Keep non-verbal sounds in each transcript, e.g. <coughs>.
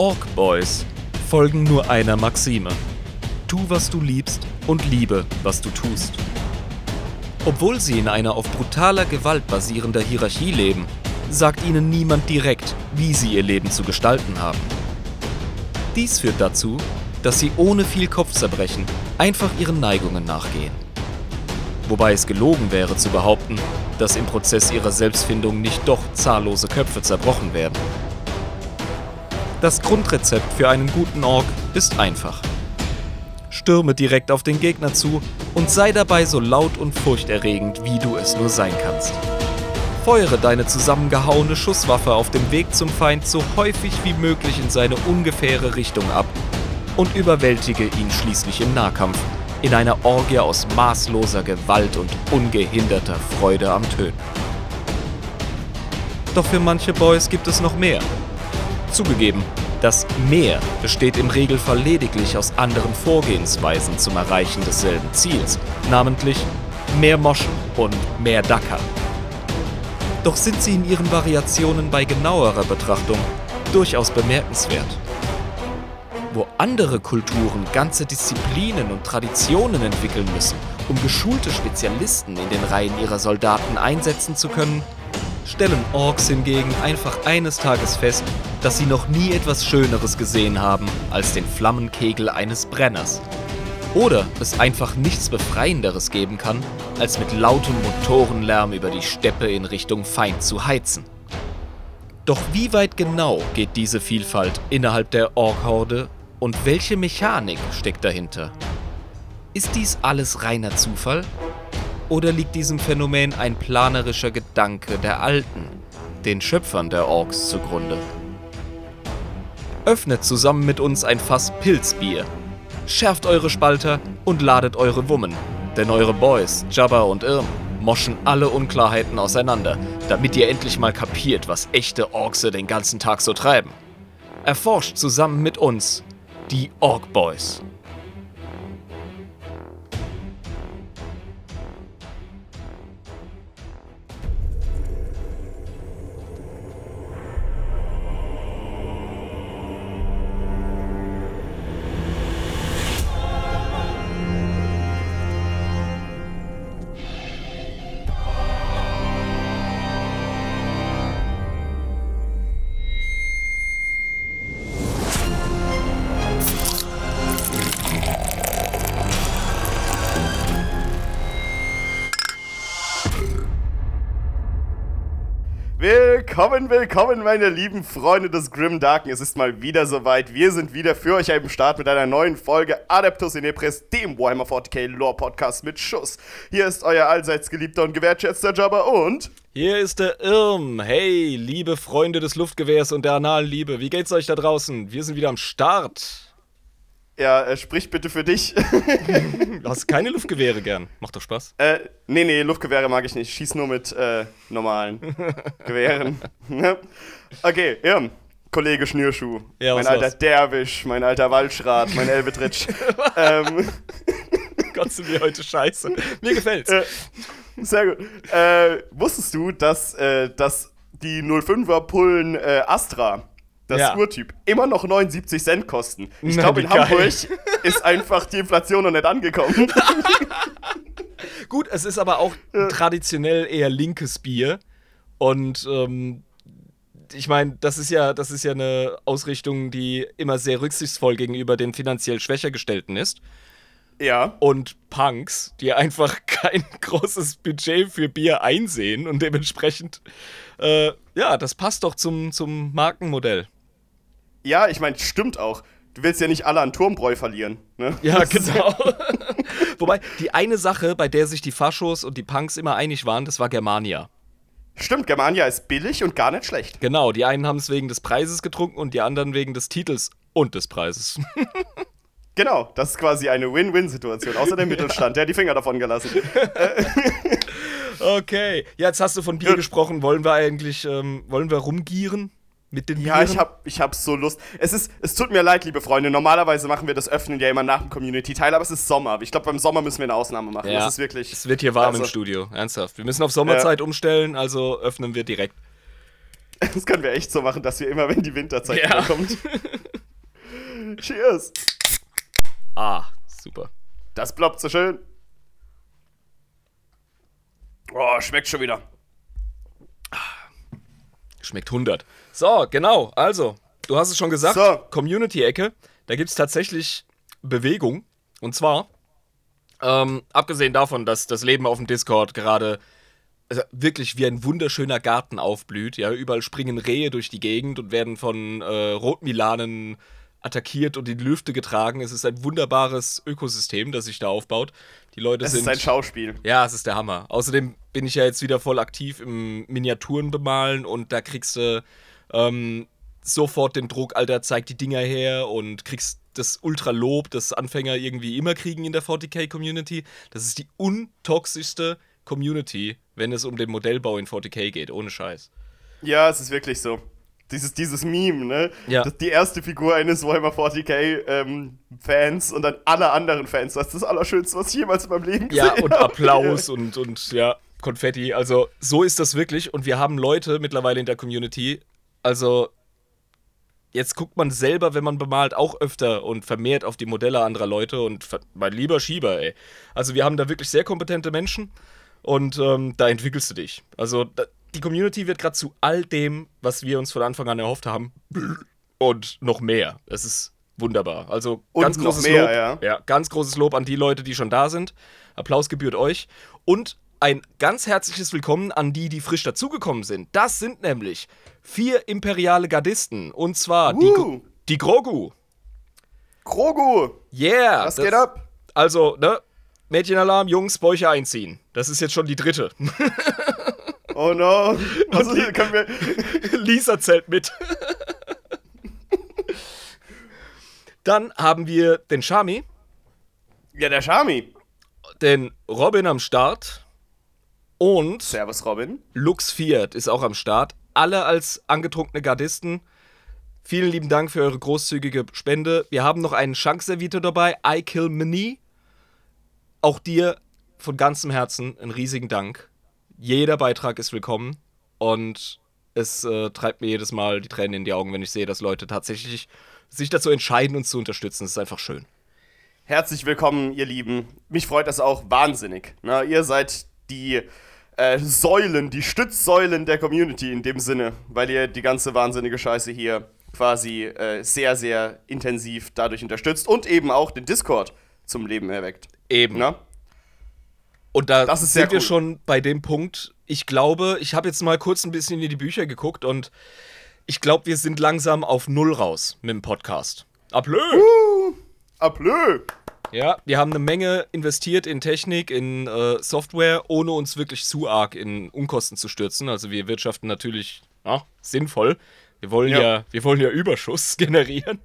Orc Boys folgen nur einer Maxime. Tu, was du liebst und liebe, was du tust. Obwohl sie in einer auf brutaler Gewalt basierender Hierarchie leben, sagt ihnen niemand direkt, wie sie ihr Leben zu gestalten haben. Dies führt dazu, dass sie ohne viel Kopfzerbrechen einfach ihren Neigungen nachgehen. Wobei es gelogen wäre zu behaupten, dass im Prozess ihrer Selbstfindung nicht doch zahllose Köpfe zerbrochen werden. Das Grundrezept für einen guten Ork ist einfach. Stürme direkt auf den Gegner zu und sei dabei so laut und furchterregend, wie du es nur sein kannst. Feuere deine zusammengehauene Schusswaffe auf dem Weg zum Feind so häufig wie möglich in seine ungefähre Richtung ab und überwältige ihn schließlich im Nahkampf in einer Orgie aus maßloser Gewalt und ungehinderter Freude am Töten. Doch für manche Boys gibt es noch mehr. Zugegeben, das Mehr besteht im Regelfall lediglich aus anderen Vorgehensweisen zum Erreichen desselben Ziels, namentlich mehr Moschen und mehr Dacker. Doch sind sie in ihren Variationen bei genauerer Betrachtung durchaus bemerkenswert. Wo andere Kulturen ganze Disziplinen und Traditionen entwickeln müssen, um geschulte Spezialisten in den Reihen ihrer Soldaten einsetzen zu können, stellen Orks hingegen einfach eines Tages fest, dass sie noch nie etwas Schöneres gesehen haben als den Flammenkegel eines Brenners. Oder es einfach nichts Befreienderes geben kann, als mit lautem Motorenlärm über die Steppe in Richtung Feind zu heizen. Doch wie weit genau geht diese Vielfalt innerhalb der Ork-Horde und welche Mechanik steckt dahinter? Ist dies alles reiner Zufall? Oder liegt diesem Phänomen ein planerischer Gedanke der Alten, den Schöpfern der Orks, zugrunde? Öffnet zusammen mit uns ein Fass Pilzbier. Schärft eure Spalter und ladet eure Wummen, denn eure Boys, Jabba und Irm, moschen alle Unklarheiten auseinander, damit ihr endlich mal kapiert, was echte Orkse den ganzen Tag so treiben. Erforscht zusammen mit uns die Ork Boys. Willkommen, willkommen, meine lieben Freunde des Grim Darken. Es ist mal wieder soweit. Wir sind wieder für euch am Start mit einer neuen Folge Adeptus in Epres, dem Warhammer 40k Lore Podcast mit Schuss. Hier ist euer allseits geliebter und gewertschätzter Jabba und. Hier ist der Irm. Hey, liebe Freunde des Luftgewehrs und der analen Liebe. Wie geht's euch da draußen? Wir sind wieder am Start. Ja, äh, sprich bitte für dich. du <laughs> hast keine Luftgewehre gern. Macht doch Spaß. Äh, nee, nee, Luftgewehre mag ich nicht. Ich schieß nur mit äh, normalen <laughs> Gewehren. Ne? okay, Irm. Kollege Schnürschuh. Ja, mein alter was? Derwisch, mein alter Waldschrat, mein Elbetritsch. <laughs> ähm. Gott, sind wir heute scheiße. Mir gefällt's. Äh, sehr gut. Äh, wusstest du, dass, äh, dass die 05er Pullen äh, Astra das ja. Urtyp, immer noch 79 Cent kosten. Ich glaube, in geil. Hamburg ist einfach die Inflation noch nicht angekommen. <laughs> Gut, es ist aber auch ja. traditionell eher linkes Bier. Und ähm, ich meine, das ist ja, das ist ja eine Ausrichtung, die immer sehr rücksichtsvoll gegenüber den finanziell schwächer gestellten ist. Ja. Und Punks, die einfach <laughs> kein großes Budget für Bier einsehen und dementsprechend, äh, ja, das passt doch zum, zum Markenmodell. Ja, ich meine, stimmt auch. Du willst ja nicht alle an Turmbräu verlieren. Ne? Ja, <laughs> genau. Wobei, die eine Sache, bei der sich die Faschos und die Punks immer einig waren, das war Germania. Stimmt, Germania ist billig und gar nicht schlecht. Genau, die einen haben es wegen des Preises getrunken und die anderen wegen des Titels und des Preises. <laughs> genau, das ist quasi eine Win-Win-Situation. Außer der <laughs> Mittelstand, der hat die Finger davon gelassen. okay, jetzt hast du von Bier gesprochen. Wollen wir eigentlich, ähm, wollen wir rumgieren? Mit den ja, Viren? ich hab, ich hab so Lust. Es ist, es tut mir leid, liebe Freunde. Normalerweise machen wir das Öffnen ja immer nach dem Community-Teil, aber es ist Sommer. Ich glaube, beim Sommer müssen wir eine Ausnahme machen. Ja, das ist wirklich. Es wird hier warm also, im Studio, ernsthaft. Wir müssen auf Sommerzeit ja. umstellen, also öffnen wir direkt. <laughs> Das können wir echt so machen, dass wir immer, wenn die Winterzeit ja. kommt. <laughs> Cheers. Ah, super. Das ploppt so schön. Oh, schmeckt schon wieder. Schmeckt 100. So, genau. Also, du hast es schon gesagt. So. Community-Ecke. Da gibt es tatsächlich Bewegung. Und zwar, ähm, abgesehen davon, dass das Leben auf dem Discord gerade also wirklich wie ein wunderschöner Garten aufblüht. Ja, überall springen Rehe durch die Gegend und werden von äh, Rotmilanen attackiert und in die Lüfte getragen. Es ist ein wunderbares Ökosystem, das sich da aufbaut. Die Leute Es sind ist ein Schauspiel. ja, es ist der Hammer. Außerdem bin ich ja jetzt wieder voll aktiv im Miniaturen bemalen und da kriegst du ähm, sofort den Druck, Alter, zeig die Dinger her und kriegst das Ultra-Lob, das Anfänger irgendwie immer kriegen in der 40k-Community. Das ist die untoxischste Community, wenn es um den Modellbau in 40k geht, ohne Scheiß. Ja, es ist wirklich so. Dieses, dieses Meme, ne? Ja. Das, die erste Figur eines Warhammer 40k ähm, Fans und dann alle anderen Fans. Das ist das Allerschönste, was ich jemals in meinem Leben gesehen Ja, habe. und Applaus <laughs> und, und ja, Konfetti. Also, so ist das wirklich. Und wir haben Leute mittlerweile in der Community. Also, jetzt guckt man selber, wenn man bemalt, auch öfter und vermehrt auf die Modelle anderer Leute. Und mein lieber Schieber, ey. Also, wir haben da wirklich sehr kompetente Menschen. Und ähm, da entwickelst du dich. Also, da, die Community wird gerade zu all dem, was wir uns von Anfang an erhofft haben. Und noch mehr. Es ist wunderbar. Also, Und ganz großes mehr, Lob. ja. Ja, ganz großes Lob an die Leute, die schon da sind. Applaus gebührt euch. Und ein ganz herzliches Willkommen an die, die frisch dazugekommen sind. Das sind nämlich vier imperiale Gardisten. Und zwar die, Uh. Gro- die Grogu. Krogu, Yeah. was das- geht ab? Also, ne? Mädchenalarm, Jungs, Bäuche einziehen. Das ist jetzt schon die dritte. Oh no. <laughs> Was ist, können wir, <laughs> Lisa zählt mit. Dann haben wir den Shami, ja, der Shami. den Robin am Start und Servus, Robin. Lux Fiat ist auch am Start. Alle als angetrunkene Gardisten. Vielen lieben Dank für eure großzügige Spende. Wir haben noch einen Schankservitor dabei, I Kill Mini. Auch dir von ganzem Herzen einen riesigen Dank. Jeder Beitrag ist willkommen und es äh, treibt mir jedes Mal die Tränen in die Augen, wenn ich sehe, dass Leute tatsächlich sich dazu entscheiden, uns zu unterstützen. Das ist einfach schön. Herzlich willkommen, ihr Lieben. Mich freut das auch wahnsinnig. Na, ihr seid die äh, Säulen, die Stützsäulen der Community in dem Sinne, weil ihr die ganze wahnsinnige Scheiße hier quasi äh, sehr, sehr intensiv dadurch unterstützt und eben auch den Discord zum Leben erweckt. Eben. Na? Und da Das ist sind wir cool. schon bei dem Punkt. Ich glaube, ich habe jetzt mal kurz ein bisschen in die Bücher geguckt und ich glaube, wir sind langsam auf Null raus mit dem Podcast. Ablö! Uh, Aplö! Ja, wir haben eine Menge investiert in Technik, in äh, Software, ohne uns wirklich zu arg in Unkosten zu stürzen. Also wir wirtschaften natürlich ja, sinnvoll. Wir wollen ja. Ja. wir wollen ja Überschuss <laughs> generieren.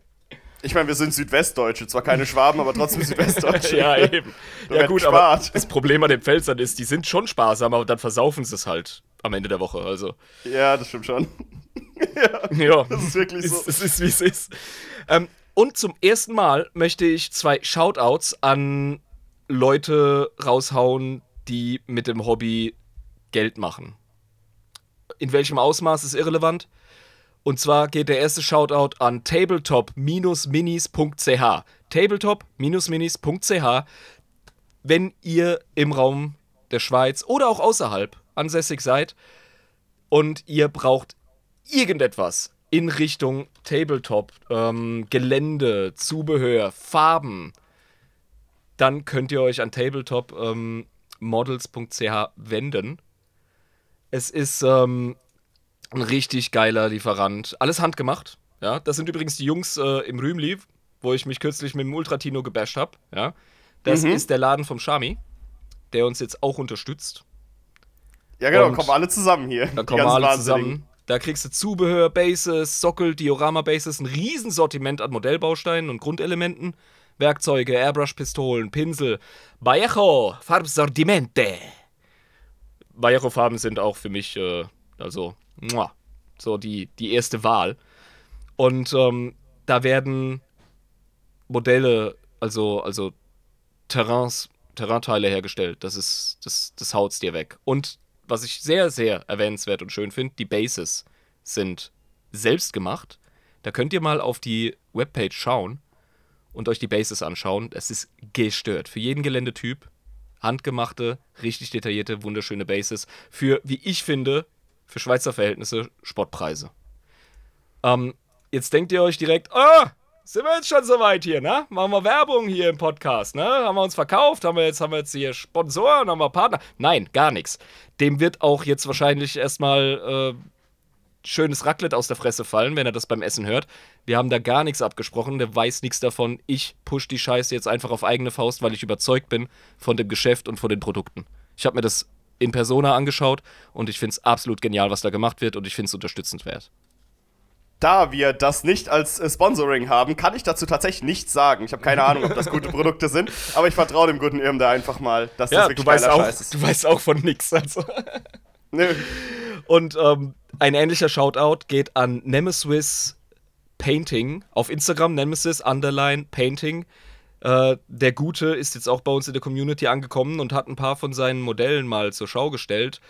Ich meine, wir sind Südwestdeutsche, zwar keine Schwaben, aber trotzdem Südwestdeutsche. <laughs> ja, eben. Da ja gut, aber gespart. das Problem an den Pfälzern ist, die sind schon sparsam, aber dann versaufen sie es halt am Ende der Woche. Also Ja, das stimmt schon. <laughs> Ja, Das ist wirklich so. Es, es ist, wie es ist. Ähm, und zum ersten Mal möchte ich zwei Shoutouts an Leute raushauen, die mit dem Hobby Geld machen. In welchem Ausmaß ist irrelevant. Und zwar geht der erste Shoutout an tabletop-minis.ch. Tabletop-minis.ch. Wenn ihr im Raum der Schweiz oder auch außerhalb ansässig seid und ihr braucht irgendetwas in Richtung Tabletop, ähm, Gelände, Zubehör, Farben, dann könnt ihr euch an tabletop-models.ch wenden. Es ist ähm, ein richtig geiler Lieferant. Alles handgemacht. Ja, das sind übrigens die Jungs äh, im Rühmli, wo ich mich kürzlich mit dem Ultratino gebasht habe. Ja, das Mhm. ist der Laden vom Shami, der uns jetzt auch unterstützt. Ja, genau, Und- kommen alle zusammen hier. Da kommen alle zusammen. Da kriegst du Zubehör, Bases, Sockel, Diorama-Bases, ein Riesensortiment an Modellbausteinen und Grundelementen, Werkzeuge, Airbrush-Pistolen, Pinsel, Vallejo, Farbsortimente. Vallejo-Farben sind auch für mich, äh, also, muah, so die, die erste Wahl. Und ähm, da werden Modelle, also, also Terrains, Terrainteile hergestellt. Das ist, das, das haut's dir weg. Und was ich sehr, sehr erwähnenswert und schön finde, die Bases sind selbst gemacht. Da könnt ihr mal auf die Webpage schauen. und euch die Bases anschauen. Es ist gestört. Für jeden Geländetyp handgemachte, richtig detaillierte, wunderschöne Bases. Für, wie ich finde, für Schweizer Verhältnisse Sportpreise. Ähm, jetzt denkt ihr euch direkt, ah, sind wir jetzt schon soweit hier, ne? Machen wir Werbung hier im Podcast, ne? Haben wir uns verkauft, haben wir jetzt, haben wir jetzt hier Sponsoren, haben wir Partner? Nein, gar nichts. Dem wird auch jetzt wahrscheinlich erstmal äh, schönes Raclette aus der Fresse fallen, wenn er das beim Essen hört. Wir haben da gar nichts abgesprochen, der weiß nichts davon. Ich push die Scheiße jetzt einfach auf eigene Faust, weil ich überzeugt bin von dem Geschäft und von den Produkten. Ich habe mir das in Persona angeschaut und ich finde es absolut genial, was da gemacht wird und ich finde es unterstützend wert. Da wir das nicht als äh, Sponsoring haben, kann ich dazu tatsächlich nichts sagen. Ich habe keine Ahnung, ob das gute Produkte sind, aber ich vertraue dem guten Irm da einfach mal, dass ja, das wirklich du weißt auch, Scheiß ist. Du weißt auch von nichts. Also. Nö. Und ähm, ein ähnlicher Shoutout geht an Nemesis Painting auf Instagram, Nemesis Underline Painting. Äh, der Gute ist jetzt auch bei uns in der Community angekommen und hat ein paar von seinen Modellen mal zur Schau gestellt.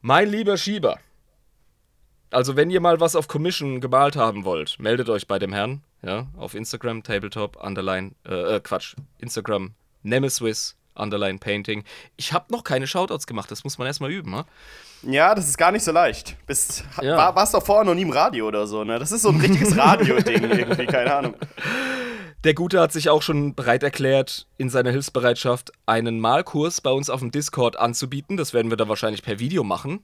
Mein lieber Schieber, also wenn ihr mal was auf Commission gemalt haben wollt, meldet euch bei dem Herrn, ja, auf Instagram, Tabletop, Underline, äh, äh Quatsch, Instagram, Nemesis, Underline Painting. Ich habe noch keine Shoutouts gemacht, das muss man erstmal üben, ne? Ja, das ist gar nicht so leicht. Bist, ja. war, warst doch vorher noch nie im Radio oder so, ne? Das ist so ein richtiges <laughs> Radio-Ding irgendwie, keine Ahnung. Der Gute hat sich auch schon bereit erklärt, in seiner Hilfsbereitschaft einen Malkurs bei uns auf dem Discord anzubieten. Das werden wir dann wahrscheinlich per Video machen.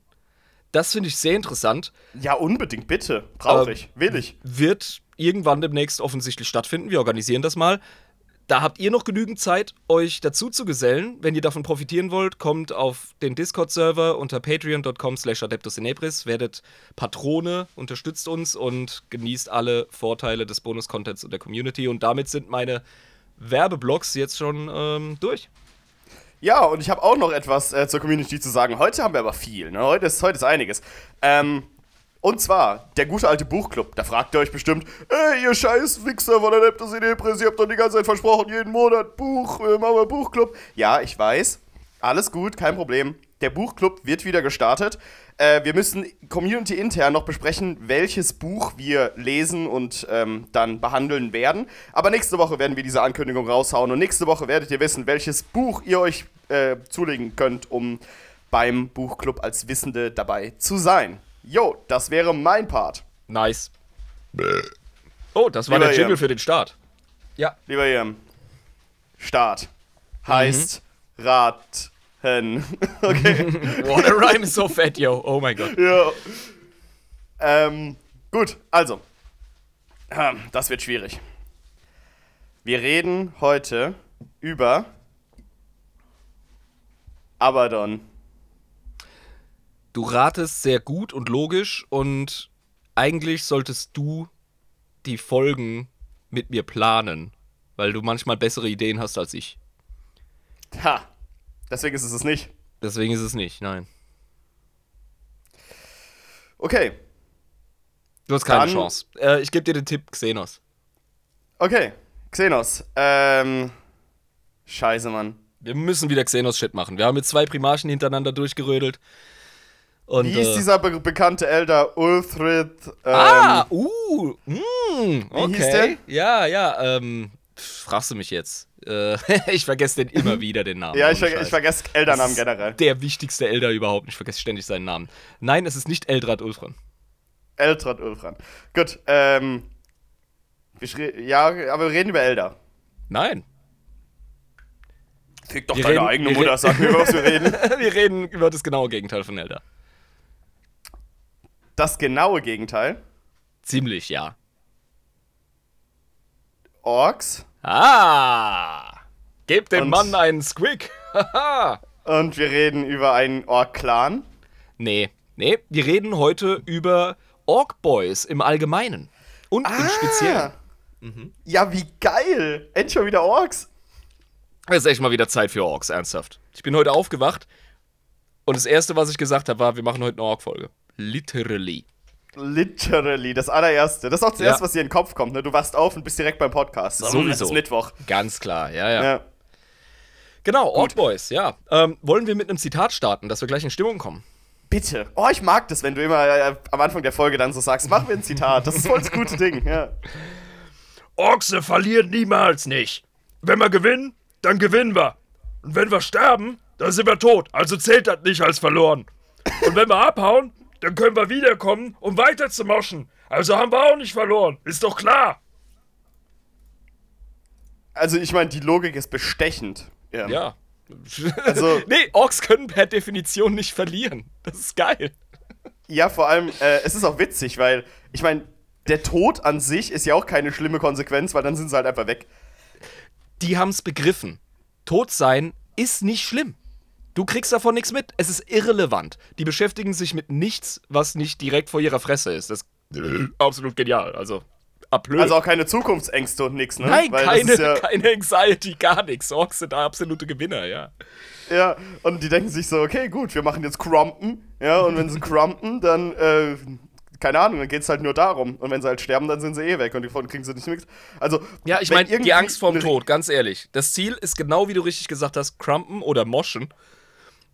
Das finde ich sehr interessant. Ja, unbedingt, bitte. Brauche ich, will ich. Wird irgendwann demnächst offensichtlich stattfinden. Wir organisieren das mal. Da habt ihr noch genügend Zeit, euch dazu zu gesellen. Wenn ihr davon profitieren wollt, kommt auf den Discord-Server unter patreon.com slash adeptusinebris, werdet Patrone, unterstützt uns und genießt alle Vorteile des Bonus-Contents und der Community. Und damit sind meine Werbeblocks jetzt schon ähm, durch. Ja, und ich habe auch noch etwas äh, zur Community zu sagen. Heute haben wir aber viel. Ne? Heute, ist, heute ist einiges. Ähm, und zwar, der gute alte Buchclub. Da fragt ihr euch bestimmt, ey, ihr scheiß Wichser von der Leptos in Ebris, ihr habt doch die ganze Zeit versprochen, jeden Monat Buch, äh, machen wir Buchclub. Ja, ich weiß. Alles gut, kein Problem. Der Buchclub wird wieder gestartet. Äh, wir müssen community intern noch besprechen, welches Buch wir lesen und ähm, dann behandeln werden. Aber nächste Woche werden wir diese Ankündigung raushauen und nächste Woche werdet ihr wissen, welches Buch ihr euch äh, zulegen könnt, um beim Buchclub als Wissende dabei zu sein. Jo, das wäre mein Part. Nice. Oh, das war Lieber der Jingle Ian. für den Start. Ja. Lieber Ian, Start heißt mhm. Raten. <laughs> okay. <laughs> What a rhyme is so fat, yo. Oh mein Gott. Ja. Ähm, gut, also. Ähm, das wird schwierig. Wir reden heute über Abaddon. Du ratest sehr gut und logisch und eigentlich solltest du die Folgen mit mir planen, weil du manchmal bessere Ideen hast als ich. Ha, deswegen ist es es nicht. Deswegen ist es nicht, nein. Okay. Du hast keine Dann, Chance. Äh, ich gebe dir den Tipp Xenos. Okay, Xenos. Ähm, scheiße, Mann. Wir müssen wieder Xenos-Shit machen. Wir haben jetzt zwei Primarchen hintereinander durchgerödelt. Und, Wie ist äh, dieser be bekannte Elder Ulthrid? Ähm, ah, uh, mm, okay. Wie hieß der? Ja, ja, ähm, fragst du mich jetzt. Äh, <laughs> ich vergesse den immer wieder, den Namen. ja, ich, ver ich vergesse Eldernamen generell. Der wichtigste Elder überhaupt. Ich vergesse ständig seinen Namen. Nein, es ist nicht Eldrad Ulfran. Eldrad Ulfran. Gut, ähm. Ja, aber wir reden über Elder. Nein. Fick doch wir deine reden, eigene Mutter, sag mir, über was wir reden. <laughs> wir reden über das genaue Gegenteil von Elder das genaue Gegenteil? Ziemlich, ja. Orks. Ah! Gebt dem und, Mann einen Squig. <laughs> und wir reden über einen Ork-Clan. Nee, nee, wir reden heute über Ork-Boys im Allgemeinen. Und ah, im Speziellen. Mhm. Ja, wie geil! Endlich mal wieder Orks. Es ist echt mal wieder Zeit für Orks, ernsthaft. Ich bin heute aufgewacht und das erste, was ich gesagt habe, war, wir machen heute eine Ork-Folge. Literally. Literally, das allererste. Das ist auch das ja. erste, was dir in den Kopf kommt. Ne? Du wachst auf und bist direkt beim Podcast. Sowieso. Es ist Mittwoch. Ganz klar, ja, ja. ja. Genau, Old Boys, ja. Ähm, wollen wir mit einem Zitat starten, dass wir gleich in Stimmung kommen? Bitte. Oh, ich mag das, wenn du immer äh, am Anfang der Folge dann so sagst, machen wir ein Zitat. Das ist voll das gute Ding, ja. Orkse verlieren niemals nicht. Wenn wir gewinnen, dann gewinnen wir. Und wenn wir sterben, dann sind wir tot. Also zählt das nicht als verloren. Und wenn wir abhauen, dann können wir wiederkommen, um weiter zu moschen. Also haben wir auch nicht verloren. Ist doch klar. Also ich meine, die Logik ist bestechend. Ja. Ja. <laughs> Also- nee, Orks können per Definition nicht verlieren. Das ist geil. Ja, vor allem, äh, es ist auch witzig, weil, ich meine, der Tod an sich ist ja auch keine schlimme Konsequenz, weil dann sind sie halt einfach weg. Die haben's begriffen. Tot sein ist nicht schlimm. Du kriegst davon nichts mit. Es ist irrelevant. Die beschäftigen sich mit nichts, was nicht direkt vor ihrer Fresse ist. Das ist absolut genial. Also, ablöd. Also auch keine Zukunftsängste und nix, ne? Nein, Weil keine, ja, <laughs> keine Anxiety, gar nichts. Orks sind da absolute Gewinner, ja. ja, und die denken sich so, okay, gut, wir machen jetzt Crumpen, ja, und wenn sie crumpen, dann, äh, keine Ahnung, dann geht's halt nur darum. Und wenn sie halt sterben, dann sind sie eh weg und davon kriegen sie nicht mit. Also, Ja, ich meine, die Angst vorm Tod, ganz ehrlich. Das Ziel ist genau wie du richtig gesagt hast, crumpen oder moschen.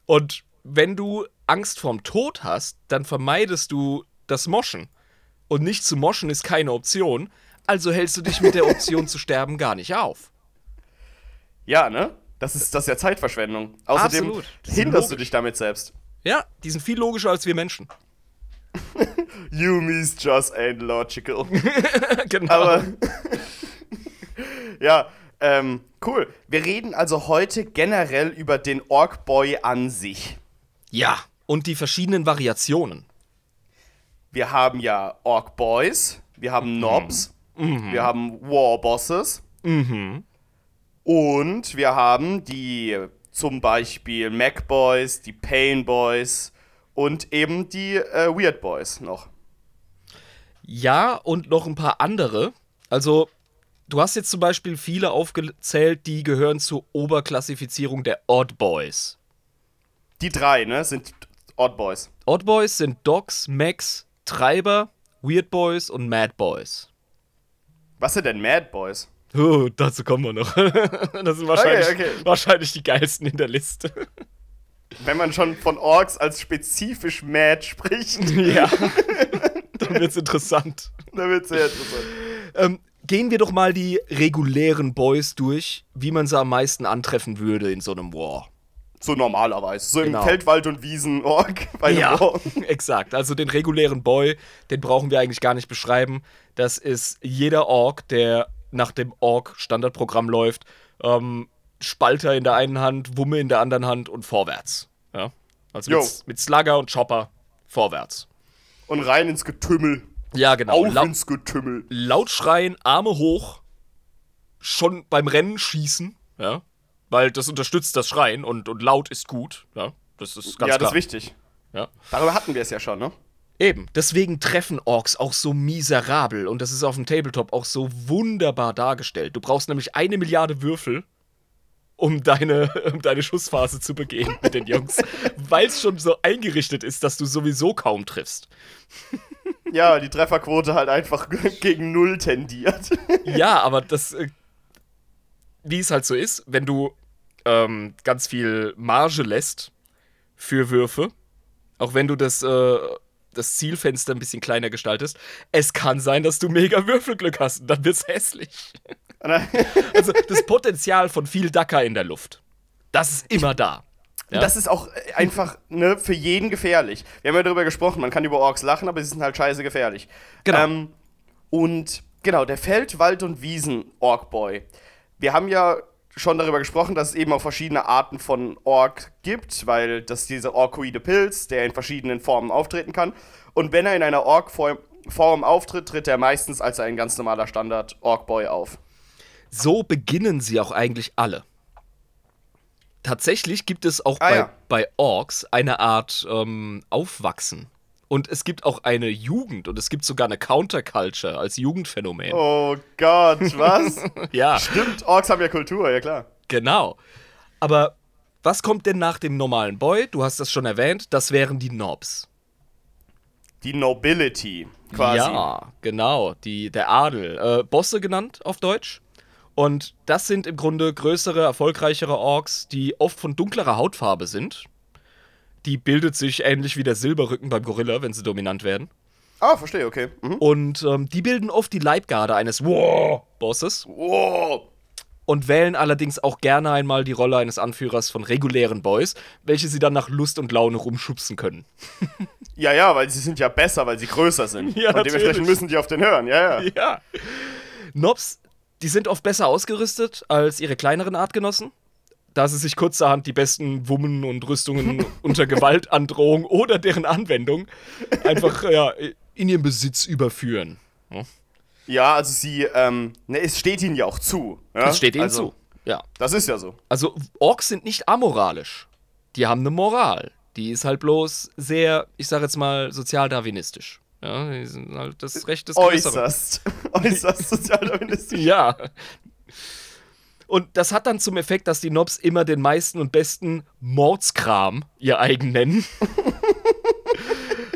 Und wenn du Angst vorm Tod hast, dann vermeidest du das Moschen. Und nicht zu moschen ist keine Option. Also hältst du dich mit der Option zu sterben gar nicht auf. Ja, ne? Das ist, das ist ja Zeitverschwendung. Außerdem Absolut. Hinderst du dich damit selbst. Ja, die sind viel logischer als wir Menschen. <laughs> You me's just ain't logical. <laughs> genau. Aber <laughs> ja, ähm, cool. Wir reden also heute generell über den Orc Boy an sich. ja, und die verschiedenen Variationen. Wir haben ja Orc Boys, wir haben Nobs, wir haben War Bosses und wir haben die zum Beispiel Mac Boys, die Pain Boys und eben die äh, Weird Boys noch. Ja, und noch ein paar andere. Also, du hast jetzt zum Beispiel viele aufgezählt, die gehören zur Oberklassifizierung der Odd Boys. Die drei, ne, sind Odd Boys. Odd Boys sind Dogs, Max, Treiber, Weird Boys und Mad Boys. Was sind denn Mad Boys? Oh, dazu kommen wir noch. <laughs> das sind wahrscheinlich, Okay, okay. wahrscheinlich die geilsten in der Liste. Wenn man schon von Orks als spezifisch Mad spricht, <laughs> ja. <laughs> Dann wird's interessant. dann wird sehr interessant. Ähm, gehen wir doch mal die regulären Boys durch, wie man sie am meisten antreffen würde in so einem War. So normalerweise. So Genau. im Feldwald- und <laughs> einem Ja, War. <laughs> exakt. Also den regulären Boy, den brauchen wir eigentlich gar nicht beschreiben. Das ist jeder Ork, der nach dem Ork-Standardprogramm läuft. Ähm, Spalter in der einen Hand, Wumme in der anderen Hand und vorwärts. Ja? Also mit, mit Slugger und Chopper vorwärts. Und rein ins Getümmel. Ja, genau. Auf ins Getümmel. laut schreien, Arme hoch, schon beim Rennen schießen, ja. Weil das unterstützt das Schreien und, und laut ist gut, ja. Das ist ganz ja, klar. das ist wichtig. Ja. Darüber hatten wir es ja schon, ne? Eben, deswegen treffen Orks auch so miserabel und das ist auf dem Tabletop auch so wunderbar dargestellt. Du brauchst nämlich eine Milliarde Würfel, um deine, <laughs> um deine Schussphase zu begehen mit den Jungs, <laughs> weil es schon so eingerichtet ist, dass du sowieso kaum triffst. Ja, die Trefferquote halt einfach <laughs> gegen Null tendiert. <laughs> Ja, aber das, äh, wie es halt so ist, wenn du ähm, ganz viel Marge lässt für Würfe, auch wenn du das, äh, das Zielfenster ein bisschen kleiner gestaltest, es kann sein, dass du mega Würfelglück hast und dann wird's hässlich. <laughs> Also das Potenzial von viel Dacker in der Luft, das ist immer da. Ja? Das ist auch äh, einfach ne, für jeden gefährlich. Wir haben ja darüber gesprochen, man kann über Orks lachen, aber sie sind halt scheiße gefährlich. Genau. Ähm, und genau, der Feld-, Wald- und Wiesen-Ork-Boy. Wir haben ja schon darüber gesprochen, dass es eben auch verschiedene Arten von Ork gibt, weil das dieser orkoide Pilz, der in verschiedenen Formen auftreten kann. Und wenn er in einer Ork-Form Form auftritt, tritt er meistens als ein ganz normaler Standard-Ork-Boy auf. So beginnen sie auch eigentlich alle. Tatsächlich gibt es auch Ah, bei, ja. bei Orks eine Art ähm, Aufwachsen. Und es gibt auch eine Jugend und es gibt sogar eine Counterculture als Jugendphänomen. Oh Gott, was? <laughs> Ja, Stimmt, Orks haben ja Kultur, ja klar. genau. Aber was kommt denn nach dem normalen Boy? Du hast das schon erwähnt, das wären die Nobs. Die Nobility, quasi. Ja, genau, die, der Adel. Äh, Bosse genannt auf Deutsch. Und das sind im Grunde größere, erfolgreichere Orks, die oft von dunklerer Hautfarbe sind. Die bildet sich ähnlich wie der Silberrücken beim Gorilla, wenn sie dominant werden. Ah, verstehe, okay. Mhm. Und ähm, die bilden oft die Leibgarde eines War-Bosses Wow. und wählen allerdings auch gerne einmal die Rolle eines Anführers von regulären Boys, welche sie dann nach Lust und Laune rumschubsen können. <laughs> Ja, ja, weil sie sind ja besser, weil sie größer sind. Ja, Und dementsprechend natürlich. müssen die auf den hören, ja, ja. Ja. Nobs, die sind oft besser ausgerüstet als ihre kleineren Artgenossen, da sie sich kurzerhand die besten Wummen und Rüstungen <laughs> unter Gewaltandrohung oder deren Anwendung einfach ja, in ihren Besitz überführen. Ja, also sie, ähm, ne, es steht ihnen ja auch zu. Ja? Das steht ihnen also, zu. Ja. Das ist ja so. Also Orks sind nicht amoralisch. Die haben eine Moral. Die ist halt bloß sehr, ich sag jetzt mal, sozialdarwinistisch. Ja, die sind halt das Recht des Größeren. Äußerst. <laughs> Äußerst sozialdarwinistisch. Ja. Und das hat dann zum Effekt, dass die Nobs immer den meisten und besten Mordskram ihr eigen nennen. <laughs>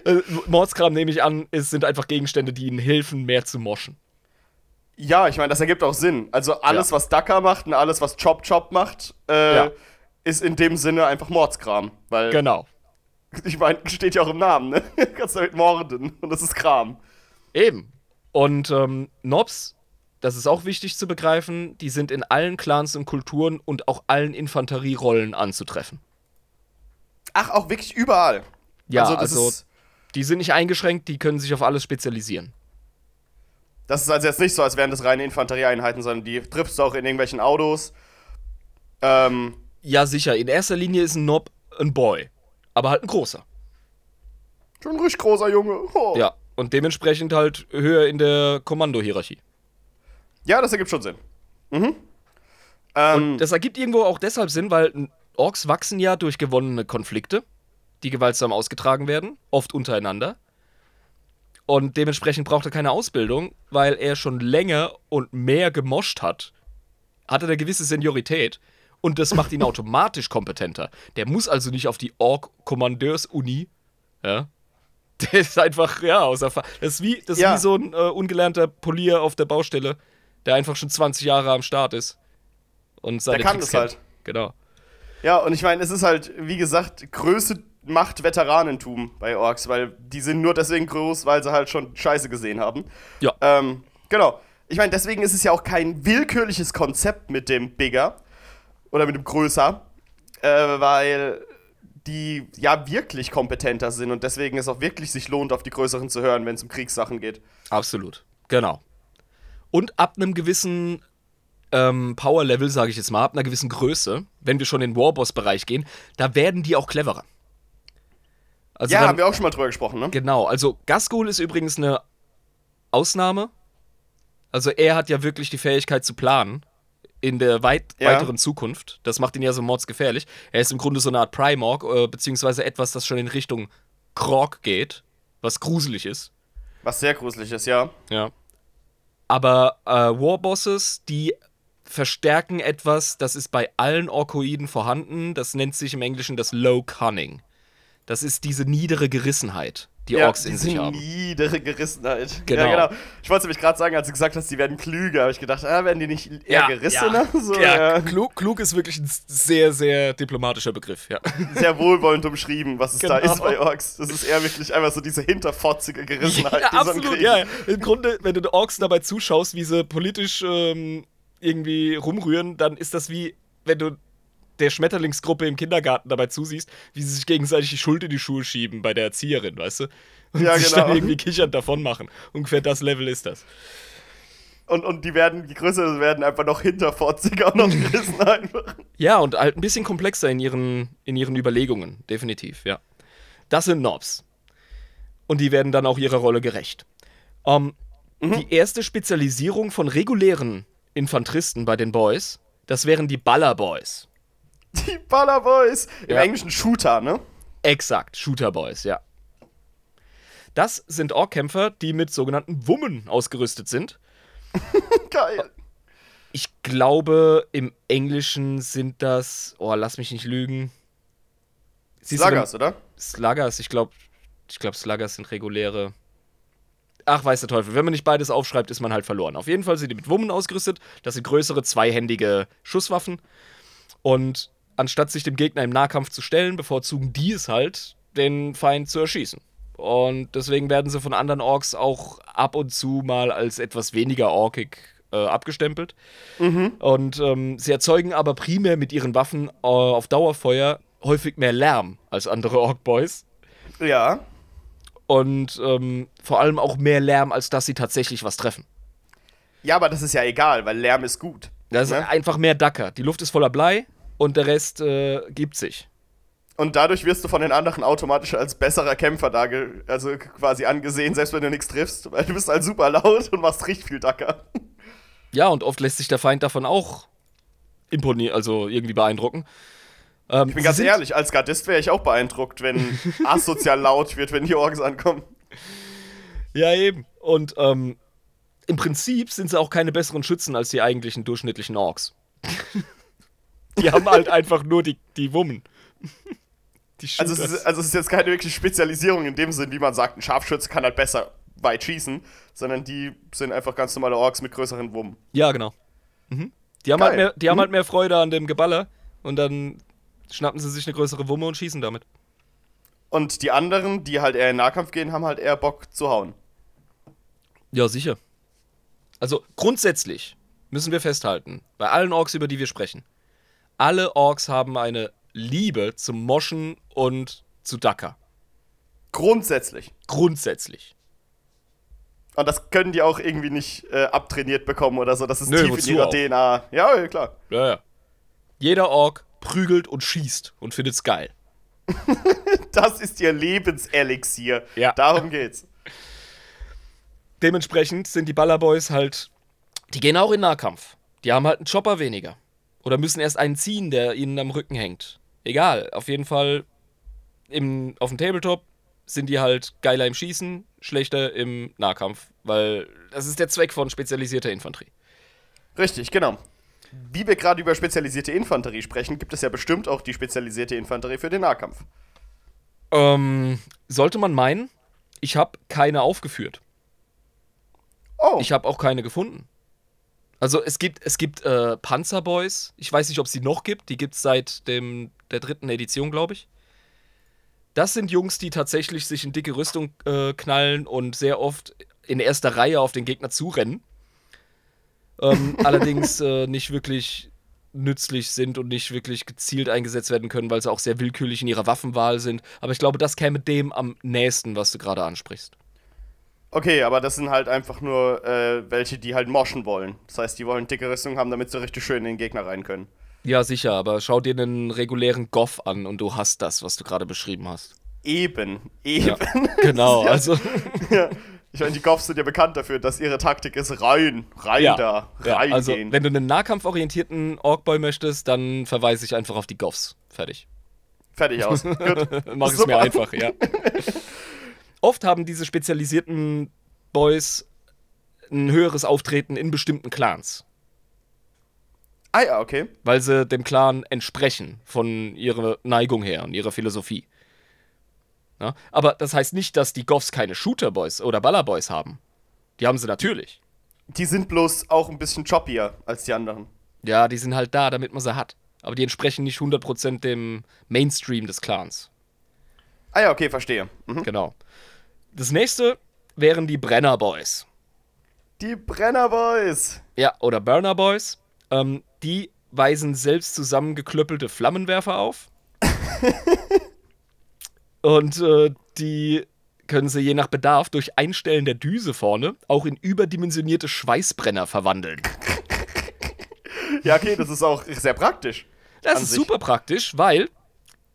Äh, Mordskram, nehme ich an, ist, sind einfach Gegenstände, die ihnen helfen, mehr zu moschen. Ja, ich meine, das ergibt auch Sinn. Also alles, Ja. was Daka macht und alles, was Chop Chop macht, äh, Ja. ist in dem Sinne einfach Mordskram. Weil, Genau. Ich meine, steht ja auch im Namen, ne? Du <laughs> kannst damit morden und das ist Kram. Eben. Und ähm, Nobs, das ist auch wichtig zu begreifen, die sind in allen Clans und Kulturen und auch allen Infanterierollen anzutreffen. Ach, auch wirklich überall. Ja, also, also, die sind nicht eingeschränkt, die können sich auf alles spezialisieren. das ist also jetzt nicht so, als wären das reine Infanterieeinheiten, sondern die triffst du auch in irgendwelchen Autos. Ähm, Ja, sicher. In erster Linie ist ein Nob ein Boy. Aber halt ein großer. schon ein richtig großer Junge. Oh. Ja. Und dementsprechend halt höher in der Kommandohierarchie. ja, das ergibt schon Sinn. Mhm. Ähm, Das ergibt irgendwo auch deshalb Sinn, weil Orks wachsen ja durch gewonnene Konflikte, die gewaltsam ausgetragen werden, oft untereinander. Und dementsprechend braucht er keine Ausbildung, weil er schon länger und mehr gemoscht hat. Hat er eine gewisse Seniorität und das macht ihn automatisch kompetenter. Der muss also nicht auf die Ork-Kommandeurs-Uni. Ja. <laughs> Der ist einfach, ja, aus Erfahrung. Das ist wie, das ist Ja. wie so ein äh, ungelernter Polier auf der Baustelle, der einfach schon 20 Jahre am Start ist. Und seine Der kann Tricks das halt. Genau. Ja, und ich meine, es ist halt, wie gesagt, Größe macht Veteranentum bei Orks, weil die sind nur deswegen groß, weil sie halt schon Scheiße gesehen haben. Ja. Ähm, genau. Ich meine, deswegen ist es ja auch kein willkürliches Konzept mit dem Bigger oder mit dem Größer, äh, weil die ja wirklich kompetenter sind und deswegen es auch wirklich sich lohnt, auf die Größeren zu hören, wenn es um Kriegssachen geht. Absolut. Genau. Und ab einem gewissen ähm, Power-Level, sage ich jetzt mal, ab einer gewissen Größe, wenn wir schon in den Warboss-Bereich gehen, da werden die auch cleverer. Also ja, dann- haben wir auch schon mal drüber gesprochen, ne? Genau, also Gasgul ist übrigens eine Ausnahme. Also er hat ja wirklich die Fähigkeit zu planen in der weit Ja. weiteren Zukunft. Das macht ihn ja so mordsgefährlich. Er ist im Grunde so eine Art Primorg, äh, beziehungsweise etwas, das schon in Richtung Krog geht, was gruselig ist. Was sehr gruselig ist, ja. Ja. Aber äh, Warbosses, die verstärken etwas, das ist bei allen Orkoiden vorhanden. Das nennt sich im Englischen das Low Cunning. Das ist diese niedere Gerissenheit, die ja, Orks in sich diese haben. niedere Gerissenheit. Genau. Ja, genau. Ich wollte nämlich gerade sagen, als du gesagt hast, die werden klüger, habe ich gedacht, ah, werden die nicht eher gerissener? Ja, <laughs> So, ja, ja. Klug, klug ist wirklich ein sehr, sehr diplomatischer Begriff, ja. <laughs> Sehr wohlwollend umschrieben, was es da Genau. ist bei Orks. Das ist eher wirklich einfach so diese hinterfotzige Gerissenheit. ja die so ein absolut, ja. Im Grunde, wenn du den Orks dabei zuschaust, wie sie politisch ähm, irgendwie rumrühren, dann ist das wie, wenn du der Schmetterlingsgruppe im Kindergarten dabei zusiehst, wie sie sich gegenseitig die Schuld in die Schuhe schieben bei der Erzieherin, weißt du? Und Ja, sich genau. dann irgendwie kichernd davon machen. Ungefähr das Level ist das. Und, und die werden, je größer werden, einfach noch hinterfotziger und noch gerissen einfach. Ja, und halt ein bisschen komplexer in ihren, in ihren Überlegungen, definitiv, ja. Das sind Nobs. Und die werden dann auch ihrer Rolle gerecht. Ähm, Die erste Spezialisierung von regulären Infanteristen bei den Boys, das wären die Baller Boys. Die Ballerboys. Im Ja. Englischen Shooter, ne? Exakt, Shooter Boys, ja. Das sind Orkkämpfer, die mit sogenannten Wummen ausgerüstet sind. <laughs> Geil. Ich glaube, im Englischen sind das, oh, lass mich nicht lügen. Siehst Sluggers, oder? Sluggers, ich glaube, ich glaube, Sluggers sind reguläre. Ach, weiß der Teufel. Wenn man nicht beides aufschreibt, ist man halt verloren. Auf jeden Fall sind die mit Wummen ausgerüstet. Das sind größere, zweihändige Schusswaffen. Und anstatt sich dem Gegner im Nahkampf zu stellen, bevorzugen die es halt, den Feind zu erschießen. Und deswegen werden sie von anderen Orks auch ab und zu mal als etwas weniger orkig äh, abgestempelt. Und ähm, sie erzeugen aber primär mit ihren Waffen äh, auf Dauerfeuer häufig mehr Lärm als andere Ork-Boys. Ja. Und ähm, vor allem auch mehr Lärm, als dass sie tatsächlich was treffen. Ja, aber das ist ja egal, weil Lärm ist gut. Das ist Ne? einfach mehr Dacker. Die Luft ist voller Blei und der Rest äh, gibt sich. Und dadurch wirst du von den anderen automatisch als besserer Kämpfer darge also quasi angesehen, selbst wenn du nichts triffst, weil du bist halt super laut und machst richtig viel Dacker. Ja, und oft lässt sich der Feind davon auch imponieren, also irgendwie beeindrucken. Ähm, Ich bin ganz ehrlich, als Gardist wäre ich auch beeindruckt, wenn <laughs> asozial laut wird, wenn die Orks ankommen. Ja, eben. Und ähm, im Prinzip sind sie auch keine besseren Schützen als die eigentlichen durchschnittlichen Orks. Die haben halt einfach nur die, die Wummen. Die <laughs> Also es, ist, also es ist jetzt keine wirkliche Spezialisierung in dem Sinn, wie man sagt, ein Scharfschütze kann halt besser weit schießen, sondern die sind einfach ganz normale Orks mit größeren Wummen. ja, genau. Mhm. Die, haben Geil. halt, mehr, die haben Mhm. halt mehr Freude an dem Geballer und dann schnappen sie sich eine größere Wumme und schießen damit. Und die anderen, die halt eher in Nahkampf gehen, haben halt eher Bock zu hauen. Ja, sicher. Also grundsätzlich müssen wir festhalten, bei allen Orks, über die wir sprechen, alle Orks haben eine Liebe zum Moschen und zu Dacker. Grundsätzlich. Grundsätzlich. Und das können die auch irgendwie nicht äh, abtrainiert bekommen oder so. Das ist Nö, tief in ihrer auch? DNA. Ja, ja, klar. Ja, ja. Jeder Ork prügelt und schießt und findet's geil. <laughs> Das ist ihr Lebenselixier. Ja. Darum geht's. Dementsprechend sind die Ballerboys halt, die gehen auch in Nahkampf. Die haben halt einen Chopper weniger. Oder müssen erst einen ziehen, der ihnen am Rücken hängt. Egal, auf jeden Fall im, auf dem Tabletop sind die halt geiler im Schießen, schlechter im Nahkampf. Weil das ist der Zweck von spezialisierter Infanterie. Richtig, genau. Wie wir gerade über spezialisierte Infanterie sprechen, gibt es ja bestimmt auch die spezialisierte Infanterie für den Nahkampf. Ähm, sollte man meinen, ich habe keine aufgeführt. Oh, Ich habe auch keine gefunden. Also es gibt, es gibt äh, Panzerboys. Ich weiß nicht, ob es die noch gibt. Die gibt es seit dem, der dritten Edition, glaube ich. Das sind Jungs, die tatsächlich sich in dicke Rüstung äh, knallen und sehr oft in erster Reihe auf den Gegner zurennen. Ähm, <laughs> allerdings äh, nicht wirklich nützlich sind und nicht wirklich gezielt eingesetzt werden können, weil sie auch sehr willkürlich in ihrer Waffenwahl sind. Aber ich glaube, das käme dem am nächsten, was du gerade ansprichst. Okay, aber das sind halt einfach nur äh, welche, die halt moschen wollen. Das heißt, die wollen dicke Rüstung haben, damit sie richtig schön in den Gegner rein können. Ja, sicher, aber schau dir einen regulären Goff an und du hast das, was du gerade beschrieben hast. Eben, eben. Ja, <laughs> genau, <laughs> Ja. also <laughs> Ja. Ich meine, die Goffs sind ja bekannt dafür, dass ihre Taktik ist rein, rein ja, da, ja, reingehen. also wenn du einen nahkampforientierten Orkboy möchtest, dann verweise ich einfach auf die Goffs. Fertig. Fertig aus. Gut. Mach es mir einfach, ja. Oft haben diese spezialisierten Boys ein höheres Auftreten in bestimmten Clans, Ah ja, okay. weil sie dem Clan entsprechen von ihrer Neigung her und ihrer Philosophie. Ja? Aber das heißt nicht, dass die Goffs keine Shooter-Boys oder Baller-Boys haben. Die haben sie natürlich. Die sind bloß auch ein bisschen choppier als die anderen. Ja, die sind halt da, damit man sie hat. Aber die entsprechen nicht 100% dem Mainstream des Clans. Ah ja, okay, verstehe. Mhm. Genau. Das nächste wären die Brenner Boys. Die Brenner Boys. Ja, oder Burner Boys. Ähm, die weisen selbst zusammengeklöppelte Flammenwerfer auf. <laughs> Und äh, die können sie je nach Bedarf durch Einstellen der Düse vorne auch in überdimensionierte Schweißbrenner verwandeln. <laughs> Ja, okay, das ist auch sehr praktisch. Das ist sich. super praktisch, weil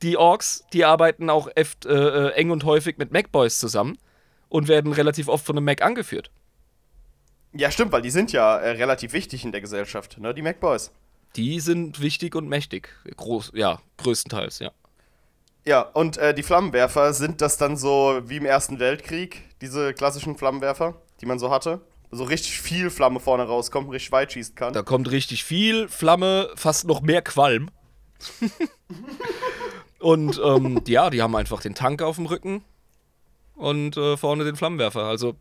die Orks, die arbeiten auch eft, äh, äh, eng und häufig mit Mac-Boys zusammen und werden relativ oft von einem Mac angeführt. Ja, stimmt, weil die sind ja äh, relativ wichtig in der Gesellschaft, ne? Die Mac Boys. Die sind wichtig und mächtig. Groß, ja, größtenteils, ja. Ja, und äh, die Flammenwerfer, sind das dann so wie im Ersten Weltkrieg, diese klassischen Flammenwerfer, die man so hatte? So richtig viel Flamme vorne rauskommt, richtig weit schießen kann. Da kommt richtig viel Flamme, fast noch mehr Qualm. <laughs> und ähm, <laughs> ja, die haben einfach den Tank auf dem Rücken und äh, vorne den Flammenwerfer. Also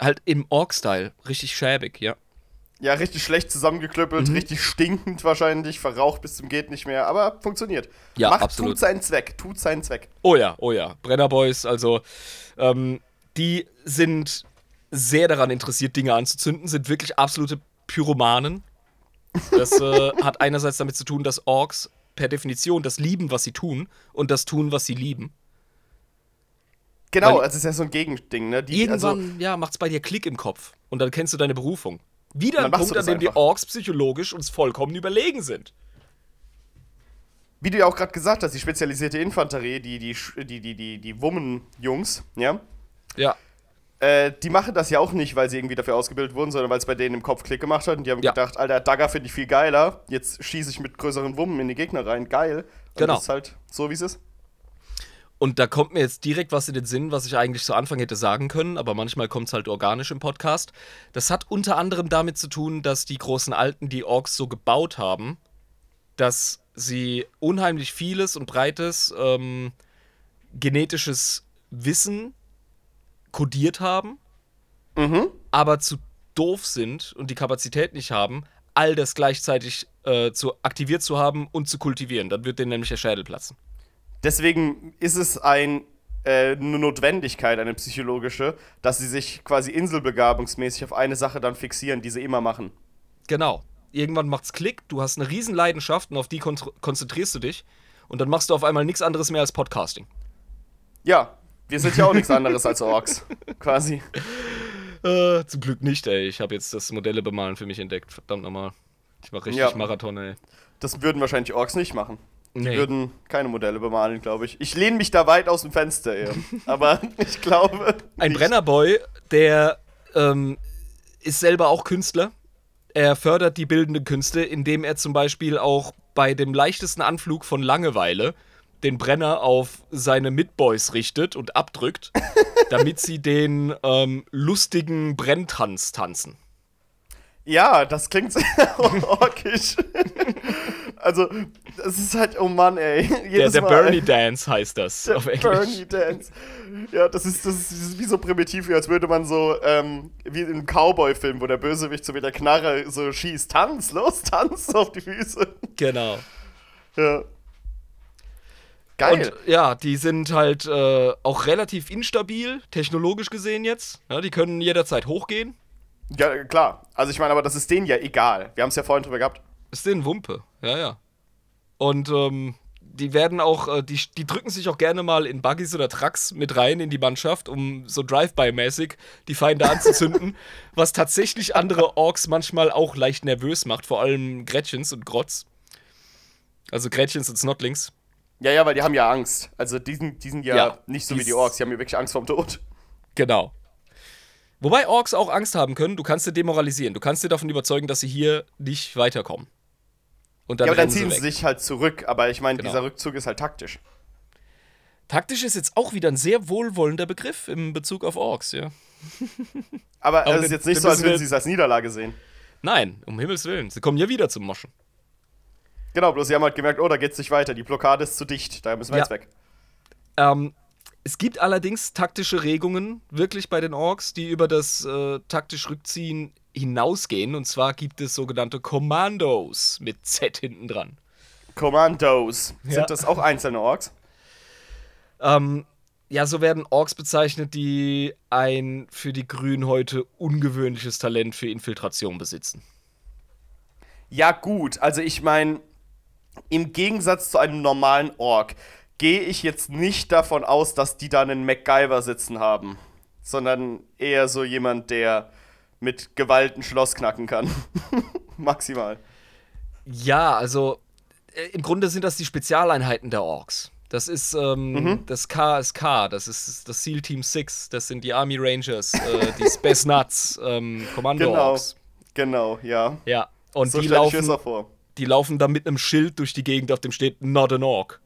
halt im Ork-Style. Richtig schäbig, ja. Ja, richtig schlecht zusammengeklöppelt, Mhm. richtig stinkend wahrscheinlich, verraucht bis zum geht nicht mehr, aber funktioniert. Ja, Macht, absolut. Tut seinen Zweck, tut seinen Zweck. Oh ja, oh ja. Brennerboys, also ähm, die sind sehr daran interessiert, Dinge anzuzünden, sind wirklich absolute Pyromanen. Das äh, <laughs> hat einerseits damit zu tun, dass Orks per Definition das lieben, was sie tun und das tun, was sie lieben. Genau, Weil- also es ist ja so ein Gegending, ne? Die, also, Irgendwann, ja, macht's bei dir Klick im Kopf und dann kennst du deine Berufung. Wieder ein Punkt, an dem die. Orks psychologisch uns vollkommen überlegen sind. wie du ja auch gerade gesagt hast, die spezialisierte Infanterie, die, die, die, die, die, die Wummen-Jungs, ja, Ja, äh, die machen das ja auch nicht, weil sie irgendwie dafür ausgebildet wurden, sondern weil es bei denen im Kopf Klick gemacht hat und die haben Ja. gedacht, Alter, Dagger finde ich viel geiler, jetzt schieße ich mit größeren Wummen in die Gegner rein, geil. Und Genau. Das ist halt so, wie es ist. Und da kommt mir jetzt direkt was in den Sinn, was ich eigentlich zu Anfang hätte sagen können, aber manchmal kommt es halt organisch im Podcast. Das hat unter anderem damit zu tun, dass die großen Alten die Orks so gebaut haben, dass sie unheimlich vieles und breites ähm, genetisches Wissen kodiert haben, Mhm. aber zu doof sind und die Kapazität nicht haben, all das gleichzeitig äh, zu aktiviert zu haben und zu kultivieren. Dann wird denen nämlich der Schädel platzen. Deswegen ist es ein, äh, eine Notwendigkeit, eine psychologische, dass sie sich quasi inselbegabungsmäßig auf eine Sache dann fixieren, die sie immer machen. Genau. Irgendwann macht's Klick, du hast eine riesen Leidenschaft und auf die kon konzentrierst du dich und dann machst du auf einmal nichts anderes mehr als Podcasting. Ja, wir sind ja auch nichts anderes als Orks, quasi. <laughs> Äh, zum Glück nicht, ey. Ich habe jetzt das Modelle bemalen für mich entdeckt. Verdammt nochmal. Ich mache richtig Ja. Marathon, ey. Das würden wahrscheinlich Orks nicht machen. Die Nee. würden keine Modelle bemalen, glaube ich. Ich lehne mich da weit aus dem Fenster, eher. <laughs> Aber ich glaube. Ein nicht. Brennerboy, der ähm, ist selber auch Künstler. Er fördert die bildenden Künste, indem er zum Beispiel auch bei dem leichtesten Anflug von Langeweile den Brenner auf seine Mitboys richtet und abdrückt, <laughs> damit sie den ähm, lustigen Brenntanz tanzen. Ja, das klingt sehr <laughs> orkisch. also, das ist halt, oh Mann, ey. Der, Jedes der Mal, Bernie. Dance heißt das Der auf Englisch. Bernie Dance. Ja, das ist, das ist wie so primitiv, wie als würde man so, ähm, wie einem Cowboy-Film, wo der Bösewicht so mit der Knarre so schießt. Tanz, los, tanz auf die Füße. Genau. Ja. Geil. Und ja, die sind halt äh, auch relativ instabil, technologisch gesehen jetzt. Ja, die können jederzeit hochgehen. ja, klar. Also ich meine, aber das ist denen ja egal. Wir haben es ja vorhin drüber gehabt. Ist denen Wumpe, ja, ja. Und ähm, die werden auch, äh, die, die drücken sich auch gerne mal in Buggies oder Trucks mit rein in die Mannschaft, um so Drive-By-mäßig die Feinde anzuzünden, <laughs> was tatsächlich andere Orks manchmal auch leicht nervös macht, vor allem Gretchens und Grotz. Also Gretchens und Snotlings. Ja, ja, weil die haben ja Angst. Also die sind, die sind ja, Ja, nicht so wie die Orks, die haben ja wirklich Angst vorm Tod. Genau. Wobei Orks auch Angst haben können, du kannst sie demoralisieren. Du kannst sie davon überzeugen, dass sie hier nicht weiterkommen. Und dann ja, aber dann ziehen sie sie sich halt zurück. Aber ich meine, Genau. dieser Rückzug ist halt taktisch. Taktisch ist jetzt auch wieder ein sehr wohlwollender Begriff im Bezug auf Orks, ja. Aber, es ist jetzt nicht so, als würden sie es als Niederlage sehen. Nein, um Himmels Willen. Sie kommen ja wieder zum Moschen. Genau, bloß sie haben halt gemerkt, oh, da geht's nicht weiter. Die Blockade ist zu dicht. Da müssen wir Ja. jetzt weg. Ähm, es gibt allerdings taktische Regungen wirklich bei den Orks, die über das äh, taktisch Rückziehen hinausgehen. Und zwar gibt es sogenannte Commandos mit Z hinten dran. Commandos. Ja. Sind das auch einzelne Orks? Ähm, ja, so werden Orks bezeichnet, die ein für die Grünhäute ungewöhnliches Talent für Infiltration besitzen. Ja, gut. Also ich meine, im Gegensatz zu einem normalen Ork gehe ich jetzt nicht davon aus, dass die da einen MacGyver sitzen haben. Sondern eher so jemand, der mit Gewalt ein Schloss knacken kann. <laughs> Maximal. Ja, also äh, im Grunde sind das die Spezialeinheiten der Orks. Das ist ähm, das KSK, das ist das SEAL Team 6, das sind die Army Rangers, äh, die Space Nuts, ähm, Kommando Genau. Orks. Genau, ja. Ja, und so die, laufen, vor. Die laufen dann mit einem Schild durch die Gegend, auf dem steht Not an Ork.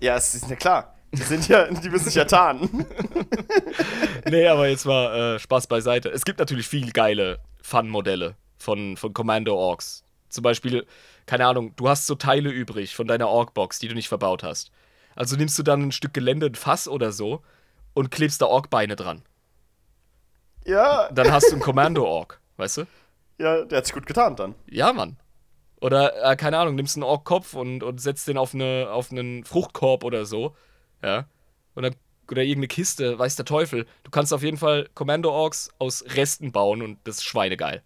Ja, es ist ja klar. Die sind ja, die müssen sich ja tarnen. <laughs> Nee, aber jetzt mal äh, Spaß beiseite. Es gibt natürlich viel geile Fun-Modelle von, von Commando Orks. Zum Beispiel, keine Ahnung, du hast so Teile übrig von deiner Ork-Box, die du nicht verbaut hast. Also nimmst du dann ein Stück Gelände, ein Fass oder so und klebst da Ork-Beine dran. ja. Dann hast du einen Commando-Ork, weißt du? Ja, der hat sich gut getan dann. Ja, Mann. Oder, äh, keine Ahnung, nimmst einen Ork-Kopf und, und setzt den auf, eine, auf einen Fruchtkorb oder so. Ja. Oder, oder irgendeine Kiste, weiß der Teufel. Du kannst auf jeden Fall Commando-Orks aus Resten bauen und das ist schweinegeil.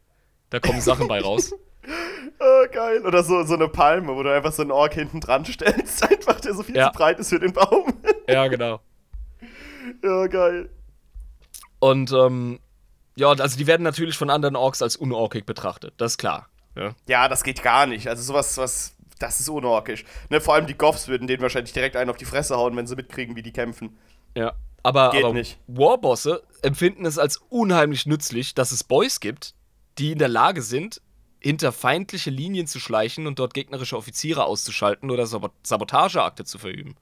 Da kommen Sachen bei raus. <laughs> Oh, geil. Oder so, so eine Palme, wo du einfach so einen Ork hinten dran stellst, <laughs> einfach der so viel Ja. zu breit ist für den Baum. <laughs> Ja, genau. ja, geil. Und, ähm, ja, also die werden natürlich von anderen Orks als unorkig betrachtet. Das ist klar. Ja. Ja, das geht gar nicht. Also sowas, was, das ist unorkisch. Ne, vor allem die Goffs würden denen wahrscheinlich direkt einen auf die Fresse hauen, wenn sie mitkriegen, wie die kämpfen. Ja. Aber, Geht aber nicht. Warbosse empfinden es als unheimlich nützlich, dass es Boys gibt, die in der Lage sind, hinter feindliche Linien zu schleichen und dort gegnerische Offiziere auszuschalten oder Sabot Sabotageakte zu verüben.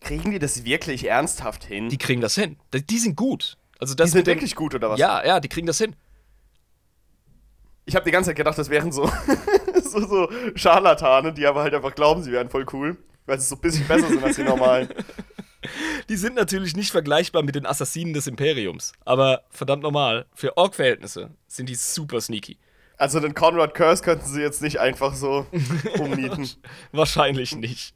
Kriegen die das wirklich ernsthaft hin? Die kriegen das hin. Die, die sind gut. Also Die das sind mit dem- wirklich gut, oder was? Ja, ja, die kriegen das hin. Ich habe die ganze Zeit gedacht, das wären so, <laughs> so, so Scharlatane, die aber halt einfach glauben, sie wären voll cool. Weil sie so ein bisschen besser sind als die normalen. <laughs> Die sind natürlich nicht vergleichbar mit den Assassinen des Imperiums. Aber verdammt normal, für Ork-Verhältnisse sind die super sneaky. Also den Conrad Curse könnten sie jetzt nicht einfach so <laughs> umnieten. Wahrscheinlich nicht.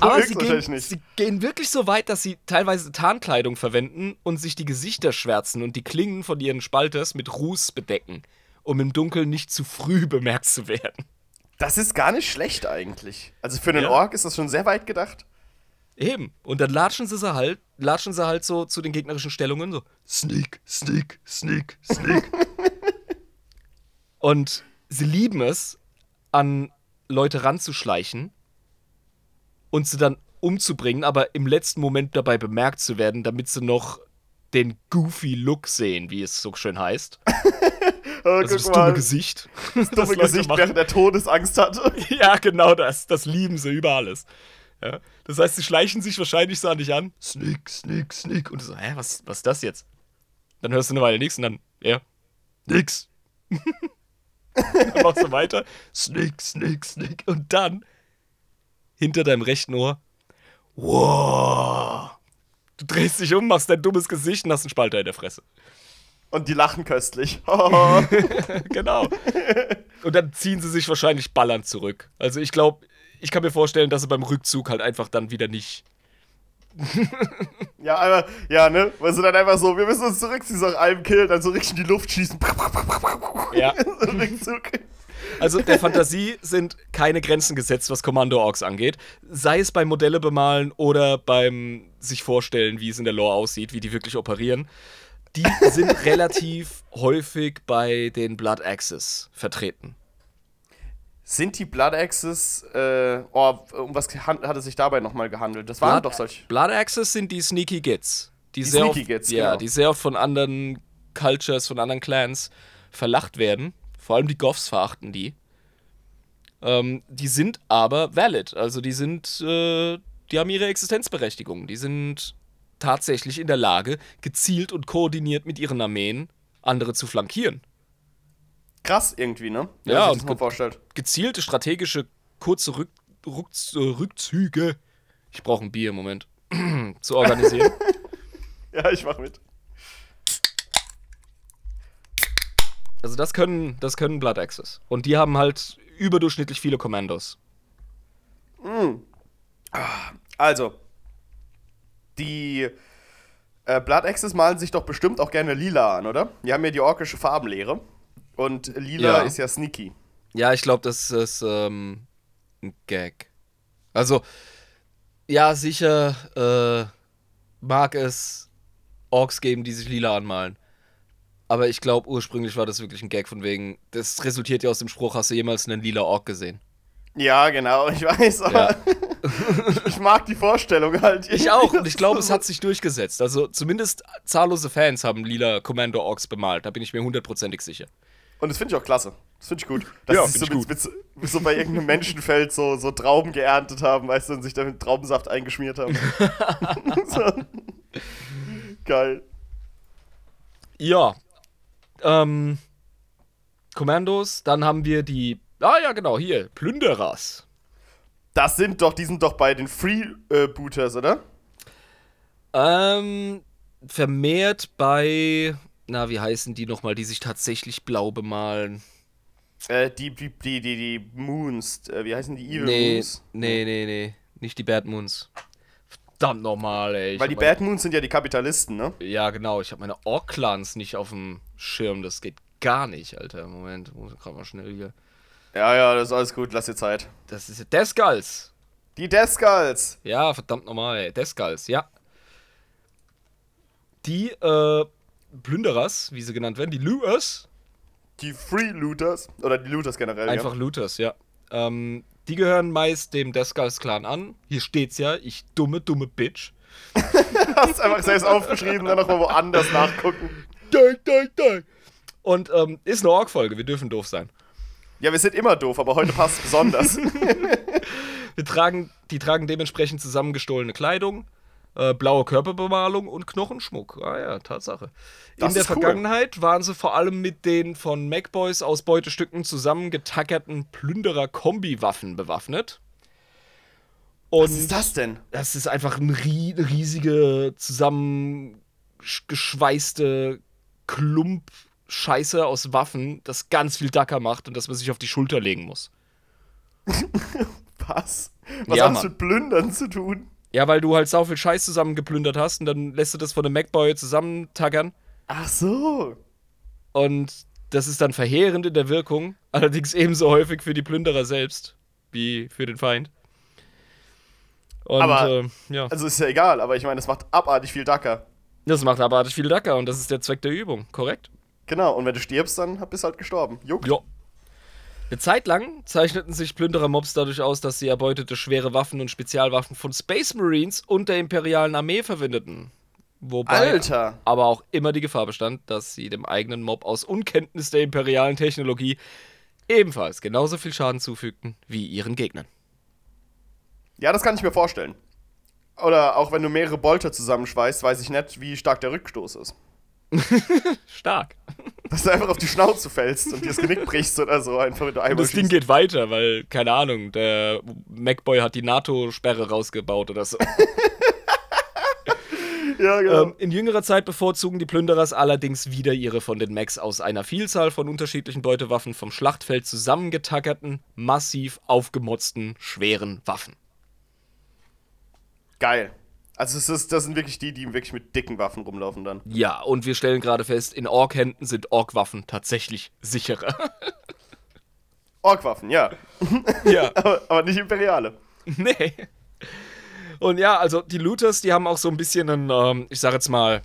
Aber sie gehen, nicht. sie gehen wirklich so weit, dass sie teilweise Tarnkleidung verwenden und sich die Gesichter schwärzen und die Klingen von ihren Spalters mit Ruß bedecken, um im Dunkeln nicht zu früh <laughs> bemerkt zu werden. Das ist gar nicht schlecht eigentlich. Also für einen Ja. Ork ist das schon sehr weit gedacht. Eben. Und dann latschen sie, sie halt, latschen sie halt so zu den gegnerischen Stellungen so. Sneak, sneak, sneak, sneak. <laughs> und sie lieben es, an Leute ranzuschleichen und sie dann umzubringen, aber im letzten Moment dabei bemerkt zu werden, damit sie noch den goofy Look sehen, wie es so schön heißt. <laughs> Oh, das dumme Gesicht. Das dumme Gesicht, machen. während der Todesangst hatte. <laughs> Ja, genau das. Das lieben sie über alles. Ja. Das heißt, sie schleichen sich wahrscheinlich so an dich an. Sneak, sneak, sneak. Und du so, hä, was, was ist das jetzt? Dann hörst du eine Weile nichts und dann, ja, nix. <laughs> dann machst du weiter. Sneak, sneak, sneak. Und dann, hinter deinem rechten Ohr, wow. Du drehst dich um, machst dein dummes Gesicht und hast einen Spalter in der Fresse. Und die lachen köstlich. <laughs> genau. Und dann ziehen sie sich wahrscheinlich ballernd zurück. Also ich glaube, ich kann mir vorstellen, dass sie beim Rückzug halt einfach dann wieder nicht. ja, aber, ja, ne? Weil sie dann einfach so, wir müssen uns zurückziehen, so nach einem Kill, dann so richtig in die Luft schießen. Ja. <laughs> so Rückzug. Also der Fantasie sind keine Grenzen gesetzt, was Kommando-Orks angeht. Sei es beim Modelle bemalen oder beim sich vorstellen, wie es in der Lore aussieht, wie die wirklich operieren. Die sind relativ häufig bei den Blood Axes vertreten. Sind die Blood Axes, äh, oh, um was hat es sich dabei nochmal gehandelt? Das waren Blood, doch solche. Blood Axes sind die Sneaky Gits. Die, Die sehr Sneaky oft, Gits, Ja, genau. die sehr oft von anderen Cultures, von anderen Clans verlacht werden. Vor allem die Goths verachten die. Ähm, die sind aber valid. Also die sind, äh, die haben ihre Existenzberechtigung. Die sind tatsächlich in der Lage, gezielt und koordiniert mit ihren Armeen andere zu flankieren. Krass irgendwie, ne? Wenn Ja, man sich und ge- vorstellt. Gezielte strategische kurze Rück, Rück, äh, Rückzüge. Ich brauche ein Bier im Moment. <clears throat> zu organisieren. <laughs> Ja, ich mach mit. Also das können, das können Blood Axes. Und die haben halt überdurchschnittlich viele Kommandos. Also, die äh, Blood Axes malen sich doch bestimmt auch gerne lila an, oder? Die haben ja die orkische Farbenlehre. Und lila Ja. ist ja sneaky. Ja, ich glaube, das ist ähm, ein Gag. Also, ja, sicher äh, mag es Orks geben, die sich lila anmalen. Aber ich glaube, ursprünglich war das wirklich ein Gag von wegen, das resultiert ja aus dem Spruch, hast du jemals einen lila Ork gesehen? Ja, genau, ich weiß, aber Ja. <laughs> ich mag die Vorstellung halt. Ich auch, und ich glaube, es hat <laughs> sich durchgesetzt. Also zumindest zahllose Fans haben lila Commando Orks bemalt, da bin ich mir hundertprozentig sicher. Und das finde ich auch klasse. Das finde ich gut. Dass Ja, sie so, ich mit, mit, so bei irgendeinem Menschenfeld so, so Trauben geerntet haben, weißt du, und sich damit Traubensaft eingeschmiert haben. <laughs> so. Geil. Ja. Ähm, Kommandos, dann haben wir die. Ah ja, genau, hier, Plünderers. Das sind doch, die sind doch bei den Freebooters, oder? Ähm, vermehrt bei na, wie heißen die nochmal, die sich tatsächlich blau bemalen? Äh, die, die, die, die, die Moons, äh, wie heißen die Evil Nee, Moons? nee, nee, nee. Nicht die Bad Moons. Verdammt nochmal, ey. Ich Weil die meine- Bad Moons sind ja die Kapitalisten, ne? Ja, genau. Ich habe meine Ork-Clans nicht auf dem Schirm. Das geht gar nicht, Alter. Moment, muss ich gerade mal schnell hier. Ja, ja, das ist alles gut, lass dir Zeit. Das ist ja Deskulls. Die Deathskulls! Ja, verdammt nochmal, ey. Deskulls, ja. Die, äh, Plünderers, wie sie genannt werden, die Looters. Die Free Looters. Oder die Looters generell, Einfach Looters, ja. Ähm, die gehören meist dem Deskulls-Clan an. Hier steht's ja, ich dumme, dumme Bitch. ja. <laughs> Hast einfach selbst aufgeschrieben, dann nochmal woanders nachgucken. Dang, dang, dang. Und, ähm, ist eine Ork-Folge, wir dürfen doof sein. Ja, wir sind immer doof, aber heute passt es besonders. <laughs> Wir tragen, die tragen dementsprechend zusammengestohlene Kleidung, äh, blaue Körperbemalung und Knochenschmuck. Ah ja, Tatsache. Das In der cool. Vergangenheit waren sie vor allem mit den von Macboys aus Beutestücken zusammengetackerten Plünderer-Kombi-Waffen bewaffnet. Und Was ist das denn? das ist einfach eine rie riesige, zusammengeschweißte Klump Scheiße aus Waffen, das ganz viel Dacker macht und das man sich auf die Schulter legen muss. <laughs> Was? Was Ja, hat das mit Plündern zu tun? Ja, weil du halt sau viel Scheiß zusammengeplündert hast und dann lässt du das von einem Macboy zusammentackern Ach so. und das ist dann verheerend in der Wirkung, allerdings ebenso häufig für die Plünderer selbst wie für den Feind. Und Aber- äh, ja, Also ist ja egal, aber ich meine, das macht abartig viel Dacker. das macht abartig viel Dacker und das ist der Zweck der Übung, korrekt? Genau, und wenn du stirbst, dann bist du halt gestorben. Juckt. Ja. Eine Zeit lang zeichneten sich Plünderer-Mobs dadurch aus, dass sie erbeutete schwere Waffen und Spezialwaffen von Space Marines und der imperialen Armee verwendeten. Wobei Alter. aber auch immer die Gefahr bestand, dass sie dem eigenen Mob aus Unkenntnis der imperialen Technologie ebenfalls genauso viel Schaden zufügten wie ihren Gegnern. Ja, das kann ich mir vorstellen. Oder auch wenn du mehrere Bolter zusammenschweißt, weiß ich nicht, wie stark der Rückstoß ist. <laughs> Stark. Dass du einfach auf die Schnauze fällst und dir das Genick brichst oder so, einfach wenn du einmal das Ding schießt. geht weiter, weil, keine Ahnung, der Macboy hat die NATO-Sperre rausgebaut oder so. <laughs> Ja, genau. Ähm, in jüngerer Zeit bevorzugen die Plünderers allerdings wieder ihre von den Macs aus einer Vielzahl von unterschiedlichen Beutewaffen vom Schlachtfeld zusammengetackerten, massiv aufgemotzten, schweren Waffen. Geil. Also es ist, das sind wirklich die, die wirklich mit dicken Waffen rumlaufen dann. Ja, und wir stellen gerade fest, in Ork-Händen sind Ork-Waffen tatsächlich sicherer. <laughs> Orkwaffen, ja. <laughs> ja. <laughs> Aber, aber nicht imperiale. Nee. Und ja, also die Looters, die haben auch so ein bisschen einen, ähm, ich sag jetzt mal,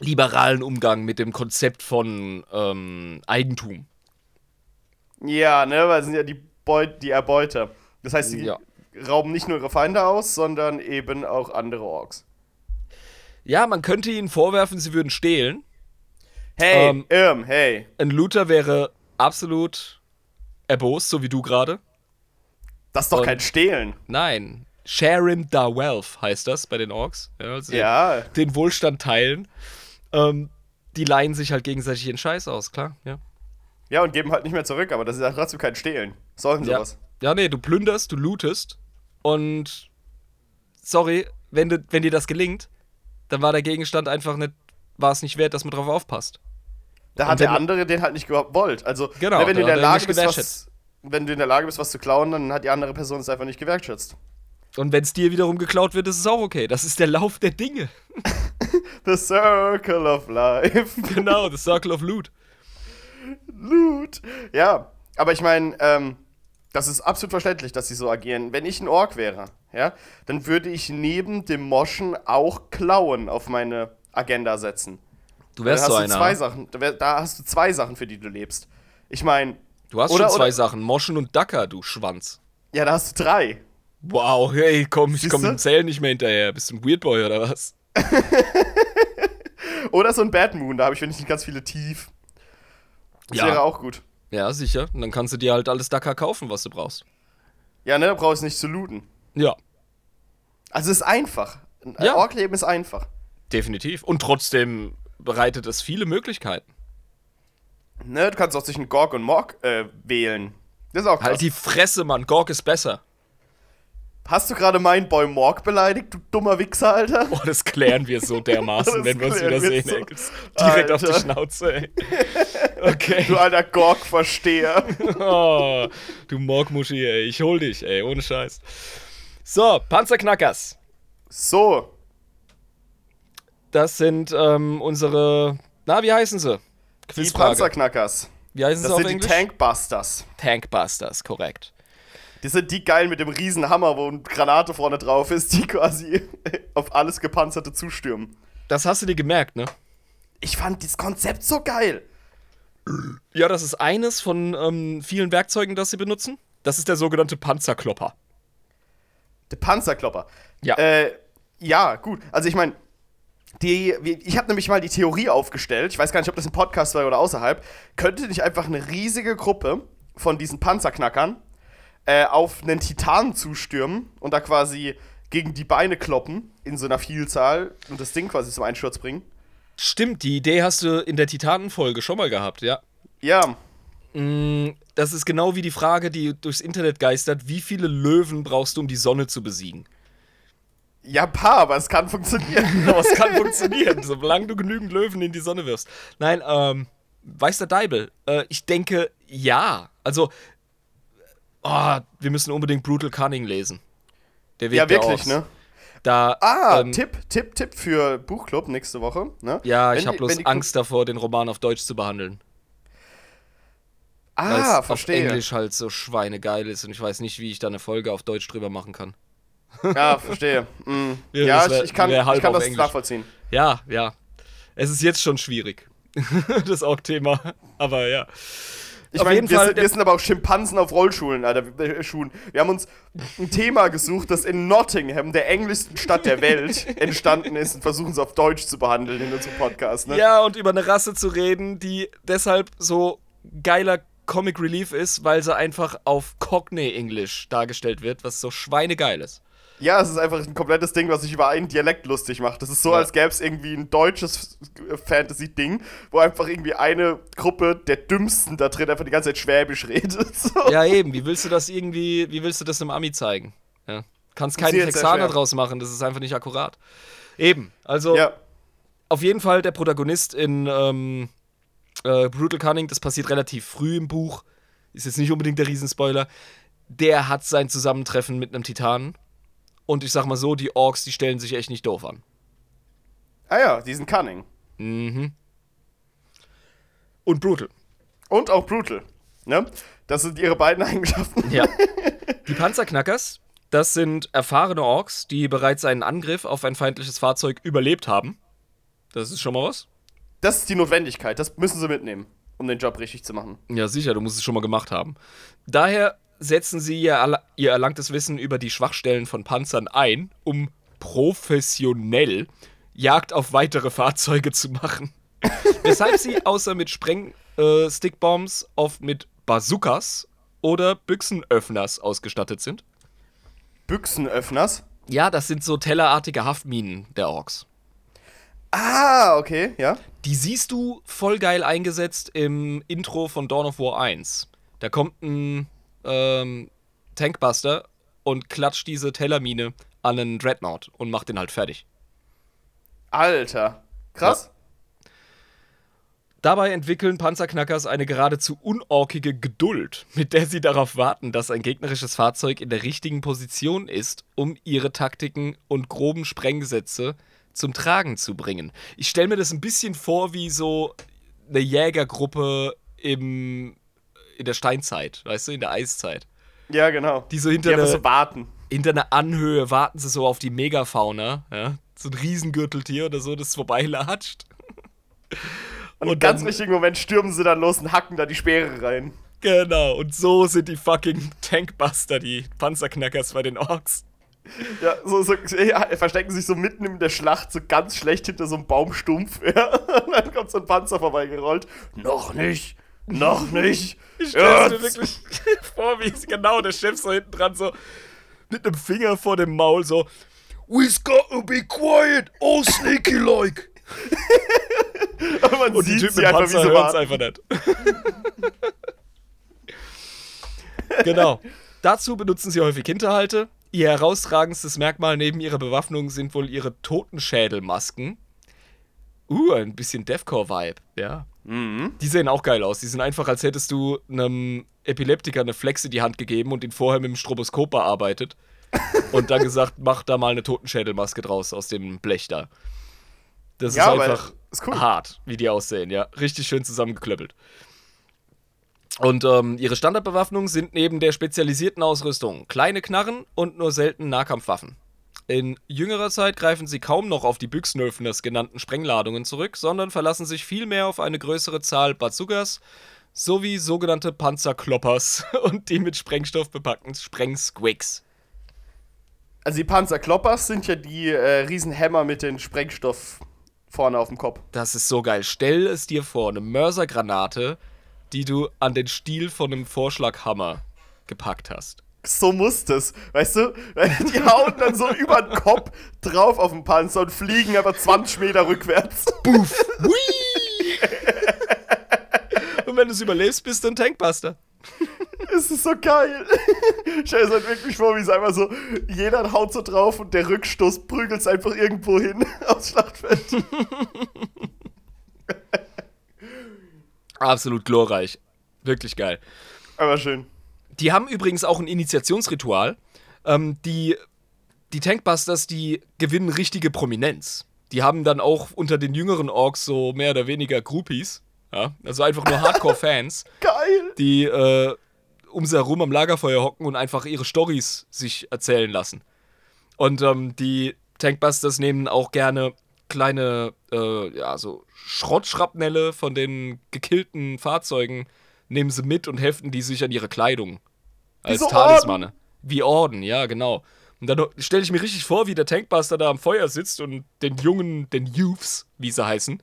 liberalen Umgang mit dem Konzept von ähm, Eigentum. Ja, ne, weil es sind ja die, Beut die Erbeuter. Das heißt, sie Ja. Rauben nicht nur ihre Feinde aus, sondern eben auch andere Orks. Ja, man könnte ihnen vorwerfen, sie würden stehlen. Hey, Ähm, Irm, hey. Ein Looter wäre absolut erbost, so wie du gerade. Das ist doch Und- kein Stehlen. Nein, sharing the wealth heißt das bei den Orks. Ja, also Ja. Den Wohlstand teilen. Ähm, die leihen sich halt gegenseitig ihren Scheiß aus, klar, ja. Ja, und geben halt nicht mehr zurück, aber das ist ja trotzdem kein Stehlen. Sollen Ja. sowas. ja, nee, du plünderst, du lootest und sorry, wenn, du, wenn dir das gelingt, dann war der Gegenstand einfach nicht, war es nicht wert, dass man drauf aufpasst. Da hat der andere den halt nicht gewollt. Also, Genau, ne, wenn du in der er Lage bist, was, wenn du in der Lage bist, was zu klauen, dann hat die andere Person es einfach nicht gewertschätzt. Und wenn es dir wiederum geklaut wird, ist es auch okay. Das ist der Lauf der Dinge. <laughs> The Circle of Life. <laughs> genau, the Circle of Loot. Loot. Ja, aber ich meine, ähm, das ist absolut verständlich, dass sie so agieren. Wenn ich ein Ork wäre, ja, dann würde ich neben dem Moschen auch Klauen auf meine Agenda setzen. Du wärst hast so du einer. zwei Sachen. Da hast du zwei Sachen, für die du lebst. Ich meine, Du hast Oder- schon zwei oder- Sachen, Moschen und Dacker, du Schwanz. ja, da hast du drei. Wow, hey, komm, ich Siehst komm du? im Zählen nicht mehr hinterher. Bist du ein Weirdboy oder was? <laughs> Oder so ein Bad Moon, da habe ich wenigstens ganz viele Tief. Das Ja. wäre auch gut. Ja, sicher. Und dann kannst du dir halt alles Dacker kaufen, was du brauchst. Ja, ne, da brauchst du nicht zu looten. Ja, Also es ist einfach. Ein Ja. Ork-Leben ist einfach. definitiv. Und trotzdem bereitet es viele Möglichkeiten. Ne, du kannst auch zwischen Gorg und Morg äh, wählen. Das ist auch krass. Halt die Fresse, Mann. Gork ist besser. Hast du gerade meinen Boy Morg beleidigt, du dummer Wichser, Alter? Oh, das klären wir so dermaßen, <laughs> wenn wir uns wieder sehen. so. Direkt auf die Alter. Schnauze, ey. <laughs> Okay. Du alter Gorg-Versteher. <laughs> Oh, du Morgmuschi, ey. Ich hol dich, ey. Ohne Scheiß. So, Panzerknackers. So, Das sind ähm, unsere. Na, wie heißen sie? die Quizfrage. Panzerknackers. Wie heißen sie Das auf sind die Englisch? Tankbusters. Tankbusters, korrekt. Die sind die geilen mit dem riesen Hammer, wo eine Granate vorne drauf ist, die quasi <laughs> auf alles Gepanzerte zustürmen. Das hast du dir gemerkt, ne? Ich fand dieses Konzept so geil. Ja, das ist eines von ähm, vielen Werkzeugen, das sie benutzen. Das ist der sogenannte Panzerklopper. Der Panzerklopper. Ja. Äh, ja, gut. Also ich meine, die, ich habe nämlich mal die Theorie aufgestellt, ich weiß gar nicht, ob das im Podcast war oder außerhalb, könnte nicht einfach eine riesige Gruppe von diesen Panzerknackern äh, auf einen Titan zustürmen und da quasi gegen die Beine kloppen in so einer Vielzahl und das Ding quasi zum Einsturz bringen? Stimmt, die Idee hast du in der Titanenfolge schon mal gehabt, ja. Ja, Mm, Das ist genau wie die Frage, die durchs Internet geistert: Wie viele Löwen brauchst du, um die Sonne zu besiegen? ja, paar, aber es kann funktionieren. <laughs> Aber es kann funktionieren, solange du genügend Löwen in die Sonne wirfst. Nein, ähm, weiß der Deibel? Äh, ich denke, ja. Also, oh, wir müssen unbedingt Brutal Cunning lesen. Der Weg ja, wirklich, ne? Da, Ah, ähm, Tipp, Tipp, Tipp für Buchclub nächste Woche. Ne? Ja, Wenn ich habe bloß Angst davor, den Roman auf Deutsch zu behandeln. Ah, es verstehe. auf Englisch halt so schweinegeil ist und ich weiß nicht, wie ich da eine Folge auf Deutsch drüber machen kann. Ja, verstehe. <laughs> Mm. Ja, Ja, wär- ich, ich kann, ich kann das Englisch. nachvollziehen. Ja, ja. Es ist jetzt schon schwierig. <laughs> das Org-Thema. Aber ja. Ich Auf meine, jeden wir, Fall, sind, wir sind aber auch Schimpansen auf Rollschulen, Alter. Schuhen. Wir haben uns ein Thema gesucht, das in Nottingham, der englischsten Stadt der Welt, <laughs> entstanden ist und versuchen es auf Deutsch zu behandeln in unserem Podcast. Ne? Ja, und über eine Rasse zu reden, die deshalb so geiler Comic Relief ist, weil sie einfach auf Cockney-Englisch dargestellt wird, was so schweinegeil ist. Ja, es ist einfach ein komplettes Ding, was sich über einen Dialekt lustig macht. Das ist so, Ja. als gäbe es irgendwie ein deutsches Fantasy-Ding, wo einfach irgendwie eine Gruppe der Dümmsten da drin einfach die ganze Zeit Schwäbisch redet. <laughs> So. Ja, eben. Wie willst du das irgendwie, wie willst du das einem Ami zeigen? Ja. Kannst keine Ist jetzt sehr Texaner draus machen, das ist einfach nicht akkurat. Eben. Also, ja. auf jeden Fall der Protagonist in ähm, äh, Brutal Cunning, das passiert relativ früh im Buch, ist jetzt nicht unbedingt der Riesenspoiler, der hat sein Zusammentreffen mit einem Titanen. Und ich sag mal so, die Orks, die stellen sich echt nicht doof an. Ah ja, die sind cunning. Mhm. Und Brutal. Und auch brutal. Ne? Das sind ihre beiden <laughs> Eigenschaften. Ja. Die Panzerknackers, das sind erfahrene Orks, die bereits einen Angriff auf ein feindliches Fahrzeug überlebt haben. Das ist schon mal was. Das ist die Notwendigkeit. Das müssen sie mitnehmen, um den Job richtig zu machen. Ja, sicher, du musst es schon mal gemacht haben. Daher setzen sie ihr, ihr erlangtes Wissen über die Schwachstellen von Panzern ein, um professionell Jagd auf weitere Fahrzeuge zu machen. <laughs> Weshalb sie außer mit Spreng-Stickbombs oft mit Bazookas oder Büchsenöffners ausgestattet sind. Büchsenöffners. Ja, das sind so tellerartige Haftminen der Orks. Ah, okay, ja. Die siehst du voll geil eingesetzt im Intro von Dawn of War 1. Da kommt ein ähm, Tankbuster und klatscht diese Tellermine an einen Dreadnought und macht den halt fertig. Alter. Krass. Dabei entwickeln Panzerknackers eine geradezu unorkige Geduld, mit der sie darauf warten, dass ein gegnerisches Fahrzeug in der richtigen Position ist, um ihre Taktiken und groben Sprengsätze zum Tragen zu bringen. Ich stelle mir das ein bisschen vor wie so eine Jägergruppe im, in der Steinzeit, weißt du, in der Eiszeit. Ja, genau. Die so hinter Die so warten. Hinter einer Anhöhe warten sie so auf die Megafauna, ja? So ein Riesengürteltier oder so, das vorbeilatscht. Und, im Und ganz dann- richtigen Moment stürmen sie dann los und hacken da die Speere rein. Genau, und so sind die fucking Tankbuster, die Panzerknackers bei den Orks. Ja, so, so ja, verstecken sich so mitten in der Schlacht so ganz schlecht hinter so einem Baumstumpf. <laughs> Ja. Und dann kommt so ein Panzer vorbeigerollt. Noch nicht. Noch <laughs> nicht. Ich stell's mir wirklich <laughs> vor, wie genau der Chef so hinten dran so mit einem Finger vor dem Maul so We's got to be quiet, all sneaky like. <laughs> Und man Und die Typen sie mit Panzer sie hören's warten. einfach nicht. genau. Dazu benutzen sie häufig Hinterhalte, Ihr herausragendstes Merkmal neben ihrer Bewaffnung sind wohl ihre Totenschädelmasken. Uh, ein bisschen Deathcore-Vibe, ja. Die sehen auch geil aus. Die sind einfach, als hättest du einem Epileptiker eine Flex in die Hand gegeben und ihn vorher mit dem Stroboskop bearbeitet. <laughs> und dann gesagt, mach da mal eine Totenschädelmaske draus aus dem Blech da. Das Ja, ist einfach ist cool. hart, wie die aussehen, ja. Richtig schön zusammengeklöppelt. Und ähm, ihre Standardbewaffnung sind neben der spezialisierten Ausrüstung kleine Knarren und nur selten Nahkampfwaffen. In jüngerer Zeit greifen sie kaum noch auf die Büchsenöffners genannten Sprengladungen zurück, sondern verlassen sich vielmehr auf eine größere Zahl Bazookas sowie sogenannte Panzerkloppers <laughs> und die mit Sprengstoff bepackten Sprengsquigs. Also die Panzerkloppers sind ja die äh, Riesenhämmer mit den Sprengstoff vorne auf dem Kopf. Das ist so geil. Stell es dir vor, eine Mörsergranate, die du an den Stiel von einem Vorschlaghammer gepackt hast. So muss das, weißt du? Die hauen dann so über den Kopf drauf auf den Panzer und fliegen aber 20 Meter rückwärts. <laughs> Und wenn du es überlebst, bist du ein Tankbuster. Das ist so geil. Stell dir halt wirklich vor, wie es einfach so, jeder haut so drauf und der Rückstoß prügelt es einfach irgendwo hin <laughs> aufs Schlachtfeld. <laughs> Absolut glorreich. Wirklich geil. Aber schön. Die haben übrigens auch ein Initiationsritual. Ähm, die, die Tankbusters, die gewinnen richtige Prominenz. Die haben dann auch unter den jüngeren Orks so mehr oder weniger Groupies. Ja? Also einfach nur Hardcore-Fans, <laughs> Geil. die äh, um sie herum am Lagerfeuer hocken und einfach ihre Stories sich erzählen lassen. Und ähm, die Tankbusters nehmen auch gerne kleine, äh, ja, so Schrottschrapnelle von den gekillten Fahrzeugen, nehmen sie mit und heften die sich an ihre Kleidung. Als so Talismane. Wie Orden, ja, genau. Und dann stelle ich mir richtig vor, wie der Tankbuster da am Feuer sitzt und den Jungen, den Youths, wie sie heißen,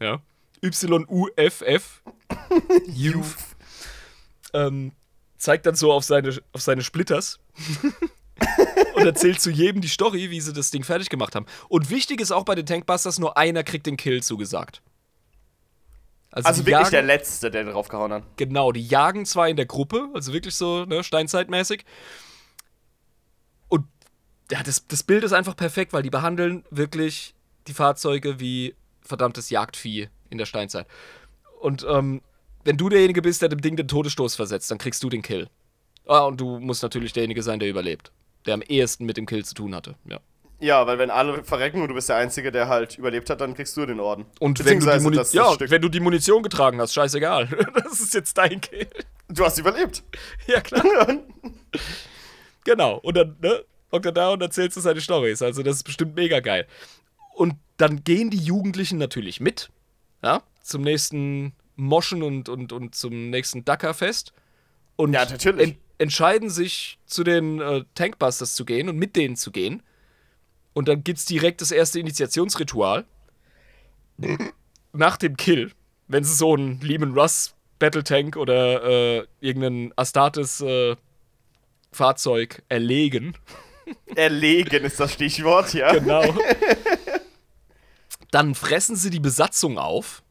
ja, Y-U-F-F, <laughs> Youth, ähm, zeigt dann so auf seine, auf seine Splitters <laughs> und erzählt zu jedem die Story, wie sie das Ding fertig gemacht haben. Und wichtig ist auch bei den Tankbusters, nur einer kriegt den Kill zugesagt. Also die wirklich jagen, der Letzte, der drauf gehauen hat. Genau, die jagen zwar in der Gruppe, also wirklich so ne, steinzeitmäßig. Und ja, das, das Bild ist einfach perfekt, weil die behandeln wirklich die Fahrzeuge wie verdammtes Jagdvieh in der Steinzeit. Und ähm, wenn du derjenige bist, der dem Ding den Todesstoß versetzt, dann kriegst du den Kill. Ah, und du musst natürlich derjenige sein, der überlebt. Der am ehesten mit dem Kill zu tun hatte. Ja. Ja, weil wenn alle verrecken und du bist der Einzige, der halt überlebt hat, dann kriegst du den Orden. Und wenn du, die Muni das, ja, wenn du die Munition getragen hast, scheißegal. <laughs> Das ist jetzt dein Kill. Du hast überlebt. <laughs> Ja, klar. <laughs> Genau. Und dann, ne, hockt er da und erzählt so seine Storys. Also, das ist bestimmt mega geil. Und dann gehen die Jugendlichen natürlich mit, ja, zum nächsten Moschen und, und, und zum nächsten Dackerfest. Und Ja, natürlich. en entscheiden sich, zu den äh, Tankbusters zu gehen und mit denen zu gehen. Und dann gibt's direkt das erste Initiationsritual. Nach dem Kill, wenn sie so einen Lehman Russ Battle Tank oder äh, irgendein Astartes äh, Fahrzeug erlegen. Erlegen ist das Stichwort, ja. Genau. Dann fressen sie die Besatzung auf.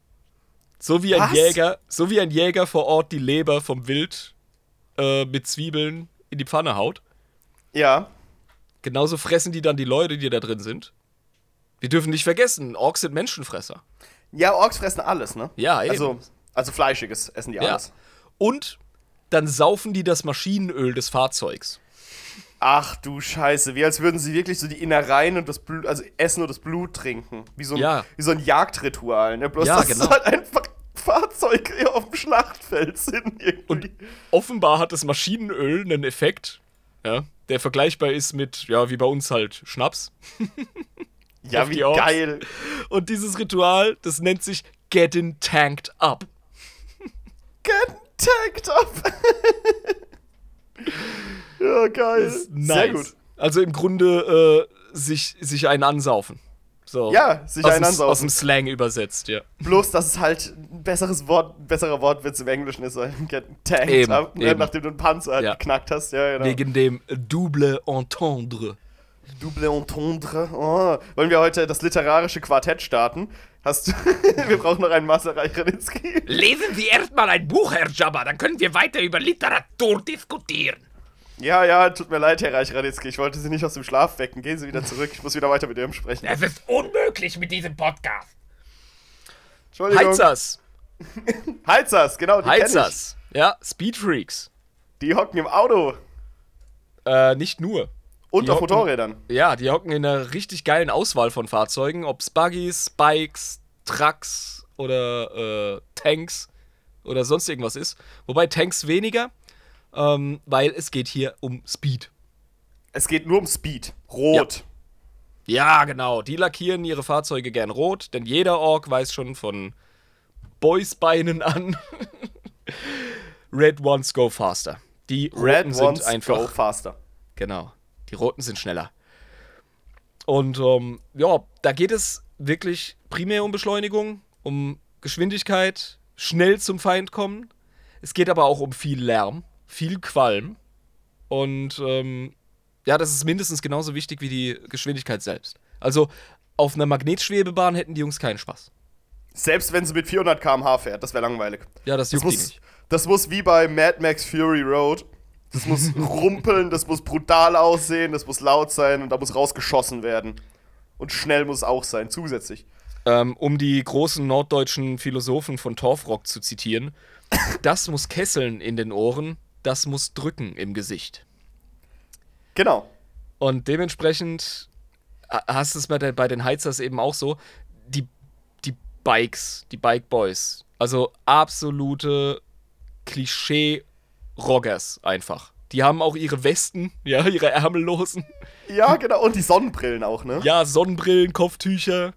So wie ein Was? Jäger, so wie ein Jäger vor Ort die Leber vom Wild äh, mit Zwiebeln in die Pfanne haut. Ja. Genauso fressen die dann die Leute, die da drin sind. Wir dürfen nicht vergessen, Orks sind Menschenfresser. Ja, Orks fressen alles, ne? Ja, eben. Also, also Fleischiges essen die Ja. alles. Und dann saufen die das Maschinenöl des Fahrzeugs. Ach du Scheiße, wie als würden sie wirklich so die Innereien und das Blut, also essen und das Blut trinken. Wie so ein, Ja. wie so ein Jagdritual, ne? Bloß, Ja, dass genau. es <laughs> halt einfach Fahrzeuge auf dem Schlachtfeld sind irgendwie. Und offenbar hat das Maschinenöl einen Effekt, ja, der vergleichbar ist mit, ja, wie bei uns halt Schnaps. <laughs> ja, wie geil. Und dieses Ritual, das nennt sich Getting Tanked Up. Get tagged up. <laughs> ja, geil. Nice. Sehr gut. Also im Grunde äh, sich, sich einen ansaufen. So. Ja, sich aus ansaufen. Aus dem Slang übersetzt, ja. Bloß, dass es halt ein besseres Wort, ein besserer Wortwitz im Englischen ist, weil <laughs> tagged Eben, up, ne? eben. nachdem du einen Panzer halt Ja. geknackt hast. Ja, genau. Wegen dem Double Entendre. Double Entendre. Oh. Wollen wir heute das literarische Quartett starten? Hast du <laughs> wir brauchen noch einen Maserei Raninski. Lesen Sie erstmal ein Buch, Herr Jabba, dann können wir weiter über Literatur diskutieren. Ja, ja, tut mir leid, Herr Reich Raditzky. Ich wollte Sie nicht aus dem Schlaf wecken. Gehen Sie wieder zurück. Ich muss wieder weiter mit Ihrem sprechen. Es ist unmöglich mit diesem Podcast. Entschuldigung. Heizers. <laughs> Heizers, genau, die Heizers. Ja, Speedfreaks. Die hocken im Auto Äh, nicht nur. und Die auf hocken- Motorrädern. Ja, die hocken in einer richtig geilen Auswahl von Fahrzeugen, ob's Buggies, Bikes, Trucks oder äh, Tanks oder sonst irgendwas ist. Wobei Tanks weniger, ähm, weil es geht hier um Speed. Es geht nur um Speed. Rot. Ja, genau. Die lackieren ihre Fahrzeuge gern rot, denn jeder Ork weiß schon von Boysbeinen an. <laughs> Red Ones go faster. Die Red Roten sind ones einfach. go faster. Genau. Die Roten sind schneller. Und ähm, ja, da geht es wirklich primär um Beschleunigung, um Geschwindigkeit, schnell zum Feind kommen. Es geht aber auch um viel Lärm, viel Qualm. Und ähm, ja, das ist mindestens genauso wichtig wie die Geschwindigkeit selbst. Also auf einer Magnetschwebebahn hätten die Jungs keinen Spaß. Selbst wenn sie mit 400 km/h fährt, das wäre langweilig. Ja, das Das muss, nicht. das muss wie bei Mad Max Fury Road. Das muss <laughs> rumpeln, das muss brutal aussehen, das muss laut sein und da muss rausgeschossen werden. Und schnell muss es auch sein, zusätzlich. Ähm, um die großen norddeutschen Philosophen von Torfrock zu zitieren, <coughs> das muss kesseln in den Ohren, das muss drücken im Gesicht. Genau. Und dementsprechend ha- hast du es bei, bei den Heizers eben auch so, die, die Bikes, die Bike Boys, also absolute Klischee-Roggers einfach. Die haben auch ihre Westen, <laughs> ja, ihre ärmellosen, Ja, genau. Und die Sonnenbrillen auch, ne? ja, Sonnenbrillen, Kopftücher.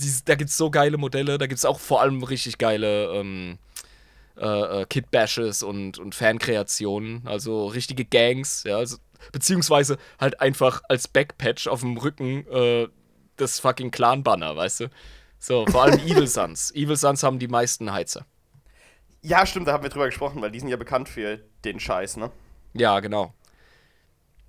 Dies- Da gibt es so geile Modelle, da gibt es auch vor allem richtig geile ähm, äh, äh, Kit-Bashes und, und Fankreationen, also richtige Gangs, ja, also, beziehungsweise halt einfach als Backpatch auf dem Rücken äh, das fucking Clan-Banner, weißt du? So, vor allem <laughs> Evil Sons. Evil Sons haben die meisten Heizer. Ja, stimmt, da haben wir drüber gesprochen, weil die sind ja bekannt für den Scheiß, ne? Ja, genau.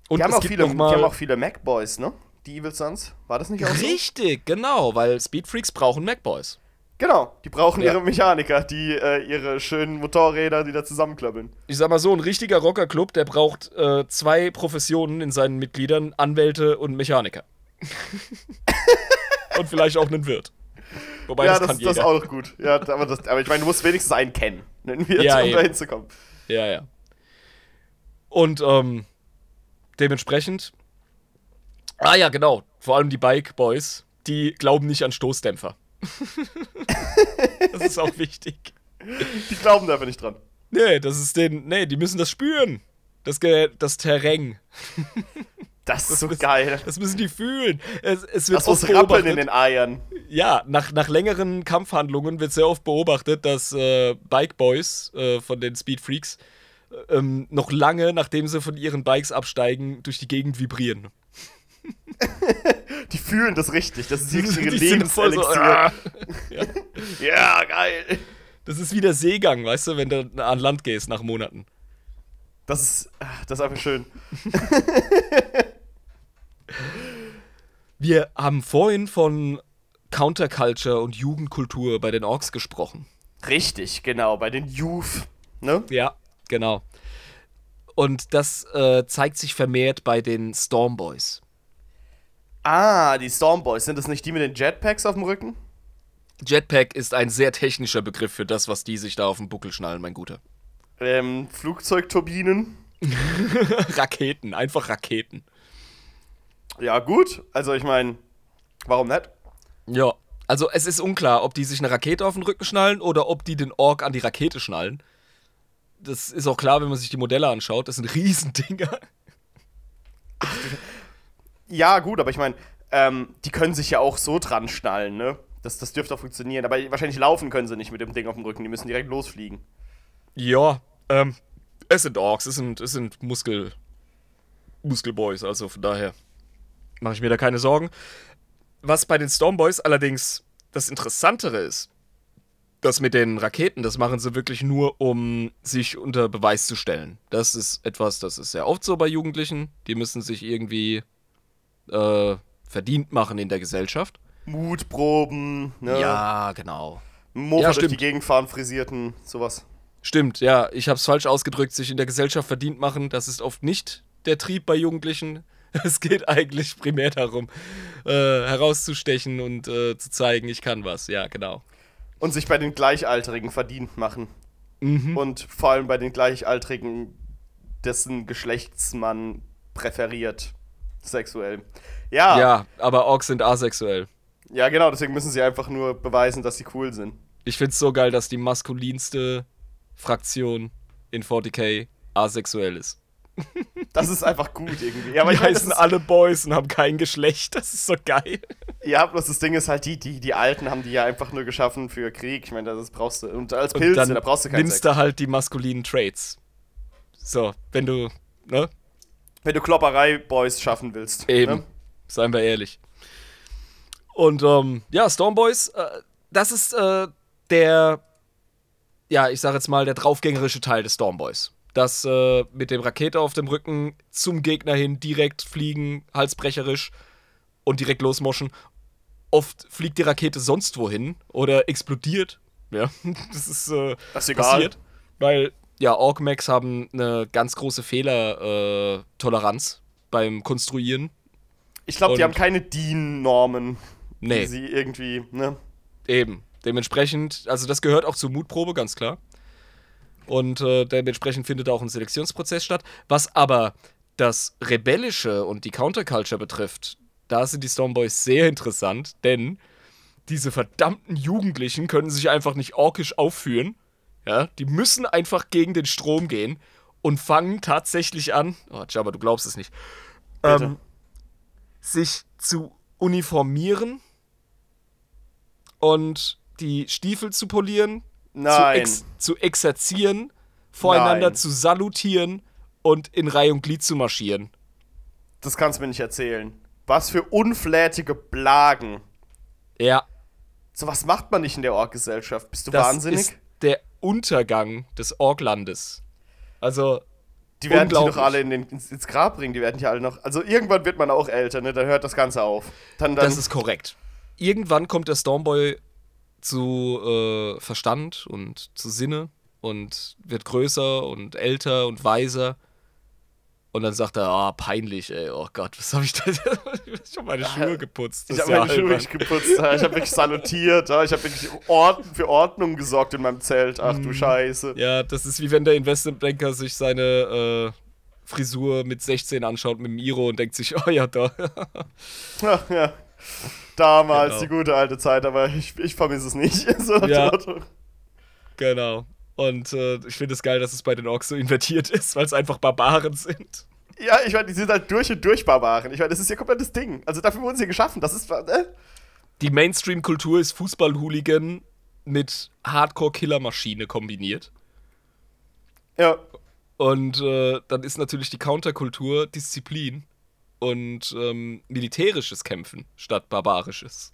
Und Die haben, auch viele, die haben auch viele Mac-Boys, ne? Die Evil Sons. War das nicht auch so? Richtig, genau, weil Speedfreaks brauchen Macboys. Genau, die brauchen Ja. ihre Mechaniker, die äh, ihre schönen Motorräder, die da zusammenklappeln. ich sag mal so, ein richtiger Rockerclub, der braucht äh, zwei Professionen in seinen Mitgliedern, Anwälte und Mechaniker. <laughs> und vielleicht auch einen Wirt. Wobei ja, das, das, kann das ist jeder. auch gut. Ja, aber, das, aber ich meine, du musst wenigstens einen kennen, nennen wir Ja, um da hinzukommen. Ja, ja. Und ähm, dementsprechend. Ah ja, genau. Vor allem die Bike Boys, die glauben nicht an Stoßdämpfer. <laughs> das ist auch wichtig. Die glauben da einfach nicht dran. Nee, das ist den. Nee, die müssen das spüren. Das, das Terrain. Das ist so Das- geil. Das müssen die fühlen. Es, es wird Das muss rappeln in den Eiern. Ja, nach, nach längeren Kampfhandlungen wird sehr oft beobachtet, dass äh, Bike Boys äh, von den Speed Freaks äh, ähm, noch lange, nachdem sie von ihren Bikes absteigen, durch die Gegend vibrieren. <laughs> Die fühlen das richtig. Das ist ihre <laughs> voll so, Lebenselixier. ah. <laughs> ja, geil. Das ist wie der Seegang, weißt du, wenn du an Land gehst nach Monaten. Das ist, ah, das ist einfach schön. <laughs> Wir haben vorhin von Counterculture und Jugendkultur bei den Orks gesprochen. Richtig, genau. Bei den Youth. Ne? Ja, genau. Und das äh, zeigt sich vermehrt bei den Stormboys. Ah, die Stormboys. Sind das nicht die mit den Jetpacks auf dem Rücken? Jetpack ist ein sehr technischer Begriff für das, was die sich da auf den Buckel schnallen, mein Guter. Ähm, Flugzeugturbinen. <laughs> Raketen, einfach Raketen. Ja, gut. Also, ich meine, warum nicht? Ja. Also es ist unklar, ob die sich eine Rakete auf den Rücken schnallen oder ob die den Ork an die Rakete schnallen. Das ist auch klar, wenn man sich die Modelle anschaut. Das sind <laughs> Riesendinger. <laughs> Ja, gut, aber ich meine, ähm, die können sich ja auch so dran schnallen, ne? Das, das dürfte auch funktionieren. Aber wahrscheinlich laufen können sie nicht mit dem Ding auf dem Rücken. Die müssen direkt losfliegen. Ja, ähm, es sind Orks, es sind, es sind Muskel, Muskelboys, also von daher mache ich mir da keine Sorgen. Was bei den Stormboys allerdings das Interessantere ist, das mit den Raketen, das machen sie wirklich nur, um sich unter Beweis zu stellen. Das ist etwas, das ist sehr oft so bei Jugendlichen. Die müssen sich irgendwie äh, verdient machen in der Gesellschaft. Mutproben, ne? Ja, genau. Mofa Ja, durch die. Gegend fahren, frisierten, sowas. Stimmt, ja, ich habe es falsch ausgedrückt, sich in der Gesellschaft verdient machen, das ist oft nicht der Trieb bei Jugendlichen. <laughs> Es geht eigentlich primär darum, äh, herauszustechen und äh, zu zeigen, ich kann was. Ja, genau. Und sich bei den Gleichaltrigen verdient machen. Mhm. Und vor allem bei den Gleichaltrigen, dessen Geschlechts man präferiert. Sexuell. Ja, ja, Ja, aber Orks sind asexuell. genau, deswegen müssen sie einfach nur beweisen, dass sie cool sind. Ich find's so geil, dass die maskulinste Fraktion in 40k asexuell ist. <laughs> Das ist einfach gut irgendwie. Ja, aber Die ich heißen ist, alle Boys und haben kein Geschlecht. Das ist so geil. ja, bloß das Ding ist halt, die, die, die Alten haben die ja einfach nur geschaffen für Krieg. Ich meine, das brauchst du. Und als Und Pilze, dann da brauchst du keinen nimmst Sex. du halt die maskulinen Traits. So, wenn du, ne? Wenn du Klopperei-Boys schaffen willst. Eben. Ne? Seien wir ehrlich. Und ähm, ja, Stormboys, äh, das ist äh, der, ja, ich sag jetzt mal, der draufgängerische Teil des Stormboys. Das äh, mit dem Rakete auf dem Rücken zum Gegner hin direkt fliegen, halsbrecherisch und direkt losmoschen. Oft fliegt die Rakete sonst wohin oder explodiert. Ja, <laughs> das ist, äh, Das ist egal. Weil, ja, Orc-Max haben eine ganz große Fehlertoleranz äh, beim Konstruieren. Ich glaube, die haben keine DIN-Normen, Nee. die sie irgendwie, ne? Eben. Dementsprechend, also das gehört auch zur Mutprobe, ganz klar. Und äh, dementsprechend findet auch ein Selektionsprozess statt. Was aber das Rebellische und die Counterculture betrifft, da sind die Stormboys sehr interessant, denn diese verdammten Jugendlichen können sich einfach nicht orkisch aufführen. Ja, die müssen einfach gegen den Strom gehen und fangen tatsächlich an, oh Jabba, du glaubst es nicht, ähm, sich zu uniformieren und die Stiefel zu polieren, zu, ex zu exerzieren, voreinander Nein. zu salutieren und in Reihe und Glied zu marschieren. Das kannst du mir nicht erzählen. Was für unflätige Blagen. Ja, So was macht man nicht in der Org-Gesellschaft. Bist du das wahnsinnig? ist der Untergang des Orklandes. Also, die werden die doch alle in den, ins, ins Grab bringen. Die werden die alle noch. Also irgendwann wird man auch älter, ne? Dann hört das Ganze auf. Dann, dann, das ist korrekt. Irgendwann kommt der Stormboy zu äh, Verstand und zu Sinne und wird größer und älter und weiser. Und dann sagt er, ah, peinlich, ey, oh Gott, was habe ich da? <laughs> ich hab schon meine Schuhe geputzt. Ich habe meine Schuhe wirklich geputzt. Ich habe wirklich salutiert. Ich habe wirklich für Ordnung gesorgt in meinem Zelt. Ach Mhm. du Scheiße. Ja, das ist wie wenn der Investmentbanker sich seine äh, Frisur mit 16 anschaut mit dem Iro und denkt sich, oh ja, da. <laughs> Ja, ja. Damals, Genau. die gute alte Zeit, aber ich, ich vermisse es nicht. <laughs> So Ja. Genau. Und äh, ich finde es geil, dass es bei den Orks so invertiert ist, weil es einfach Barbaren sind. Ja, ich meine, die sind halt durch und durch Barbaren. Ich meine, das ist ja komplettes Ding. Also dafür wurden sie geschaffen. Das ist. Äh? Die Mainstream-Kultur ist Fußball-Hooligan mit Hardcore-Killer-Maschine kombiniert. Ja. Und äh, dann ist natürlich die Counterkultur Disziplin und ähm, militärisches Kämpfen statt barbarisches.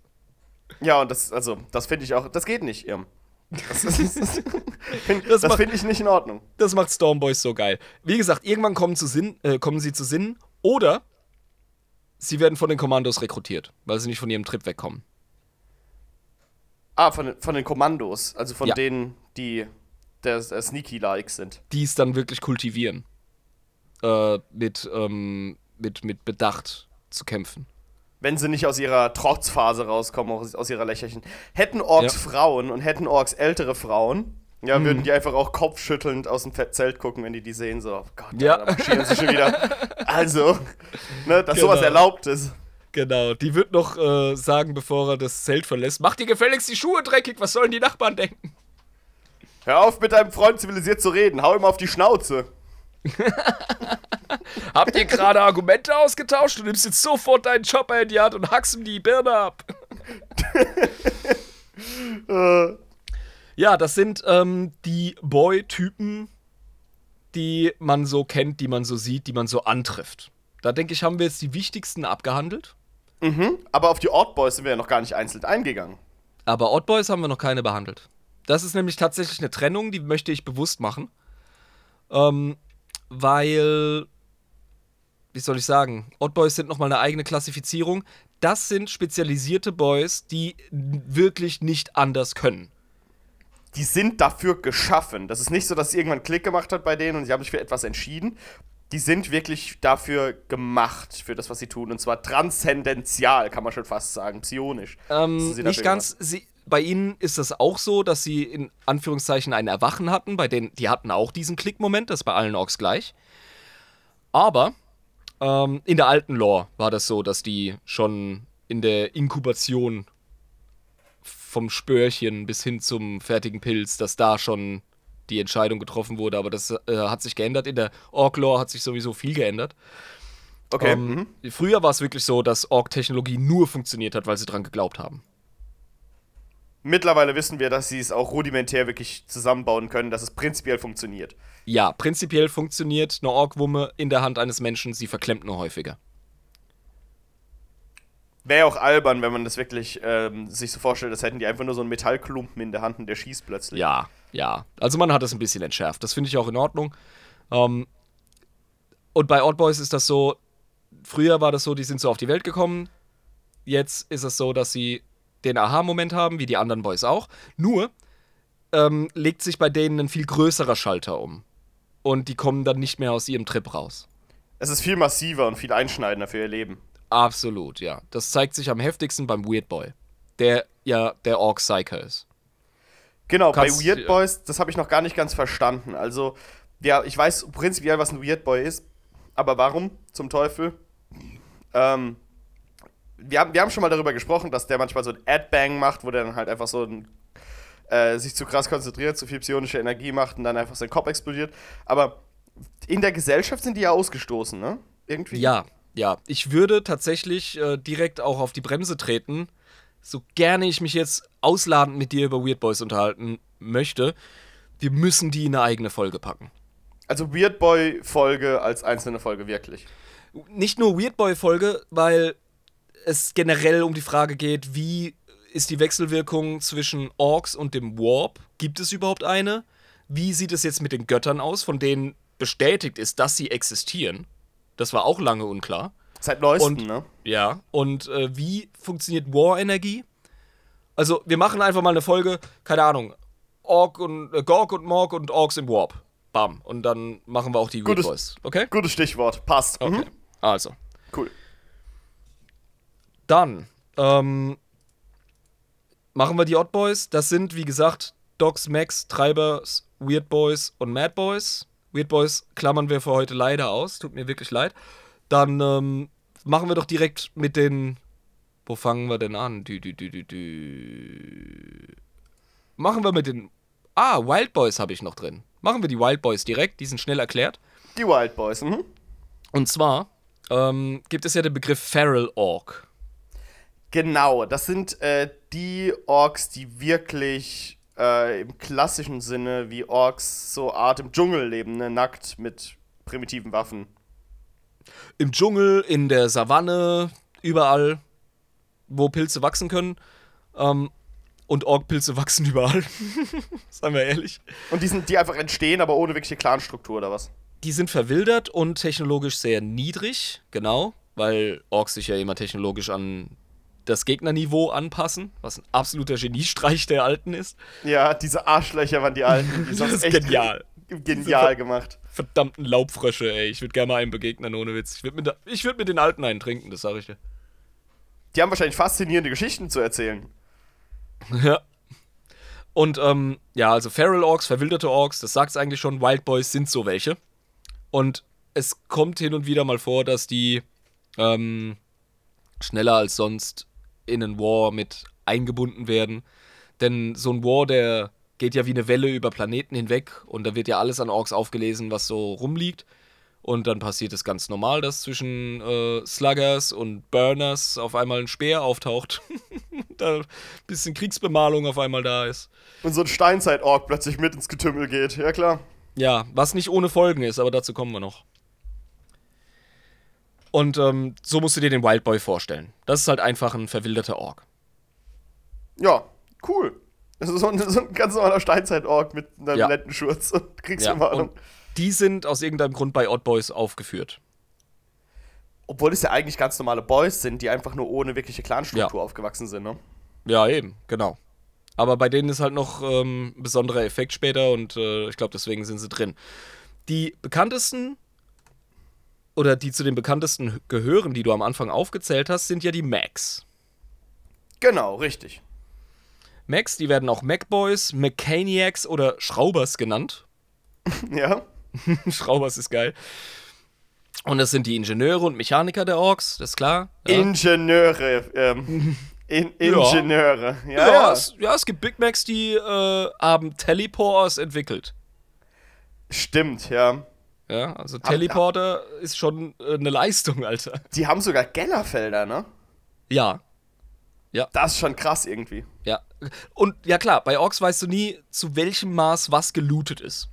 Ja, und das, also, das finde ich auch. Das geht nicht, Irm. Das, ist- das, <laughs> find- Das das macht- finde ich nicht in Ordnung. Das macht Stormboys so geil. Wie gesagt, irgendwann kommen, zu Sinn, äh, kommen sie zu Sinnen oder sie werden von den Kommandos rekrutiert, weil sie nicht von ihrem Trip wegkommen. Ah, von, den- von den Kommandos. Also von Ja. denen, die der, der Sneaky-Likes sind. Die es dann wirklich kultivieren. Äh, mit, ähm, mit, mit Bedacht zu kämpfen. Wenn sie nicht aus ihrer Trotzphase rauskommen, aus, aus ihrer Lächerchen. Hätten Orks Ja. Mhm. Frauen und hätten Orks ältere Frauen, ja, würden die einfach auch kopfschüttelnd aus dem Zelt gucken, wenn die die sehen. So, oh Gott, Ja. da marschieren sie schon wieder. <laughs> Also, ne, dass Genau. sowas erlaubt ist. Genau, die wird noch äh, sagen, bevor er das Zelt verlässt: Mach dir gefälligst die Schuhe dreckig, was sollen die Nachbarn denken? Hör auf, mit deinem Freund zivilisiert zu reden. Hau ihm auf die Schnauze. <laughs> Habt ihr gerade Argumente ausgetauscht? Du nimmst jetzt sofort deinen Chopper in die Hand und hackst ihm die Birne ab. <laughs> Ja, das sind ähm, die Boy-Typen, die man so kennt, die man so sieht, die man so antrifft. Da denke ich, haben wir jetzt die wichtigsten abgehandelt. mhm. Aber auf die Ortboys sind wir ja noch gar nicht einzeln eingegangen. Aber Oddboys haben wir noch keine behandelt. Das ist nämlich tatsächlich eine Trennung, die möchte ich bewusst machen. Ähm, weil, wie soll ich sagen, Oddboys sind nochmal eine eigene Klassifizierung. Das sind spezialisierte Boys, die wirklich nicht anders können. die sind dafür geschaffen. Das ist nicht so, dass es irgendwann Klick gemacht hat bei denen und sie haben sich für etwas entschieden. Die sind wirklich dafür gemacht, für das, was sie tun. Und zwar transzendenzial, kann man schon fast sagen, psionisch. Ähm, nicht ganz. Sie, bei ihnen ist es auch so, dass sie in Anführungszeichen ein Erwachen hatten. Bei denen, die hatten auch diesen Klickmoment, das ist bei allen Orks gleich. Aber ähm, in der alten Lore war das so, dass die schon in der Inkubation vom Spörchen bis hin zum fertigen Pilz, dass da schon die Entscheidung getroffen wurde. Aber das äh, hat sich geändert. In der Ork-Lore hat sich sowieso viel geändert. Okay. Ähm, mhm. Früher war es wirklich so, dass Ork-Technologie nur funktioniert hat, weil sie dran geglaubt haben. Mittlerweile wissen wir, dass sie es auch rudimentär wirklich zusammenbauen können, dass es prinzipiell funktioniert. Ja, prinzipiell funktioniert eine Orkwumme in der Hand eines Menschen, sie verklemmt nur häufiger. Wäre auch albern, wenn man das wirklich ähm, sich so vorstellt, als hätten die einfach nur so einen Metallklumpen in der Hand und der schießt plötzlich. Ja, ja. Also man hat es ein bisschen entschärft. Das finde ich auch in Ordnung. Ähm, und bei Odd Boys ist das so, früher war das so, die sind so auf die Welt gekommen. Jetzt ist es so, dass sie den Aha-Moment haben, wie die anderen Boys auch. Nur ähm, legt sich bei denen ein viel größerer Schalter um. Und die kommen dann nicht mehr aus ihrem Trip raus. Es ist viel massiver und viel einschneidender für ihr Leben. Absolut, ja. Das zeigt sich am heftigsten beim Weird Boy, der ja der Orc Psyker ist. Genau, Kannst- bei Weird Boys, das habe ich noch gar nicht ganz verstanden. Also, ja, ich weiß prinzipiell, was ein Weird Boy ist, aber warum zum Teufel? Ähm, wir haben, wir haben schon mal darüber gesprochen, dass der manchmal so ein Ad-Bang macht, wo der dann halt einfach so ein, äh, sich zu krass konzentriert, zu viel psionische Energie macht und dann einfach sein Kopf explodiert. Aber in der Gesellschaft sind die ja ausgestoßen, ne? Irgendwie. Ja, ja. Ich würde tatsächlich äh, direkt auch auf die Bremse treten, so gerne ich mich jetzt ausladend mit dir über Weird Boys unterhalten möchte. Wir müssen die in eine eigene Folge packen. Also Weird Boy-Folge als einzelne Folge, wirklich. Nicht nur Weird Boy-Folge, weil es generell um die Frage geht, wie ist die Wechselwirkung zwischen Orks und dem Warp? Gibt es überhaupt eine? Wie sieht es jetzt mit den Göttern aus, von denen bestätigt ist, dass sie existieren? Das war auch lange unklar. Seit neuestem, Und- ne? Ja, und äh, wie funktioniert War-Energie? Also, wir machen einfach mal eine Folge, keine Ahnung, Ork und äh, Gork und Morg und Orks im Warp. Bam. Und dann machen wir auch die Weird Gutes- Boys. Okay? Gutes Stichwort. Passt. Okay. Mhm. Also. Dann ähm, machen wir die Odd Boys. Das sind, wie gesagt, Docs, Max, Treibers, Weird Boys und Mad Boys. Weird Boys klammern wir für heute leider aus. Tut mir wirklich leid. Dann ähm, machen wir doch direkt mit den. Wo fangen wir denn an? Dü, dü, dü, dü, dü. Machen wir mit den. Ah, Wild Boys habe ich noch drin. Machen wir die Wild Boys direkt. Die sind schnell erklärt. Die Wild Boys. Mhm. Und zwar ähm, gibt es ja den Begriff Feral Orc. Genau, das sind äh, die Orks, die wirklich äh, im klassischen Sinne wie Orks so Art im Dschungel leben, ne? nackt mit primitiven Waffen. im Dschungel, in der Savanne, überall, wo Pilze wachsen können. Ähm, und Orkpilze <laughs> wachsen überall. <laughs> Seien wir ehrlich. Und die, sind, die einfach entstehen, aber ohne wirkliche Clanstruktur oder was? Die sind verwildert und technologisch sehr niedrig, genau, weil Orks sich ja immer technologisch an das Gegnerniveau anpassen, was ein absoluter Geniestreich der Alten ist. Ja, diese Arschlöcher waren die Alten. Die <laughs> Das ist echt genial. Genial gemacht. Verdammten Laubfrösche, ey. Ich würde gerne mal einen begegnen, ohne Witz. Ich würde mit, würd mit den Alten einen trinken, das sage ich dir. Die haben wahrscheinlich faszinierende Geschichten zu erzählen. <laughs> Ja. Und ähm, ja, also Feral Orks, verwilderte Orks, das sagt's eigentlich schon, Wild Boys sind so welche. Und es kommt hin und wieder mal vor, dass die ähm, schneller als sonst in einen War mit eingebunden werden. Denn so ein War, der geht ja wie eine Welle über Planeten hinweg und da wird ja alles an Orks aufgelesen, was so rumliegt. Und dann passiert es ganz normal, dass zwischen äh, Sluggers und Burners auf einmal ein Speer auftaucht. <laughs> da ein bisschen Kriegsbemalung auf einmal da ist. Und so ein Steinzeit-Ork plötzlich mit ins Getümmel geht. Ja, klar. Ja, was nicht ohne Folgen ist, aber dazu kommen wir noch. Und ähm, so musst du dir den Wild Boy vorstellen. Das ist halt einfach ein verwilderter Ork. Ja, cool. Das ist so ein, <laughs> so ein ganz normaler Steinzeit-Ork mit einem Ja. Lendenschurz und <laughs> Ja, Kriegsbemalung. und die sind aus irgendeinem Grund bei Odd Boys aufgeführt. Obwohl es ja eigentlich ganz normale Boys sind, die einfach nur ohne wirkliche Clanstruktur Ja. aufgewachsen sind, ne? Ja, eben, genau. Aber bei denen ist halt noch ähm, ein besonderer Effekt später und äh, ich glaube, deswegen sind sie drin. Die bekanntesten oder die zu den bekanntesten gehören, die du am Anfang aufgezählt hast, sind ja die Macs. Genau, richtig. Macs, die werden auch Macboys, Mechaniacs oder Schraubers genannt. <laughs> Ja. <laughs> Schraubers ist geil. Und das sind die Ingenieure und Mechaniker der Orks, das ist klar. Ja. Ingenieure. Ähm, <laughs> in, Ingenieure. Ja, Ja, ja. Es, ja, es gibt Big Macs, die äh, haben Teleporters entwickelt. Stimmt, ja. Ja, also Teleporter ist schon äh, eine Leistung, Alter. Die haben sogar Gellerfelder, ne? Ja, Das ist schon krass irgendwie. ja. Und ja klar, bei Orks weißt du nie, zu welchem Maß was gelootet ist.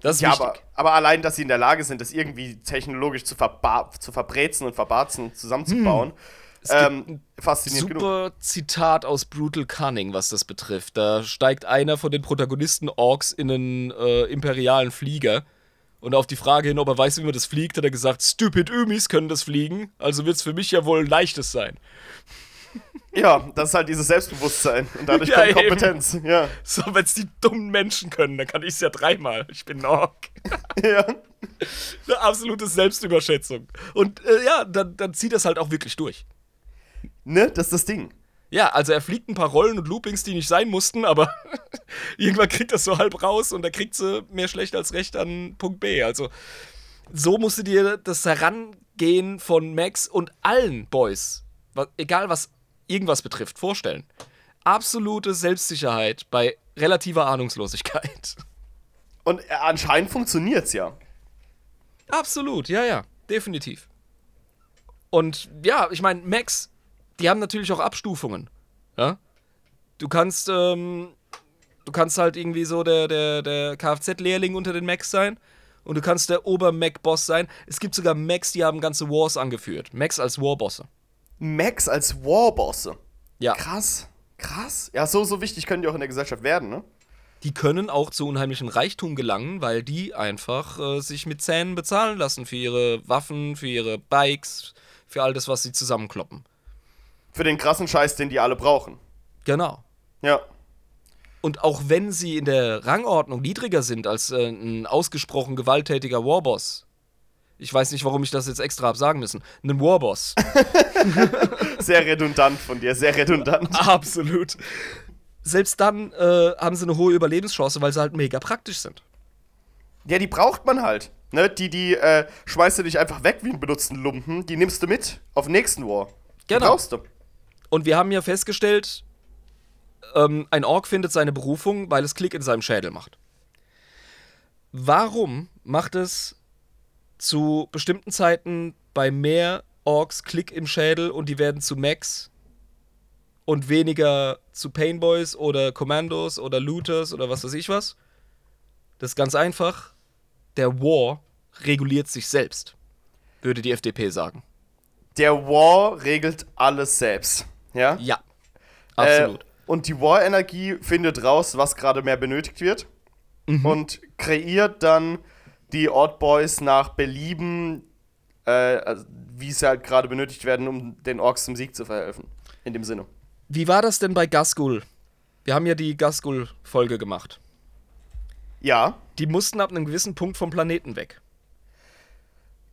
Das ist Ja, wichtig. aber, aber allein, dass sie in der Lage sind, das irgendwie technologisch zu, zu verbrezen und verbarzen, zusammenzubauen, ähm, faszinierend genug. Super Zitat aus Brutal Cunning, was das betrifft. Da steigt einer von den Protagonisten Orks in einen äh, imperialen Flieger. Und auf die Frage hin, ob er weiß, wie man das fliegt, hat er gesagt, Stupid Ümis können das fliegen, also wird es für mich ja wohl ein leichtes sein. <laughs> Ja, das ist halt dieses Selbstbewusstsein und dadurch <laughs> Ja, kommt eben. Kompetenz. Ja. So, wenn es die dummen Menschen können, dann kann ich es ja dreimal. Ich bin ein Ork. <laughs> ja. Eine absolute Selbstüberschätzung. Und äh, ja, dann, dann zieht das halt auch wirklich durch. Ne, das ist das Ding. Ja, also er fliegt ein paar Rollen und Loopings, die nicht sein mussten, aber <laughs> irgendwann kriegt das so halb raus und da kriegt sie mehr schlecht als recht an Punkt B. Also so musst du dir das Herangehen von Max und allen Boys, egal was irgendwas betrifft, vorstellen. Absolute Selbstsicherheit bei relativer Ahnungslosigkeit. <laughs> Und äh, anscheinend funktioniert's ja. Absolut, ja, ja, definitiv. Und ja, ich meine, Macs, die haben natürlich auch Abstufungen. Ja? Du kannst, ähm, du kannst halt irgendwie so der, der, der Kfz-Lehrling unter den Macs sein. Und du kannst der Ober-Mac-Boss sein. Es gibt sogar Macs, die haben ganze Wars angeführt. Macs als Warbosse. Max als Warbosse. Ja. Krass. Krass. Ja, so, so wichtig können die auch in der Gesellschaft werden, ne? Die können auch zu unheimlichem Reichtum gelangen, weil die einfach äh, sich mit Zähnen bezahlen lassen für ihre Waffen, für ihre Bikes, für all das, was sie zusammenkloppen. Für den krassen Scheiß, den die alle brauchen. Genau. Ja. Und auch wenn sie in der Rangordnung niedriger sind als äh, ein ausgesprochen gewalttätiger Warboss, ich weiß nicht, warum ich das jetzt extra habe sagen müssen, ein Warboss. <laughs> <laughs> Sehr redundant von dir, sehr redundant. Absolut. Selbst dann äh, haben sie eine hohe Überlebenschance, weil sie halt mega praktisch sind. Ja, die braucht man halt. Ne? Die, die äh, schmeißt du nicht einfach weg wie einen benutzten Lumpen. Die nimmst du mit auf den nächsten War. Die Genau. brauchst du. Und wir haben ja festgestellt, ähm, ein Ork findet seine Berufung, weil es Klick in seinem Schädel macht. Warum macht es zu bestimmten Zeiten bei mehr Orks Klick im Schädel und die werden zu Mechs und weniger zu Painboys oder Commandos oder Looters oder was weiß ich was? Das ist ganz einfach. Der War reguliert sich selbst, würde die FDP sagen. Der War regelt alles selbst. Ja? Ja, absolut. Äh, und die War-Energie findet raus, was gerade mehr benötigt wird. Mhm. Und kreiert dann die Oddboys nach Belieben, äh, also wie sie halt gerade benötigt werden, um den Orks zum Sieg zu verhelfen. In dem Sinne. Wie war das denn bei Gasgul? Wir haben ja die Gasgul-Folge gemacht. Ja, Die mussten ab einem gewissen Punkt vom Planeten weg.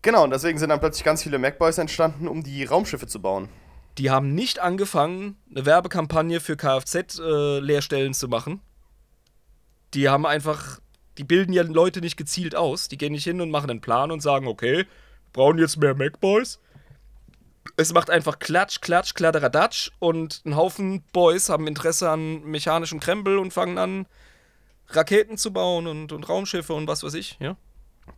genau. Und deswegen sind dann plötzlich ganz viele Macboys entstanden, um die Raumschiffe zu bauen. Die haben nicht angefangen, eine Werbekampagne für Kfz-Lehrstellen zu machen. Die haben einfach, die bilden ja Leute nicht gezielt aus. Die gehen nicht hin und machen einen Plan und sagen, okay, wir brauchen jetzt mehr Macboys. Es macht einfach Klatsch, Klatsch, Kladderadatsch und ein Haufen Boys haben Interesse an mechanischem Krempel und fangen an, Raketen zu bauen und, und Raumschiffe und was weiß ich, ja.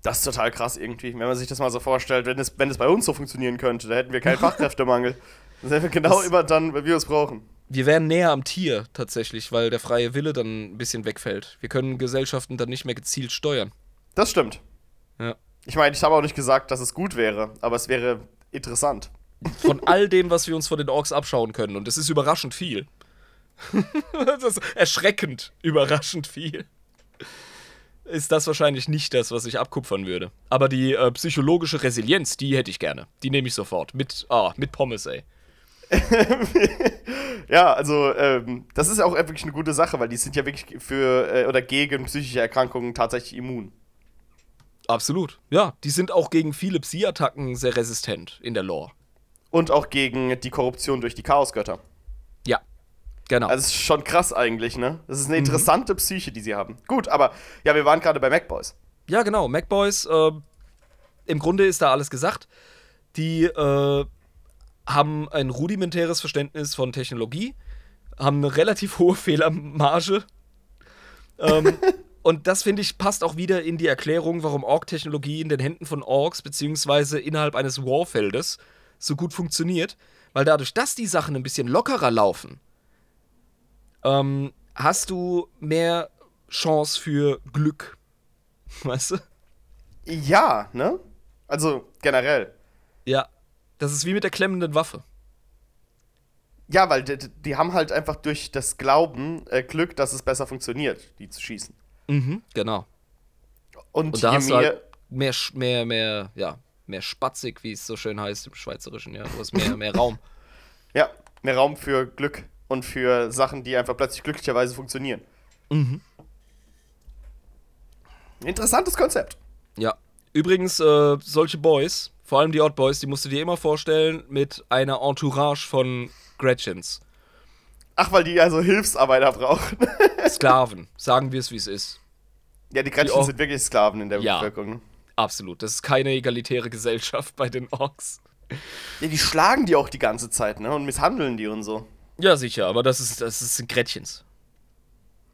Das ist total krass irgendwie, wenn man sich das mal so vorstellt. Wenn es, wenn es bei uns so funktionieren könnte, da hätten wir keinen <laughs> Fachkräftemangel. Sind wir genau Das- immer dann, wenn wir es brauchen. Wir wären näher am Tier tatsächlich, weil der freie Wille dann ein bisschen wegfällt. Wir können Gesellschaften dann nicht mehr gezielt steuern. Das stimmt. Ja. Ich meine, ich habe auch nicht gesagt, dass es gut wäre, aber es wäre interessant. Von all dem, was wir uns von den Orks abschauen können. Und es ist überraschend viel. <laughs> das ist erschreckend überraschend viel. Ist das wahrscheinlich nicht das, was ich abkupfern würde. Aber die äh, psychologische Resilienz, die hätte ich gerne. Die nehme ich sofort. Mit, ah, mit Pommes, ey. <laughs> ja, also ähm, das ist auch wirklich eine gute Sache, weil die sind ja wirklich für äh, oder gegen psychische Erkrankungen tatsächlich immun. Absolut. Ja, die sind auch gegen viele Psi-Attacken sehr resistent in der Lore. Und auch gegen die Korruption durch die Chaosgötter. Ja, genau. Also es ist schon krass eigentlich, ne? Das ist eine interessante Psyche, die sie haben. Gut, aber ja, wir waren gerade bei MacBoys. Ja, genau. MacBoys, äh, im Grunde ist da alles gesagt. Die äh, haben ein rudimentäres Verständnis von Technologie, haben eine relativ hohe <laughs> Fehlermarge. ähm, <laughs> und das, finde ich, passt auch wieder in die Erklärung, warum Ork-Technologie in den Händen von Orks beziehungsweise innerhalb eines Warfeldes so gut funktioniert. Weil dadurch, dass die Sachen ein bisschen lockerer laufen, ähm, hast du mehr Chance für Glück. <laughs> Weißt du? Ja, ne? Also generell. Ja. Das ist wie mit der klemmenden Waffe. Ja, weil die, die haben halt einfach durch das Glauben äh, Glück, dass es besser funktioniert, die zu schießen. Mhm, genau. Und, Und da hast du mehr. halt mehr, mehr, mehr, ja, mehr spatzig, wie es so schön heißt im Schweizerischen, ja. Du hast mehr, mehr Raum. <laughs> Ja, mehr Raum für Glück und für Sachen, die einfach plötzlich glücklicherweise funktionieren. Mhm. Interessantes Konzept. Ja. Übrigens, äh, solche Boys, vor allem die Odd Boys, die musst du dir immer vorstellen mit einer Entourage von Gretchens. Ach, weil die also Hilfsarbeiter brauchen. <laughs> Sklaven, sagen wir es, wie es ist. ja, die Gretchen Die Or- sind wirklich Sklaven in der Ja. Bevölkerung. Absolut. Das ist keine egalitäre Gesellschaft bei den Orks. Ja, die schlagen die auch die ganze Zeit, ne? Und misshandeln die und so. Ja, sicher, aber das ist, das ist sind Gretchens.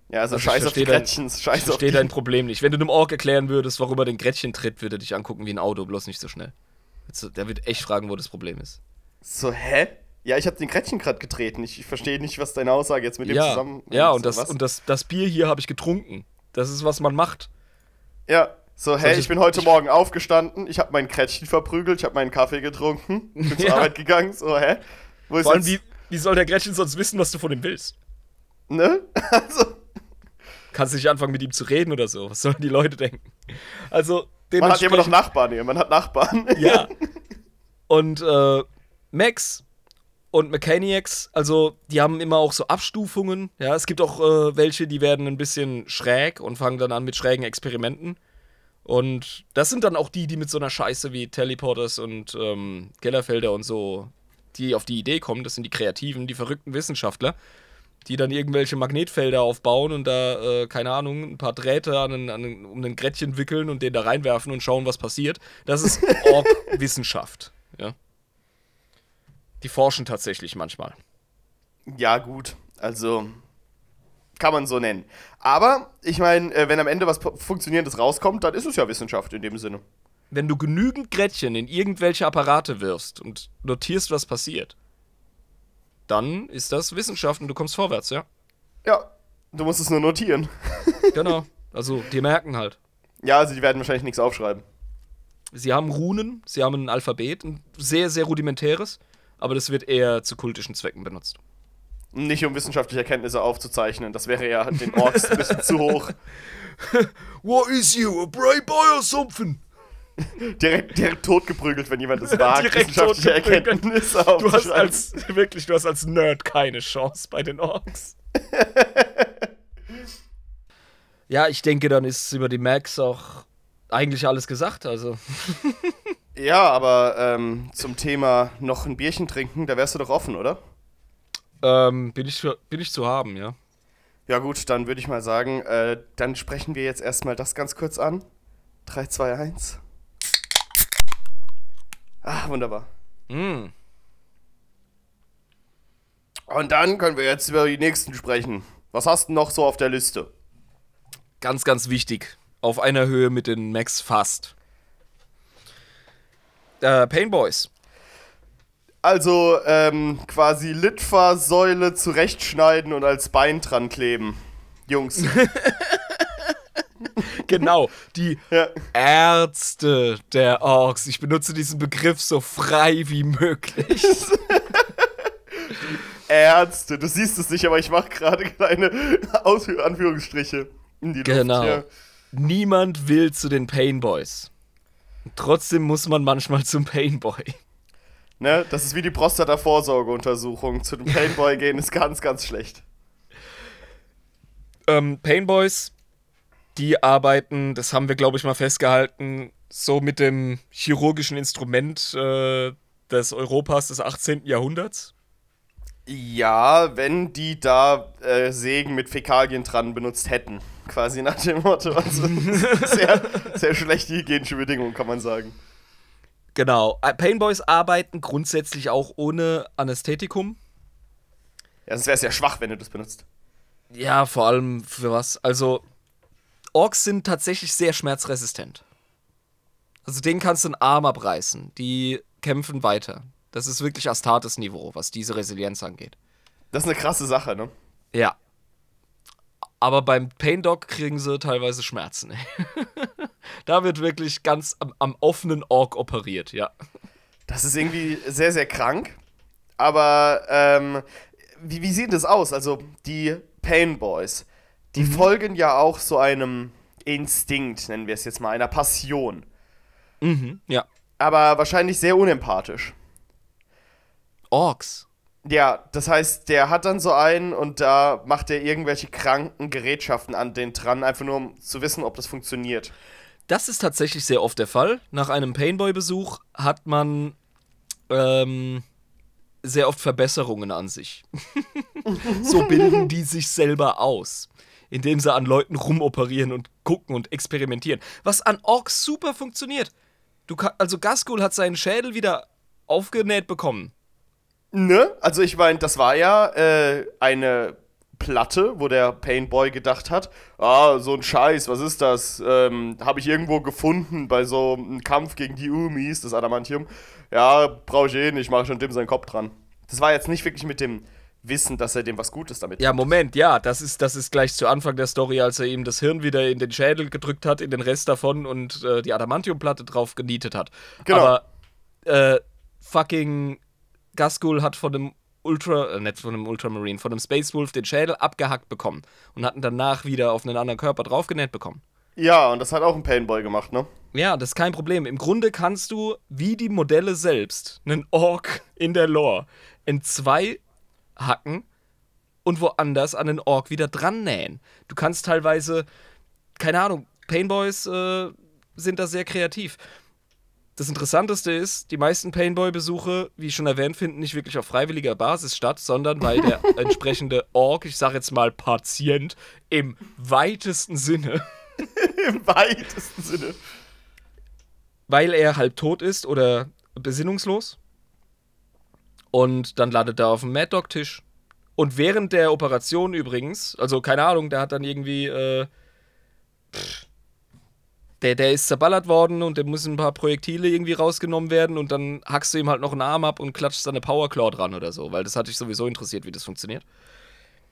Ja, also, Also scheiß auf die dein- Gretchens, Ich scheiß auf die. dein Problem nicht. Wenn du einem Ork erklären würdest, warum er den Gretchen tritt, würde er dich angucken wie ein Auto, bloß nicht so schnell. Der wird echt fragen, wo das Problem ist. So, hä? Ja, ich habe den Gretchen gerade getreten. Ich, ich verstehe nicht, was deine Aussage jetzt mit dem Ja, zusammen ja so, und, das, was? und das, das Bier hier habe ich getrunken. Das ist, was man macht. Ja, so, hey, Solche- ich bin heute ich- Morgen aufgestanden, ich habe mein Gretchen verprügelt, ich habe meinen Kaffee getrunken, bin zur <laughs> Ja. Arbeit gegangen, so, hä? Wo ist Vor allem, jetzt, wie, wie soll der Gretchen sonst wissen, was du von ihm willst? ne? <laughs> Also, Kannst nicht anfangen, mit ihm zu reden oder so. Was sollen die Leute denken? Also, man hat ja immer noch Nachbarn hier, man hat Nachbarn. <laughs> Ja. Und äh, Max und Mechaniacs, also die haben immer auch so Abstufungen. Ja, es gibt auch äh, welche, die werden ein bisschen schräg und fangen dann an mit schrägen Experimenten. Und das sind dann auch die, die mit so einer Scheiße wie Teleporters und ähm, Gellerfelder und so, die auf die Idee kommen. Das sind die Kreativen, die verrückten Wissenschaftler, die dann irgendwelche Magnetfelder aufbauen und da, äh, keine Ahnung, ein paar Drähte an einen, an einen, um ein Grättchen wickeln und den da reinwerfen und schauen, was passiert. Das ist <laughs> Org-Wissenschaft. Ja. Die forschen tatsächlich manchmal. Ja, gut, also kann man so nennen. Aber, ich meine, äh, wenn am Ende was Funktionierendes rauskommt, dann ist es ja Wissenschaft in dem Sinne. Wenn du genügend Grättchen in irgendwelche Apparate wirfst und notierst, was passiert, dann ist das Wissenschaft und du kommst vorwärts, ja. Ja, du musst es nur notieren. <laughs> Genau. Also, die merken halt. Ja, also die werden wahrscheinlich nichts aufschreiben. Sie haben Runen, sie haben ein Alphabet, ein sehr, sehr rudimentäres, aber das wird eher zu kultischen Zwecken benutzt. Nicht um wissenschaftliche Erkenntnisse aufzuzeichnen. Das wäre ja den Orks ein bisschen zu hoch. <laughs> What is you, a brave boy or something? <laughs> Direkt, direkt totgeprügelt, wenn jemand es <laughs> wagt, Direkt wissenschaftliche. Erkenntnisse <laughs> Du hast als, wirklich, du hast als Nerd keine Chance bei den Orks. ja, ich denke, dann ist über die Max auch eigentlich alles gesagt. Also, Ja, aber ähm, zum Thema noch ein Bierchen trinken, da wärst du doch offen, oder? ähm, bin, ich, bin ich zu haben, ja. Ja gut, dann würde ich mal sagen, äh, dann sprechen wir jetzt erstmal das ganz kurz an. 3, 2, 1. Ah, wunderbar. Mm. Und dann können wir jetzt über die nächsten sprechen. Was hast du noch so auf der Liste? Ganz, ganz wichtig. Auf einer Höhe mit den Max fast. Äh, Painboys. Also ähm, quasi Litfaßsäule zurechtschneiden und als Bein dran kleben. Jungs. <laughs> <laughs> Genau, die ja. Ärzte der Orks. Ich benutze diesen Begriff so frei wie möglich. <laughs> Ärzte, du siehst es nicht, aber ich mache gerade kleine Aus Anführungsstriche in die Genau. Luft. Ja. Niemand will zu den Painboys. Trotzdem muss man manchmal zum Painboy. Ne? Das ist wie die Prostata-Vorsorgeuntersuchung. Zu dem Painboy gehen ist ganz, ganz schlecht. Ähm, Painboys, die arbeiten, das haben wir, glaube ich, mal festgehalten, so mit dem chirurgischen Instrument äh, des Europas des 18. Jahrhunderts. Ja, wenn die da äh, Sägen mit Fäkalien dran benutzt hätten. <laughs> Quasi nach dem Motto. Also, <laughs> sehr, sehr schlechte hygienische Bedingungen, kann man sagen. Genau. Äh, Painboys arbeiten grundsätzlich auch ohne Anästhetikum. Ja, sonst wäre es ja schwach, wenn du das benutzt. Ja, vor allem für was? Also, Orks sind tatsächlich sehr schmerzresistent. Also, denen kannst du einen Arm abreißen. Die kämpfen weiter. Das ist wirklich Astartes-Niveau, was diese Resilienz angeht. Das ist eine krasse Sache, ne? Ja. Aber beim Pain Dog kriegen sie teilweise Schmerzen. <laughs> da wird wirklich ganz am, am, offenen Ork operiert, ja. Das ist irgendwie sehr, sehr krank. Aber ähm, wie, wie sieht das aus? Also, die Pain Boys, die mhm. folgen ja auch so einem Instinkt, nennen wir es jetzt mal, einer Passion. Mhm, ja. Aber wahrscheinlich sehr unempathisch. Orks. Ja, das heißt, der hat dann so einen und da macht er irgendwelche kranken Gerätschaften an den dran, einfach nur um zu wissen, ob das funktioniert. Das ist tatsächlich sehr oft der Fall. Nach einem Painboy-Besuch hat man ähm, sehr oft Verbesserungen an sich. <laughs> so bilden die sich selber aus, indem sie an Leuten rumoperieren und gucken und experimentieren. Was an Orks super funktioniert. Du kann, also Gaskul hat seinen Schädel wieder aufgenäht bekommen. Ne? Also ich meine, das war ja äh, eine Platte, wo der Painboy gedacht hat, ah, so ein Scheiß, was ist das? Ähm, Habe ich irgendwo gefunden bei so einem Kampf gegen die Umis, das Adamantium. Ja, brauche ich eh nicht, mache schon dem seinen Kopf dran. Das war jetzt nicht wirklich mit dem Wissen, dass er dem was Gutes damit Ja, Moment, ja, das ist, das ist gleich zu Anfang der Story, als er ihm das Hirn wieder in den Schädel gedrückt hat, in den Rest davon und äh, die Adamantiumplatte drauf genietet hat. Genau. Aber äh, fucking Gaskul hat von dem Ultra, äh, nicht von einem Ultramarine, von einem Space Wolf den Schädel abgehackt bekommen und hatten danach wieder auf einen anderen Körper draufgenäht bekommen. Ja, und das hat auch ein Painboy gemacht, ne? Ja, das ist kein Problem. Im Grunde kannst du, wie die Modelle selbst, einen Ork in der Lore in zwei hacken und woanders an den Ork wieder dran nähen. Du kannst teilweise, keine Ahnung, Painboys äh, sind da sehr kreativ. Das Interessanteste ist, die meisten Painboy-Besuche, wie schon erwähnt, finden nicht wirklich auf freiwilliger Basis statt, sondern weil der <laughs> entsprechende Ork, ich sag jetzt mal Patient, im weitesten Sinne. <laughs> Im weitesten Sinne. Weil er halb tot ist oder besinnungslos. Und dann landet er auf dem Mad Dog-Tisch. Und während der Operation übrigens, also keine Ahnung, der hat dann irgendwie. Äh, pff, der, der ist zerballert worden und der muss ein paar Projektile irgendwie rausgenommen werden und dann hackst du ihm halt noch einen Arm ab und klatschst da eine Powerclaw dran oder so, weil das hat dich sowieso interessiert, wie das funktioniert.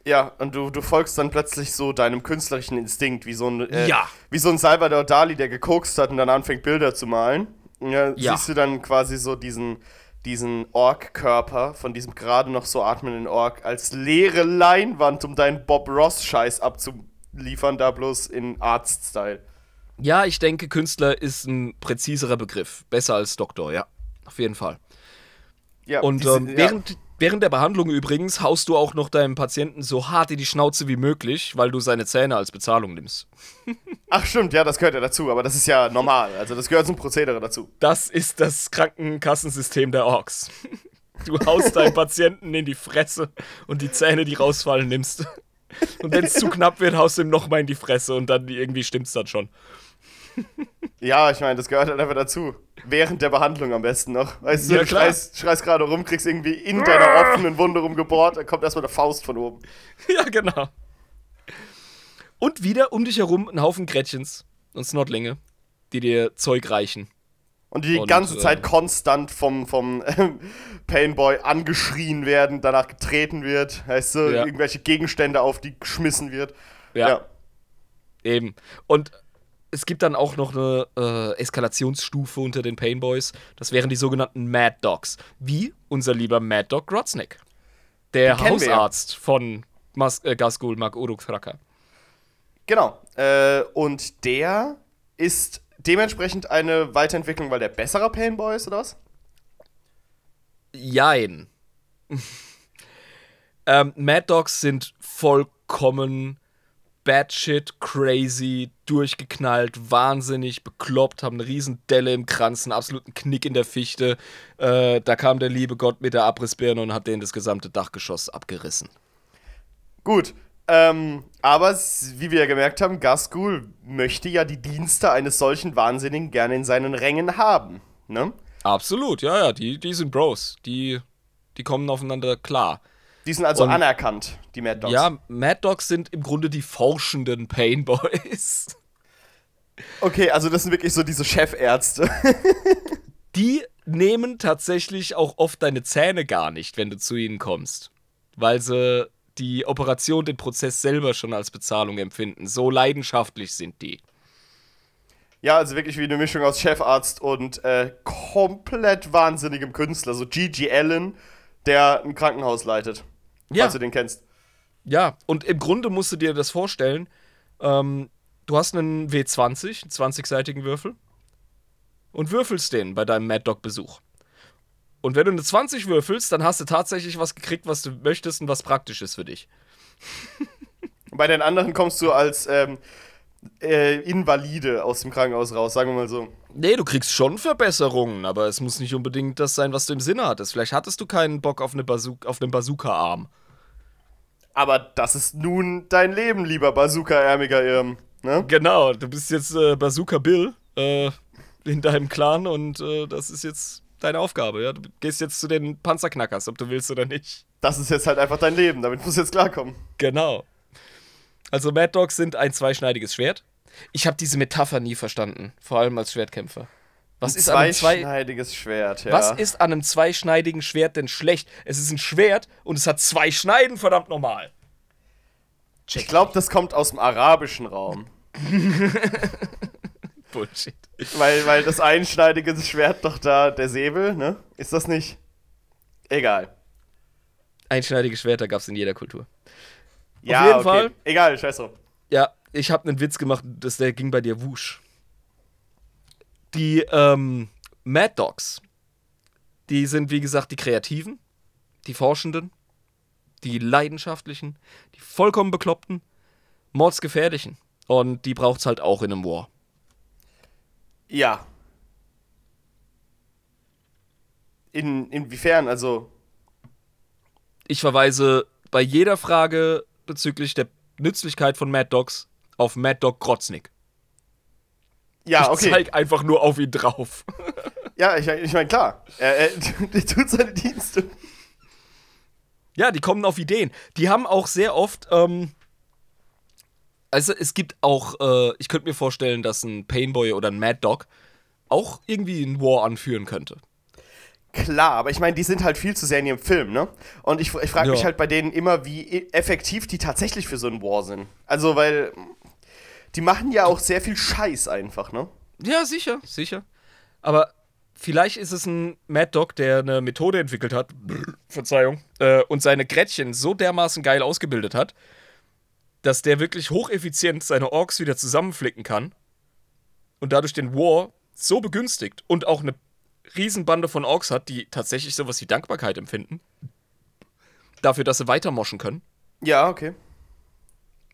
Ja, und du, du folgst dann plötzlich so deinem künstlerischen Instinkt, wie so ein, äh, ja. wie so ein Salvador Dali, der gekokst hat und dann anfängt Bilder zu malen. Ja, ja. Siehst du dann quasi so diesen, diesen Ork-Körper von diesem gerade noch so atmenden Ork als leere Leinwand, um deinen Bob Ross-Scheiß abzuliefern, da bloß in Arzt-Style. Ja, ich denke, Künstler ist ein präziserer Begriff. Besser als Doktor, ja. Auf jeden Fall. Ja, und diese, ähm, während, ja. Während der Behandlung übrigens haust du auch noch deinem Patienten so hart in die Schnauze wie möglich, weil du seine Zähne als Bezahlung nimmst. <laughs> Ach stimmt, ja, das gehört ja dazu, aber das ist ja normal. Also das gehört zum Prozedere dazu. Das ist das Krankenkassensystem der Orks. Du haust deinen Patienten in die Fresse und die Zähne, die rausfallen, nimmst. Und wenn es zu knapp wird, haust du ihm nochmal in die Fresse und dann irgendwie stimmt's dann schon. Ja, ich meine, das gehört halt einfach dazu. Während der Behandlung am besten noch. Weißt du, ja, du schreist, schreist gerade rum, kriegst irgendwie in deiner offenen Wunde rumgebohrt, dann kommt erstmal eine Faust von oben. <laughs> Ja, genau. Und wieder um dich herum ein Haufen Gretchens und Snotlinge, die dir Zeug reichen. Und die die und, ganze Zeit äh, konstant vom, vom äh, Painboy angeschrien werden, danach getreten wird, weißt du, ja. irgendwelche Gegenstände auf die geschmissen wird. Ja. ja. Eben. Und es gibt dann auch noch eine äh, Eskalationsstufe unter den Painboys. Das wären die sogenannten Mad Dogs. Wie unser lieber Mad Dog Grotznick. Der Hausarzt von Mas äh, Gasgul Mag Uruk Thraka. Genau. Äh, und der ist dementsprechend eine Weiterentwicklung, weil der besserer Painboy ist, oder was? Jein. <laughs> ähm, Mad Dogs sind vollkommen batshit crazy, durchgeknallt, wahnsinnig, bekloppt, haben eine riesen Delle im Kranz, einen absoluten Knick in der Fichte. Äh, da kam der liebe Gott mit der Abrissbirne und hat denen das gesamte Dachgeschoss abgerissen. Gut, ähm, aber wie wir ja gemerkt haben, Gaskul möchte ja die Dienste eines solchen Wahnsinnigen gerne in seinen Rängen haben, ne? Absolut, ja, ja, die, die sind Bros. Die, die kommen aufeinander klar. Die sind also Und- anerkannt, die Mad Dogs. Ja, Mad Dogs sind im Grunde die forschenden Pain Boys. Okay, also das sind wirklich so diese Chefärzte. <laughs> Die nehmen tatsächlich auch oft deine Zähne gar nicht, wenn du zu ihnen kommst. Weil sie die Operation, den Prozess selber schon als Bezahlung empfinden. So leidenschaftlich sind die. ja, also wirklich wie eine Mischung aus Chefarzt und äh, komplett wahnsinnigem Künstler. So G.G. Allen, der ein Krankenhaus leitet. Ja. Falls du den kennst. Ja, und im Grunde musst du dir das vorstellen. Ähm, du hast einen W20, einen 20-seitigen Würfel, und würfelst den bei deinem Mad Dog-Besuch. Und wenn du eine 20 würfelst, dann hast du tatsächlich was gekriegt, was du möchtest und was praktisch ist für dich. <laughs> Bei den anderen kommst du als ähm, äh, Invalide aus dem Krankenhaus raus, sagen wir mal so. Nee, du kriegst schon Verbesserungen, aber es muss nicht unbedingt das sein, was du im Sinne hattest. Vielleicht hattest du keinen Bock auf, eine Bazoo auf einen Bazooka-Arm. Aber das ist nun dein Leben, lieber Bazooka-ärmiger Irm. Ne? Genau, du bist jetzt äh, Bazooka Bill äh, in deinem Clan und äh, das ist jetzt deine Aufgabe. Ja? Du gehst jetzt zu den Panzerknackers, ob du willst oder nicht. Das ist jetzt halt einfach dein Leben, damit musst du jetzt klarkommen. Genau. Also Mad Dogs sind ein zweischneidiges Schwert. Ich habe diese Metapher nie verstanden, vor allem als Schwertkämpfer. Was ist, an einem zwei Zweischneidiges Schwert, ja. Was ist an einem zweischneidigen Schwert denn schlecht? Es ist ein Schwert und es hat zwei Schneiden, verdammt normal. Ich glaube, das kommt aus dem arabischen Raum. <laughs> Bullshit. weil, weil das einschneidige Schwert doch da, der Säbel, ne? Ist das nicht? Egal. Einschneidige Schwerter gab es in jeder Kultur. Ja, jeden okay. Fall. Egal, scheiß drauf. Ja, ich habe einen Witz gemacht, dass der ging bei dir wusch. Die ähm, Mad Dogs, die sind wie gesagt die Kreativen, die Forschenden, die Leidenschaftlichen, die vollkommen Bekloppten, Mordsgefährlichen. Und die braucht's halt auch in einem War. Ja. In, inwiefern? Also, Ich verweise bei jeder Frage bezüglich der Nützlichkeit von Mad Dogs auf Mad Dog Grotznick. ja, ich okay. zeig einfach nur auf ihn drauf. <laughs> Ja, ich, ich meine, klar. Er, er, <laughs> der tut seine Dienste. Ja, die kommen auf Ideen. Die haben auch sehr oft, ähm, also es gibt auch, äh, ich könnte mir vorstellen, dass ein Painboy oder ein Mad Dog auch irgendwie einen War anführen könnte. Klar, aber ich meine, die sind halt viel zu sehr in ihrem Film, ne? Und ich, ich frage mich Ja. halt bei denen immer, wie e- effektiv die tatsächlich für so einen War sind. Also, weil die machen ja auch sehr viel Scheiß einfach, ne? Ja, sicher, sicher. Aber vielleicht ist es ein Mad Dog, der eine Methode entwickelt hat, <clears throat> Verzeihung, äh, und seine Gretchen so dermaßen geil ausgebildet hat, dass der wirklich hocheffizient seine Orks wieder zusammenflicken kann und dadurch den War so begünstigt und auch eine Riesenbande von Orks hat, die tatsächlich sowas wie Dankbarkeit empfinden. Dafür, dass sie weitermoschen können. Ja, okay.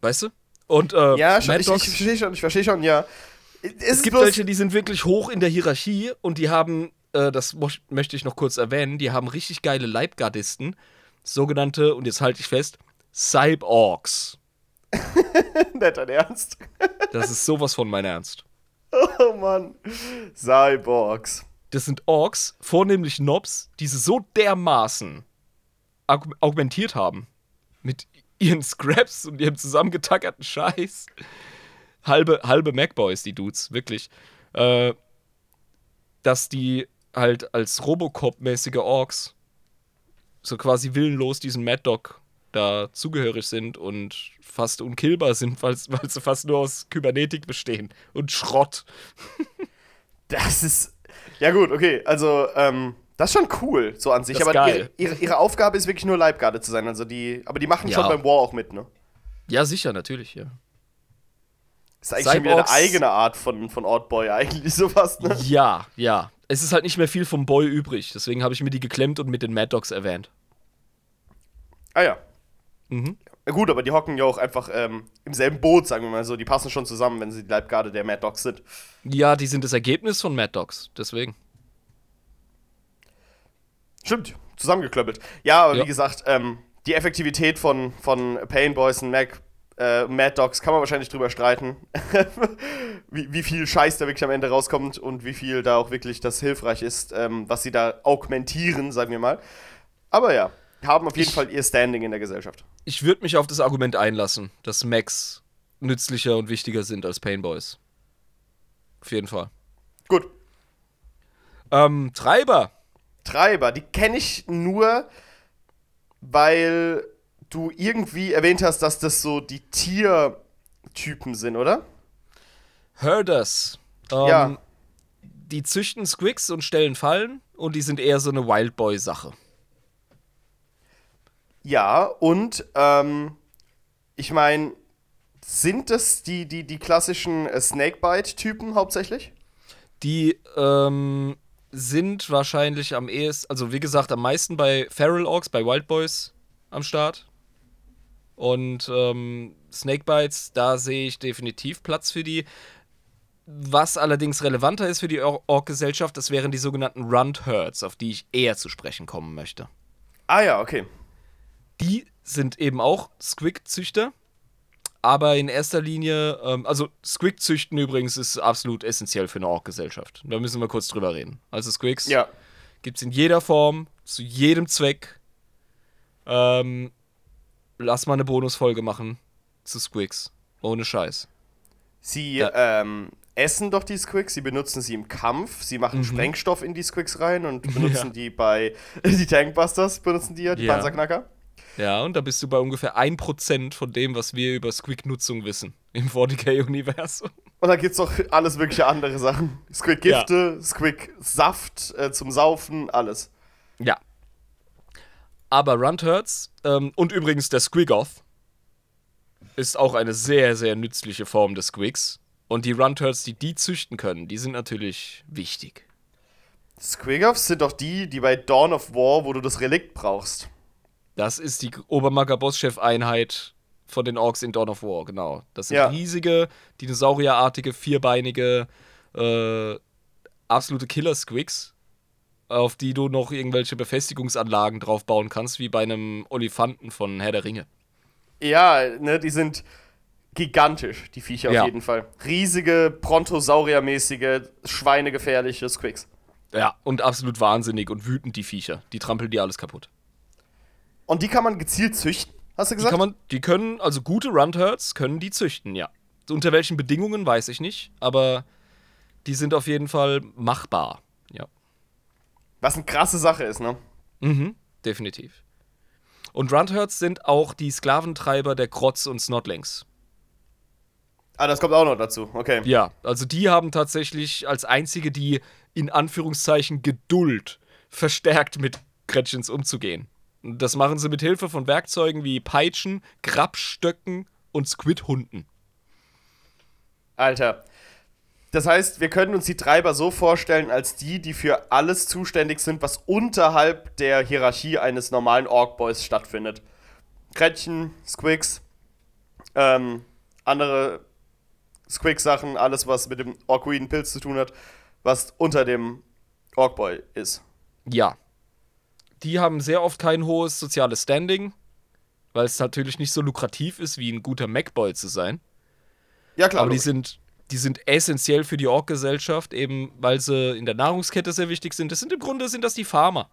Weißt du? Und äh, Ja, schon, ich, Dogs- ich verstehe schon, ich verstehe schon, ja. Es, Es ist gibt welche, die sind wirklich hoch in der Hierarchie und die haben, äh, das möchte ich noch kurz erwähnen, die haben richtig geile Leibgardisten, sogenannte, und jetzt halte ich fest, Cyborgs. <laughs> Nicht dein Ernst. Das ist sowas von mein Ernst. Oh Mann. Cyborgs. Das sind Orks, vornehmlich Nobs, die sie so dermaßen aug augmentiert haben. Mit ihren Scraps und ihrem zusammengetackerten Scheiß. Halbe, halbe Macboys, die Dudes, wirklich. Äh, dass die halt als Robocop-mäßige Orks so quasi willenlos diesem Mad Dog da zugehörig sind und fast unkillbar sind, weil, weil sie fast nur aus Kybernetik bestehen und Schrott. Das ist. Ja, gut, okay. Also, ähm, das ist schon cool, so an sich. Das aber ihre, ihre, ihre Aufgabe ist wirklich nur Leibgarde zu sein. Also die, aber die machen Ja. schon beim War auch mit, ne? Ja, sicher, natürlich, ja. Ist eigentlich schon wieder eine Cyborgs- eigene Art von, von Oddboy, eigentlich <laughs> sowas, ne? Ja, ja. Es ist halt nicht mehr viel vom Boy übrig. Deswegen habe ich mir die geklemmt und mit den Mad Dogs erwähnt. Ah ja. Mhm. Gut, aber die hocken ja auch einfach ähm, im selben Boot, sagen wir mal so. Die passen schon zusammen, wenn sie die Leibgarde der Mad Dogs sind. Ja, die sind das Ergebnis von Mad Dogs. Deswegen. Stimmt, zusammengeklöppelt. Ja, aber Ja. wie gesagt, ähm, die Effektivität von, von Pain Boys und Mac, äh, Mad Dogs kann man wahrscheinlich drüber streiten. <laughs> wie, wie viel Scheiß da wirklich am Ende rauskommt und wie viel da auch wirklich das hilfreich ist, ähm, was sie da augmentieren, sagen wir mal. Aber ja, haben auf jeden Ich- Fall ihr Standing in der Gesellschaft. Ich würde mich auf das Argument einlassen, dass Macs nützlicher und wichtiger sind als Painboys. Auf jeden Fall. Gut. Ähm, Treiber. Treiber, die kenne ich nur, weil du irgendwie erwähnt hast, dass das so die Tiertypen sind, oder? Herders. Ähm, Ja. Die züchten Squigs und stellen Fallen und die sind eher so eine Wildboy-Sache. Ja, und ähm, ich meine, sind das die, die, die klassischen äh, Snakebite-Typen hauptsächlich? Die ähm, sind wahrscheinlich am ehesten, also wie gesagt, am meisten bei Feral Orcs, bei Wild Boys am Start. Und ähm, Snakebites, da sehe ich definitiv Platz für die. Was allerdings relevanter ist für die Or- Ork-Gesellschaft, das wären die sogenannten Runt Herds, auf die ich eher zu sprechen kommen möchte. Ah ja, okay. Die sind eben auch Squig-Züchter, aber in erster Linie, ähm, also Squig-Züchten übrigens ist absolut essentiell für eine Ork-Gesellschaft. Da müssen wir kurz drüber reden. Also Squigs Ja. gibt es in jeder Form, zu jedem Zweck. Ähm, lass mal eine Bonusfolge machen zu Squigs. Ohne Scheiß. Sie Ja. ähm, essen doch die Squigs, sie benutzen sie im Kampf, sie machen Sprengstoff in die Squigs rein und <laughs> benutzen Ja. die bei <laughs> die Tankbusters, benutzen die ja, die Ja. Panzerknacker. Ja, und da bist du bei ungefähr 1% von dem, was wir über Squig-Nutzung wissen im 40k-Universum. Und dann gibt's doch alles mögliche andere Sachen. Squig-Gifte, Squig-Saft äh, zum Saufen, alles. Ja. Aber Runturds ähm, und übrigens der Squigoth ist auch eine sehr, sehr nützliche Form des Squigs. Und die Runturds, die die züchten können, die sind natürlich wichtig. Squigoffs sind doch die, die bei Dawn of War, wo du das Relikt brauchst. Das ist die Obermacker Bosschef-Einheit von den Orks in Dawn of War, genau. Das sind Ja. riesige, dinosaurierartige, vierbeinige, äh, absolute Killer-Squigs, auf die du noch irgendwelche Befestigungsanlagen drauf bauen kannst, wie bei einem Olifanten von Herr der Ringe. Ja, ne, die sind gigantisch, die Viecher Ja. auf jeden Fall. Riesige, Brontosaurier-mäßige, schweinegefährliche Squigs. Ja, und absolut wahnsinnig und wütend die Viecher. Die trampeln dir alles kaputt. Und die kann man gezielt züchten, hast du Die, gesagt? kann man, die können, also gute Runturds können die züchten, ja. Unter welchen Bedingungen weiß ich nicht, aber die sind auf jeden Fall machbar. Ja. Was eine krasse Sache ist, ne? Mhm, definitiv. Und Runturds sind auch die Sklaventreiber der Krotz und Snotlings. Ah, das kommt auch noch dazu. Okay. Ja, also die haben tatsächlich als einzige die in Anführungszeichen Geduld verstärkt mit Gretchens umzugehen. Das machen sie mit Hilfe von Werkzeugen wie Peitschen, Grabstöcken und Squidhunden. Alter. Das heißt, wir können uns die Treiber so vorstellen, als die, die für alles zuständig sind, was unterhalb der Hierarchie eines normalen Ork-Boys stattfindet. Gretchen, Squigs, ähm, andere Squig-Sachen, alles, was mit dem Orkoiden-Pilz zu tun hat, was unter dem Ork-Boy ist. Ja. Die haben sehr oft kein hohes soziales Standing, weil es natürlich nicht so lukrativ ist, wie ein guter Macboy zu sein. Ja, klar. Aber die sind, die sind essentiell für die Ork-Gesellschaft, eben weil sie in der Nahrungskette sehr wichtig sind. Das sind im Grunde sind das die Farmer.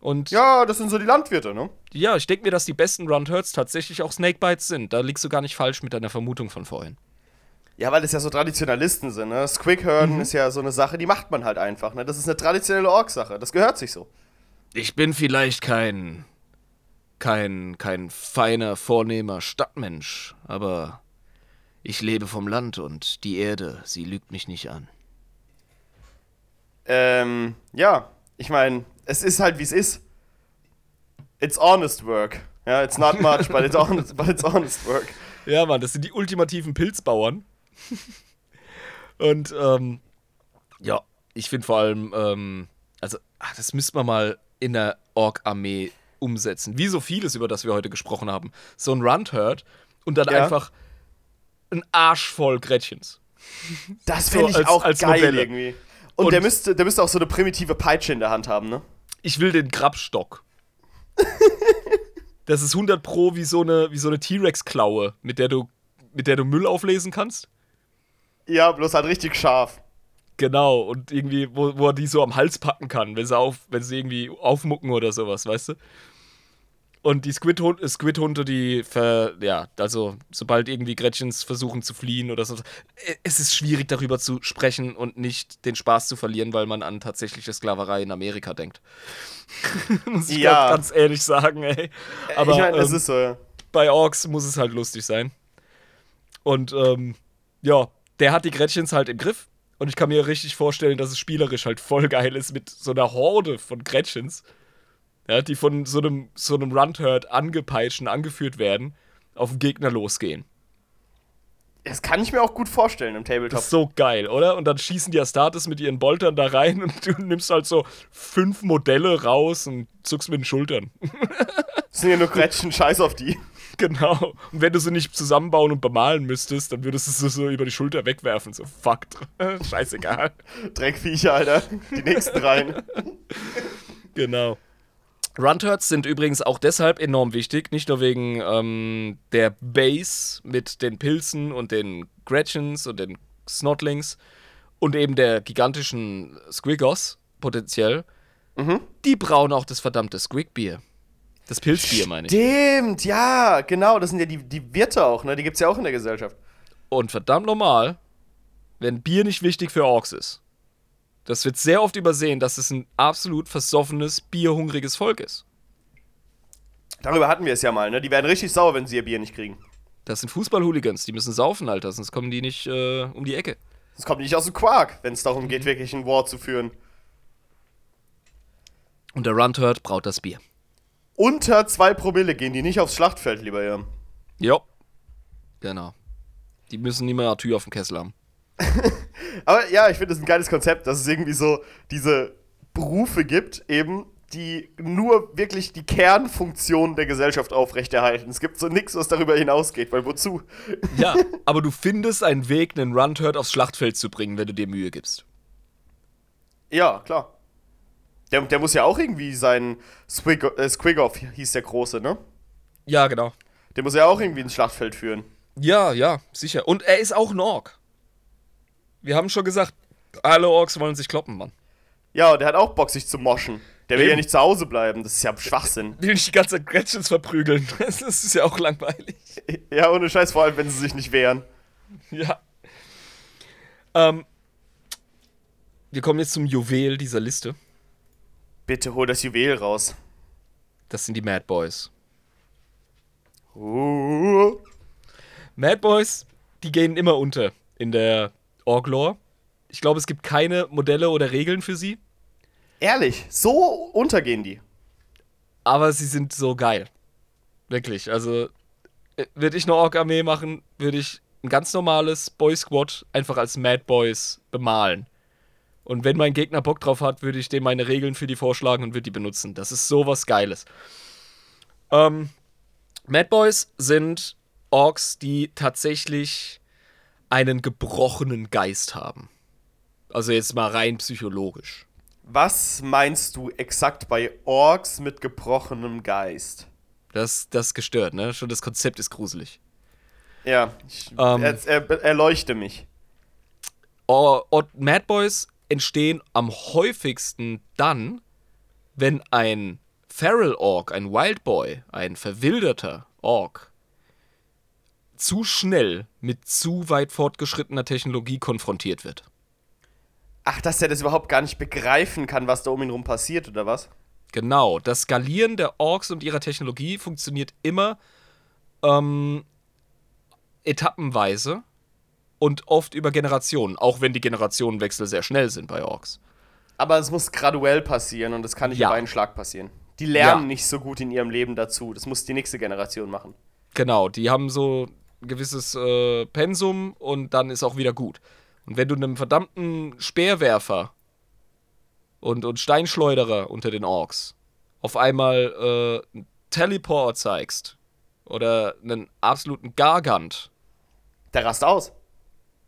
Und ja, ja, das sind so die Landwirte, ne? ich denke mir, dass die besten Run-Herds tatsächlich auch Snakebites sind. Da liegst du gar nicht falsch mit deiner Vermutung von vorhin. Ja, weil das ja so Traditionalisten sind, ne? Squig-Hörden ist ja so eine Sache, die macht man halt einfach, ne? Das ist eine traditionelle Ork-Sache. Das gehört sich so. Ich bin vielleicht kein. kein. kein feiner, vornehmer Stadtmensch, aber ich lebe vom Land und die Erde, sie lügt mich nicht an. Ähm, ja, ich meine, es ist halt wie es ist. It's honest work. Ja, it's not much, but it's honest, but it's honest work. <laughs> Ja, Mann, das sind die ultimativen Pilzbauern. <laughs> Und ähm, ja, ich finde vor allem, ähm, also, ach, das müsste man mal in der Ork-Armee umsetzen. Wie so vieles, über das wir heute gesprochen haben. So ein Run-Herd und dann Ja. einfach ein Arsch voll Gretchens. Das fände ich als- auch als geil Modelle. irgendwie. Und, Und- der, müsste, der müsste auch so eine primitive Peitsche in der Hand haben, ne? Ich will den Grabstock. <laughs> das ist 100 Pro wie so eine, wie so eine T-Rex-Klaue, mit der du mit der du Müll auflesen kannst. Ja, bloß halt richtig scharf. Genau, und irgendwie, wo, wo er die so am Hals packen kann, wenn sie, auf, wenn sie irgendwie aufmucken oder sowas, weißt du? Und die Squid-Hunde, Squid die, ver, ja, also sobald irgendwie Gretchens versuchen zu fliehen oder so, äh, es ist schwierig darüber zu sprechen und nicht den Spaß zu verlieren, weil man an tatsächliche Sklaverei in Amerika denkt. <laughs> muss ich Ja. ganz, ehrlich sagen, ey. Aber ich meine, es ähm, ist so. ja. bei Orks muss es halt lustig sein. Und ähm, ja, der hat die Gretchens halt im Griff. Und ich kann mir richtig vorstellen, dass es spielerisch halt voll geil ist mit so einer Horde von Gretchens, ja, die von so einem, so einem Run-Herd angepeitscht und angeführt werden, auf den Gegner losgehen. Das kann ich mir auch gut vorstellen im Das Tabletop. ist so geil, oder? Und dann schießen die Astartes mit ihren Boltern da rein und du nimmst halt so fünf Modelle raus und zuckst mit den Schultern. Das sind ja nur Gretchen, scheiß auf die. <laughs> Genau. Und wenn du sie nicht zusammenbauen und bemalen müsstest, dann würdest du sie so über die Schulter wegwerfen. So, fuck. <laughs> Scheißegal. Dreckviecher, Alter. Die nächsten rein. <laughs> Genau. Runturds sind übrigens auch deshalb enorm wichtig, nicht nur wegen ähm, der Base mit den Pilzen und den Gretchens und den Snotlings und eben der gigantischen Squigos potenziell. Die brauen auch das verdammte Squigbier. Das Pilzbier meine ich. Stimmt, ja, genau. Das sind ja die, die Wirte auch, ne? Die gibt's ja auch in der Gesellschaft. Und verdammt normal, wenn Bier nicht wichtig für Orks ist. Das wird sehr oft übersehen, dass es ein absolut versoffenes, bierhungriges Volk ist. Darüber hatten wir es ja mal, ne? Die werden richtig sauer, wenn sie ihr Bier nicht kriegen. Das sind Fußball-Hooligans, die müssen saufen, Alter, sonst kommen die nicht äh, um die Ecke. Das kommt nicht aus dem Quark, wenn es darum geht, wirklich ein War zu führen. Und der Runturd braut das Bier. Unter zwei Promille gehen die nicht aufs Schlachtfeld, lieber Jan. Jo. Genau. Die müssen nie mehr Tür auf dem Kessel haben. <laughs> Aber ja, ich finde das ein geiles Konzept, dass es irgendwie so diese Berufe gibt, eben, die nur wirklich die Kernfunktion der Gesellschaft aufrechterhalten. Es gibt so nichts, was darüber hinausgeht, weil wozu? <laughs> Ja, aber du findest einen Weg, einen Runturd aufs Schlachtfeld zu bringen, wenn du dir Mühe gibst. Ja, klar. Der, der muss ja auch irgendwie sein Squig äh, Squigoff hieß der Große, ne? Ja, genau. Der muss ja auch irgendwie ins Schlachtfeld führen. Ja, ja, sicher. Und er ist auch ein Ork. Wir haben schon gesagt, alle Orks wollen sich kloppen, Mann. Ja, und der hat auch Bock, sich zu moschen. Der will Eben. ja nicht zu Hause bleiben. Das ist ja Schwachsinn. Will nicht die ganze Zeit Gretchens verprügeln. <laughs> Das ist ja auch langweilig. <laughs> Ja, ohne Scheiß, vor allem, wenn sie sich nicht wehren. Ja. Ähm, wir kommen jetzt zum Juwel dieser Liste. Bitte hol das Juwel raus. Das sind die Mad Boys. Uh. Mad Boys, die gehen immer unter in der Org-Lore. Ich glaube, es gibt keine Modelle oder Regeln für sie, Ehrlich, so untergehen die. aber sie sind so geil. Wirklich. Also, äh, würde ich eine Ork-Armee machen, würde ich ein ganz normales Boy-Squad einfach als Mad Boys bemalen. Und wenn mein Gegner Bock drauf hat, würde ich dem meine Regeln für die vorschlagen und würde die benutzen. Das ist sowas Geiles. Ähm, Mad Boys sind Orks, die tatsächlich einen gebrochenen Geist haben. Also jetzt mal rein psychologisch. Was meinst du exakt bei Orks mit gebrochenem Geist? Das, das ist gestört, ne? Schon das Konzept ist gruselig. Ja, ich, Ähm. er, er, erleuchte mich. Or, or Mad Boys entstehen am häufigsten dann, wenn ein Feral Orc, ein Wild Boy, ein verwilderter Orc, zu schnell mit zu weit fortgeschrittener Technologie konfrontiert wird. Ach, dass er das überhaupt gar nicht begreifen kann, was da um ihn rum passiert, oder was? Genau, das Skalieren der Orks und ihrer Technologie funktioniert immer ähm, etappenweise und oft über Generationen, auch wenn die Generationenwechsel sehr schnell sind bei Orks. Aber es muss graduell passieren und das kann nicht Ja. auf einen Schlag passieren. Die lernen Ja. nicht so gut in ihrem Leben dazu. Das muss die nächste Generation machen. Genau, die haben so ein gewisses äh, Pensum und dann ist auch wieder gut. Und wenn du einem verdammten Speerwerfer und, und Steinschleuderer unter den Orks auf einmal äh, einen Teleport zeigst oder einen absoluten Gargant, Der rast aus.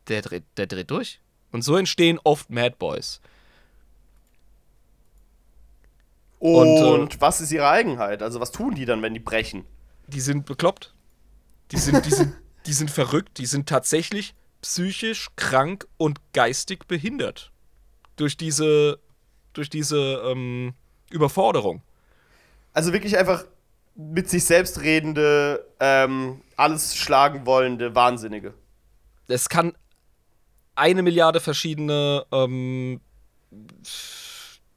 Der dreht, der dreht durch. Und so entstehen oft Mad Boys. Und, Und, äh, was ist ihre Eigenheit? Also was tun die dann, wenn die brechen? Die sind bekloppt. Die sind, die sind, die sind verrückt. Die sind tatsächlich psychisch krank und geistig behindert. Durch diese, durch diese ähm, Überforderung. Also wirklich einfach mit sich selbst redende, ähm, alles schlagen wollende Wahnsinnige. Es kann eine Milliarde verschiedene, ähm,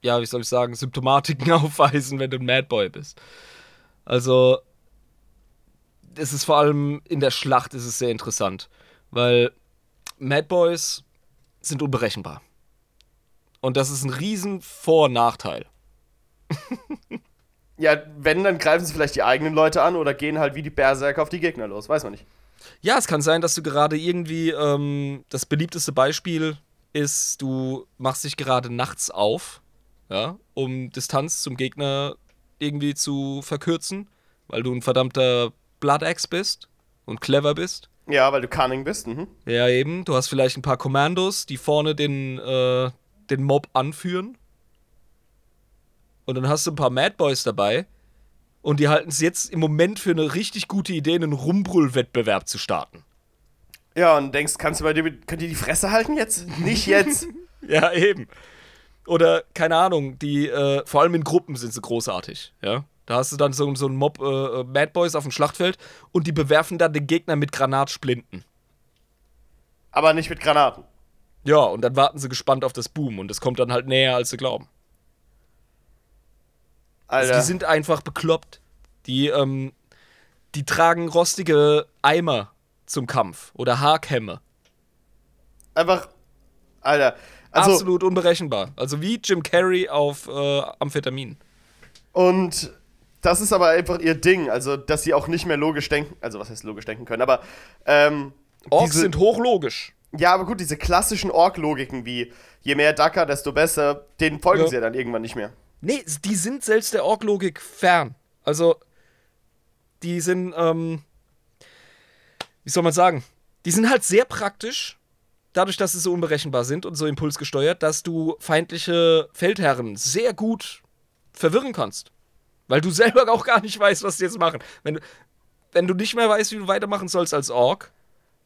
ja, wie soll ich sagen, Symptomatiken <laughs> aufweisen, wenn du ein Madboy bist. Also, es ist vor allem in der Schlacht ist es sehr interessant, weil Madboys sind unberechenbar. Und das ist ein riesen Vor- und Nachteil. <laughs> Ja, wenn, dann greifen sie vielleicht die eigenen Leute an oder gehen halt wie die Berserker auf die Gegner los. Weiß man nicht. Ja, es kann sein, dass du gerade irgendwie, ähm, das beliebteste Beispiel ist, du machst dich gerade nachts auf, ja, um Distanz zum Gegner irgendwie zu verkürzen, weil du ein verdammter Bloodaxe bist und clever bist. Ja, weil du cunning bist. Mhm. Ja, eben. Du hast vielleicht ein paar Kommandos, die vorne den, äh, den Mob anführen. Und dann hast du ein paar Mad Boys dabei. Und die halten es jetzt im Moment für eine richtig gute Idee, einen Rumbrüll-Wettbewerb zu starten. Ja, und denkst, kannst du bei dir, könnt ihr die Fresse halten jetzt? Nicht jetzt. <laughs> Ja, eben. Oder, keine Ahnung, die, äh, vor allem in Gruppen sind sie großartig, ja. Da hast du dann so, so einen Mob äh, Mad Boys auf dem Schlachtfeld und die bewerfen dann den Gegner mit Granatsplinten. Aber nicht mit Granaten. Ja, und dann warten sie gespannt auf das Boom und es kommt dann halt näher, als sie glauben. Also die sind einfach bekloppt. Die, ähm, die tragen rostige Eimer zum Kampf oder Haarkämme. einfach. Alter. Also, Absolut unberechenbar. Also wie Jim Carrey auf äh, Amphetamin. Und das ist aber einfach ihr Ding. Also, dass sie auch nicht mehr logisch denken. Also, was heißt logisch denken können? Aber, ähm. Orks diese- sind hochlogisch. Ja, aber gut, diese klassischen Ork-Logiken wie je mehr Dacker, desto besser, denen folgen Ja. sie ja dann irgendwann nicht mehr. Nee, die sind selbst der Ork-Logik fern. Also, die sind, ähm, wie soll man sagen? Die sind halt sehr praktisch, dadurch, dass sie so unberechenbar sind und so impulsgesteuert, dass du feindliche Feldherren sehr gut verwirren kannst. Weil du <laughs> selber auch gar nicht weißt, was die jetzt machen. Wenn du, wenn du nicht mehr weißt, wie du weitermachen sollst als Ork,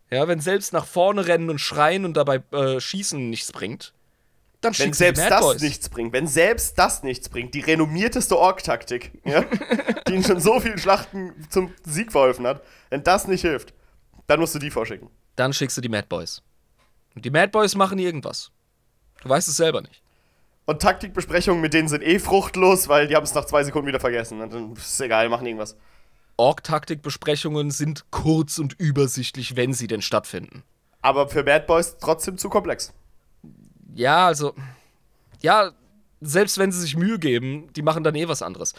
ja, wenn selbst nach vorne rennen und schreien und dabei äh, schießen nichts bringt, dann Wenn selbst Mad das Boys. nichts bringt, wenn selbst das nichts bringt, die renommierteste Ork-Taktik, ja, <laughs> die in schon so vielen Schlachten zum Sieg verholfen hat, wenn das nicht hilft, dann musst du die vorschicken. dann schickst du die Mad Boys. Und die Mad Boys machen irgendwas. Du weißt es selber nicht. Und Taktikbesprechungen mit denen sind eh fruchtlos, weil die haben es nach zwei Sekunden wieder vergessen. Und dann ist egal, machen irgendwas. Org-Taktikbesprechungen sind kurz und übersichtlich, wenn sie denn stattfinden. Aber für Bad Boys trotzdem zu komplex. Ja, also. Ja, selbst wenn sie sich Mühe geben, die machen dann eh was anderes.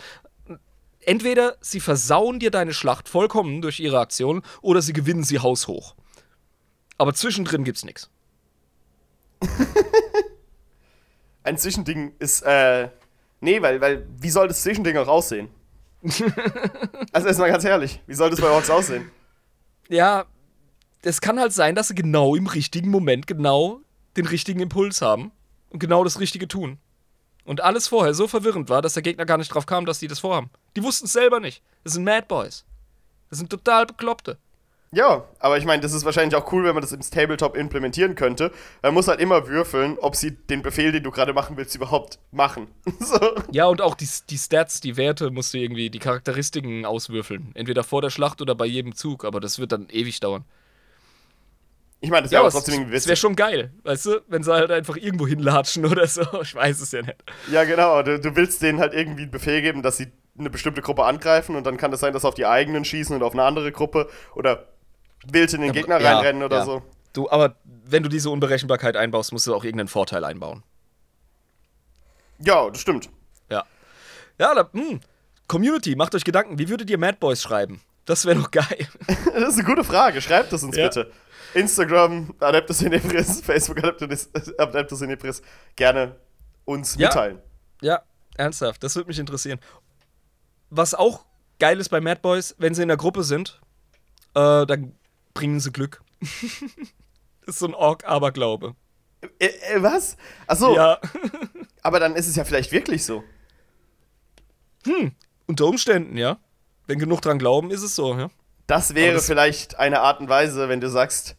Entweder sie versauen dir deine Schlacht vollkommen durch ihre Aktion oder sie gewinnen sie haushoch. Aber zwischendrin gibt's nichts. <laughs> Ein Zwischending ist, äh, nee, weil, weil, wie soll das Zwischending auch aussehen? <laughs> also erstmal ganz ehrlich, wie soll das bei Orks aussehen? Ja, es kann halt sein, dass sie genau im richtigen Moment genau den richtigen Impuls haben und genau das Richtige tun. Und alles vorher so verwirrend war, dass der Gegner gar nicht drauf kam, dass die das vorhaben. Die wussten es selber nicht. Das sind Mad Boys. Das sind total Bekloppte. Ja, aber ich meine, das ist wahrscheinlich auch cool, wenn man das ins Tabletop implementieren könnte. Man muss halt immer würfeln, ob sie den Befehl, den du gerade machen willst, überhaupt machen. <laughs> so. Ja, und auch die, die Stats, die Werte musst du irgendwie, die Charakteristiken auswürfeln. Entweder vor der Schlacht oder bei jedem Zug, aber das wird dann ewig dauern. Ich meine, das wäre es, trotzdem irgendwie das wäre witzig. schon geil, weißt du? Wenn sie halt einfach irgendwo hinlatschen <laughs> oder so. Ich weiß es ja nicht. Ja, genau. Du, du willst denen halt irgendwie einen Befehl geben, dass sie eine bestimmte Gruppe angreifen und dann kann es sein, dass sie auf die eigenen schießen und auf eine andere Gruppe oder wild in den Gegner Ja, reinrennen oder ja. so. Du, aber wenn du diese Unberechenbarkeit einbaust, musst du auch irgendeinen Vorteil einbauen. Ja, das stimmt. Ja. Ja, da, hm. Community, macht euch Gedanken, wie würdet ihr Mad Boys schreiben? Das wäre doch geil. <laughs> Das ist eine gute Frage. Schreibt es uns Ja. bitte. Instagram, Adeptus Inepris, <laughs> Facebook Adeptus, Adeptus Inepris. Gerne uns Ja. mitteilen. Ja, ernsthaft, das würde mich interessieren. Was auch geil ist bei Mad Boys, wenn sie in der Gruppe sind, äh, dann bringen sie Glück. <laughs> ist so ein Ork-Aberglaube. Äh, äh, was? Achso, Ja, <laughs> aber dann ist es ja vielleicht wirklich so. unter Umständen, ja. Wenn genug dran glauben, ist es so, ja. Das wäre das- vielleicht eine Art und Weise, wenn du sagst,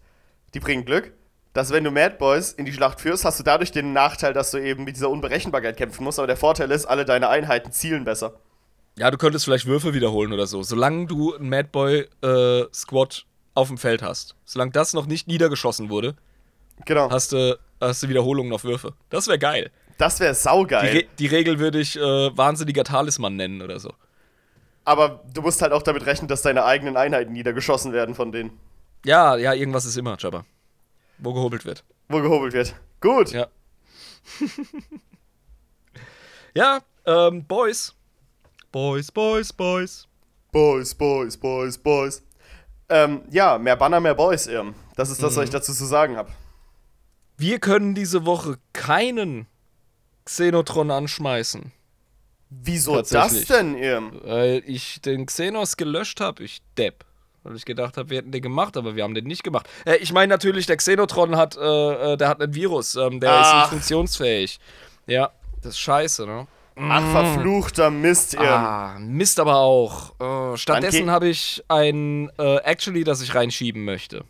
die bringen Glück, dass wenn du Mad Boys in die Schlacht führst, hast du dadurch den Nachteil, dass du eben mit dieser Unberechenbarkeit kämpfen musst. Aber der Vorteil ist, alle deine Einheiten zielen besser. Ja, du könntest vielleicht Würfe wiederholen oder so. Solange du einen Mad Boy äh, Squad auf dem Feld hast. Solange das noch nicht niedergeschossen wurde, Genau. hast du, hast du Wiederholungen auf Würfe. Das wäre geil. Das wäre Die, saugeil. Re die Regel würde ich äh, wahnsinniger Talisman nennen oder so. Aber du musst halt auch damit rechnen, dass deine eigenen Einheiten niedergeschossen werden von denen, Ja, ja, irgendwas ist immer, Jabba. Wo gehobelt wird. wo gehobelt wird. Gut. Ja. <laughs> ja, ähm, Boys. Boys, Boys, Boys. Boys, Boys, Boys, Boys. Ähm, ja, mehr Banner, mehr Boys, Irm. Das ist das, was ich dazu zu sagen habe. Wir können diese Woche keinen Xenotron anschmeißen, Wieso das denn, Irm? weil ich den Xenos gelöscht habe, ich Depp. Weil ich gedacht habe, wir hätten den gemacht, aber wir haben den nicht gemacht. Äh, ich meine natürlich, der Xenotron hat, äh, äh, der hat einen Virus, ähm, der ist Ach. nicht funktionsfähig. Ja, das ist scheiße, ne? Ach, verfluchter Mist, Irm. Ah, Mist aber auch. Äh, stattdessen habe ich ein äh, Actually, das ich reinschieben möchte.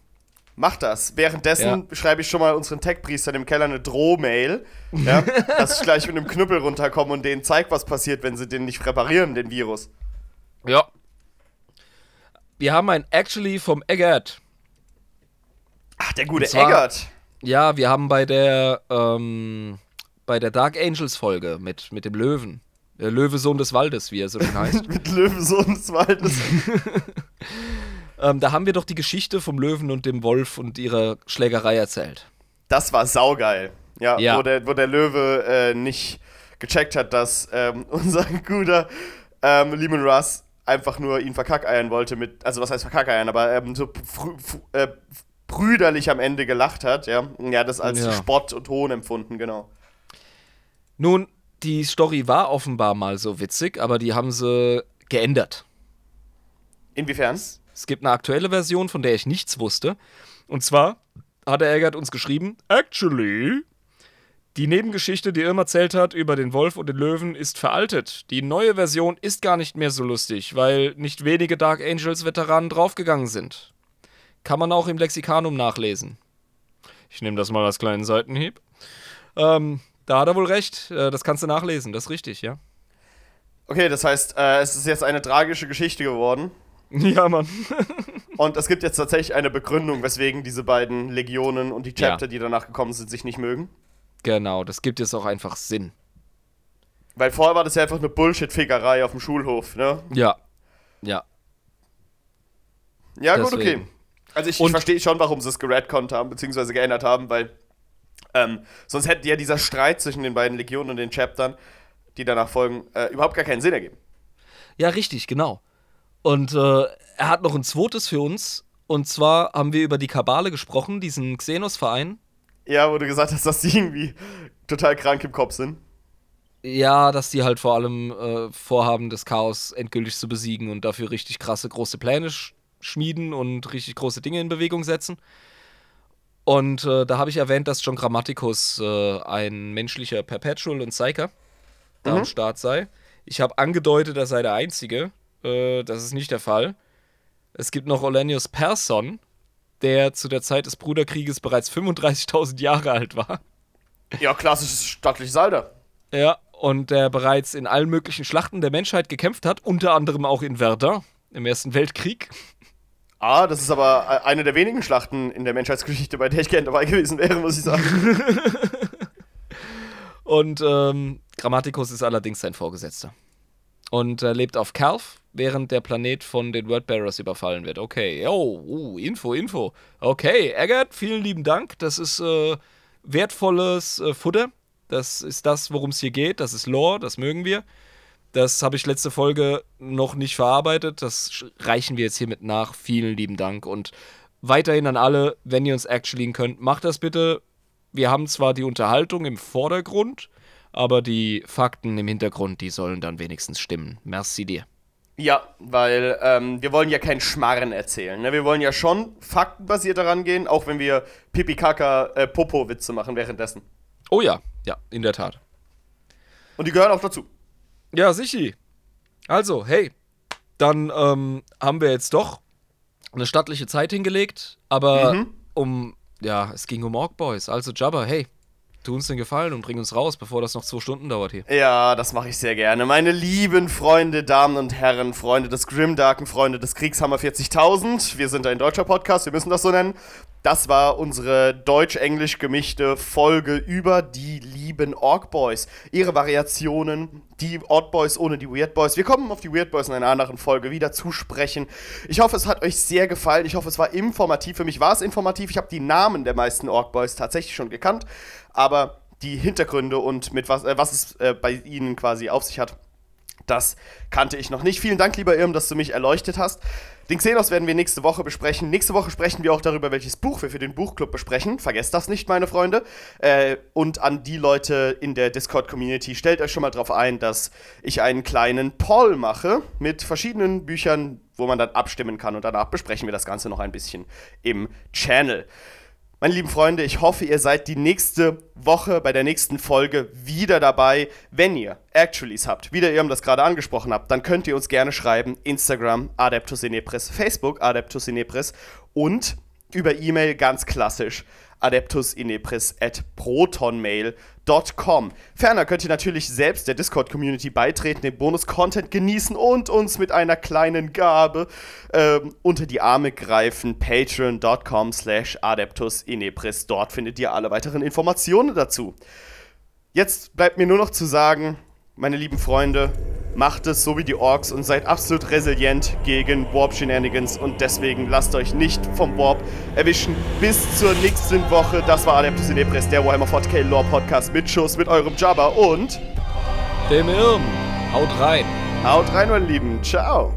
Mach das. Währenddessen schreibe ich schon mal unseren Tech-Priestern im Keller eine Drohmail, <laughs> ja, dass ich gleich mit einem Knüppel runterkomme und denen zeig, was passiert, wenn sie den nicht reparieren, den Virus. Ja. Wir haben ein Actually vom Eggert. Ach, der gute zwar- Eggert. Ja, wir haben bei der, ähm, bei der Dark Angels Folge mit, mit dem Löwen. Der Löwe Sohn des Waldes, wie er so schön heißt. <laughs> Mit Löwensohn des Waldes. <laughs> ähm, da haben wir doch die Geschichte vom Löwen und dem Wolf und ihrer Schlägerei erzählt. Das war saugeil. Ja, Ja. Wo, der, wo der Löwe äh, nicht gecheckt hat, dass ähm, <laughs> unser guter ähm, Lehman Russ einfach nur ihn verkackeiern wollte mit, also was heißt verkackeiern, aber ähm, so äh, brüderlich am Ende gelacht hat, ja. Ja, das als Ja. Spott und Hohn empfunden, genau. Nun, die Story war offenbar mal so witzig, aber die haben sie geändert. Inwiefern? Es gibt eine aktuelle Version, von der ich nichts wusste. Und zwar hat der Eggert uns geschrieben: Actually, die Nebengeschichte, die Irma erzählt hat über den Wolf und den Löwen, ist veraltet. Die neue Version ist gar nicht mehr so lustig, weil nicht wenige Dark Angels Veteranen draufgegangen sind. Kann man auch im Lexikanum nachlesen. Ich nehme das mal als kleinen Seitenhieb. Ähm, da hat er wohl recht. Äh, das kannst du nachlesen, das ist richtig, ja. Okay, das heißt, äh, es ist jetzt eine tragische Geschichte geworden. <laughs> Ja, Mann. Und es gibt jetzt tatsächlich eine Begründung, weswegen diese beiden Legionen und die Ja. Chapter, die danach gekommen sind, sich nicht mögen. Genau, das gibt jetzt auch einfach Sinn. Weil vorher war das ja einfach eine Bullshit-Fickerei auf dem Schulhof, ne? Ja. Ja. Ja, gut, okay. Deswegen. Also ich, ich verstehe schon, warum sie es geredconnt haben, beziehungsweise geändert haben, weil ähm, sonst hätte ja dieser Streit zwischen den beiden Legionen und den Chaptern, die danach folgen, äh, überhaupt gar keinen Sinn ergeben. Ja, richtig, genau. Und äh, er hat noch ein zweites für uns. Und zwar haben wir über die Kabale gesprochen, diesen Xenos-Verein. Ja, wo du gesagt hast, dass die irgendwie total krank im Kopf sind. Ja, dass die halt vor allem äh, vorhaben, das Chaos endgültig zu besiegen und dafür richtig krasse, große Pläne sch schmieden und richtig große Dinge in Bewegung setzen. Und äh, da habe ich erwähnt, dass John Grammaticus äh, ein menschlicher Perpetual und Psyker da am Start sei. Ich habe angedeutet, er sei der Einzige. Äh, das ist nicht der Fall. Es gibt noch Olenius Persson, der zu der Zeit des Bruderkrieges bereits 35.000 Jahre alt war. Ja, klassisches stattliches Alter. Ja, und der bereits in allen möglichen Schlachten der Menschheit gekämpft hat, unter anderem auch in Verdun im Ersten Weltkrieg. Ah, das ist aber äh, eine der wenigen Schlachten in der Menschheitsgeschichte, bei der ich gerne dabei gewesen wäre, muss ich sagen. <laughs> Und ähm, Grammaticus ist allerdings sein Vorgesetzter. Und er lebt auf Calf, während der Planet von den Wordbearers überfallen wird. Okay, oh, uh, Info, Info. Okay, Eggert, vielen lieben Dank. Das ist äh, wertvolles äh, Futter. Das ist das, worum es hier geht. Das ist Lore, das mögen wir. Das habe ich letzte Folge noch nicht verarbeitet. Das reichen wir jetzt hiermit nach. Vielen lieben Dank. Und weiterhin an alle, wenn ihr uns actuallyen könnt, macht das bitte. Wir haben zwar die Unterhaltung im Vordergrund, aber die Fakten im Hintergrund, die sollen dann wenigstens stimmen. Merci dir. Ja, weil ähm, wir wollen ja keinen Schmarren erzählen. Ne? Wir wollen ja schon faktenbasiert daran gehen, auch wenn wir Pipi-Kaka-Popo-Witze äh, machen währenddessen. Oh ja, ja, in der Tat. Und die gehören auch dazu. Ja, sicher. Also, hey, dann ähm, haben wir jetzt doch eine stattliche Zeit hingelegt, aber mhm. um, ja, es ging um Ork Boys. Also, Jabba, hey, tu uns den Gefallen und bring uns raus, bevor das noch zwei Stunden dauert hier. Ja, das mache ich sehr gerne. Meine lieben Freunde, Damen und Herren, Freunde des Grimdarken, Freunde des Kriegshammer 40.000. Wir sind ein deutscher Podcast, wir müssen das so nennen. Das war unsere deutsch-englisch gemischte Folge über die lieben Ork Boys. Ihre Variationen, die Odd Boys ohne die Weird Boys. Wir kommen auf die Weird Boys in einer anderen Folge wieder zu sprechen. Ich hoffe, es hat euch sehr gefallen. Ich hoffe, es war informativ. Für mich war es informativ. Ich habe die Namen der meisten Ork Boys tatsächlich schon gekannt. Aber die Hintergründe und mit was, äh, was es äh, bei ihnen quasi auf sich hat, das kannte ich noch nicht. Vielen Dank, lieber Irm, dass du mich erleuchtet hast. Den Xenos werden wir nächste Woche besprechen. Nächste Woche sprechen wir auch darüber, welches Buch wir für den Buchclub besprechen. Vergesst das nicht, meine Freunde. Äh, und an die Leute in der Discord-Community, stellt euch schon mal darauf ein, dass ich einen kleinen Poll mache mit verschiedenen Büchern, wo man dann abstimmen kann. Und danach besprechen wir das Ganze noch ein bisschen im Channel. Meine lieben Freunde, ich hoffe, ihr seid die nächste Woche bei der nächsten Folge wieder dabei. Wenn ihr Actuallys habt, wie der Irm das gerade angesprochen habt, dann könnt ihr uns gerne schreiben. Instagram Adeptus Inepris, Facebook Adeptus Inepris und über E-Mail ganz klassisch adeptusinepris at protonmail.com. Ferner könnt ihr natürlich selbst der Discord-Community beitreten, den Bonus-Content genießen und uns mit einer kleinen Gabe ähm, unter die Arme greifen. Patreon.com slash adeptusinepris. Dort findet ihr alle weiteren Informationen dazu. Jetzt bleibt mir nur noch zu sagen, meine lieben Freunde, macht es so wie die Orks und seid absolut resilient gegen Warp-Shenanigans und deswegen lasst euch nicht vom Warp erwischen. Bis zur nächsten Woche. Das war Adeptus in Ebris, der Warhammer 40k Lore Podcast mit Schuss mit eurem Jabba und dem Irm. Haut rein. Haut rein, meine Lieben. Ciao.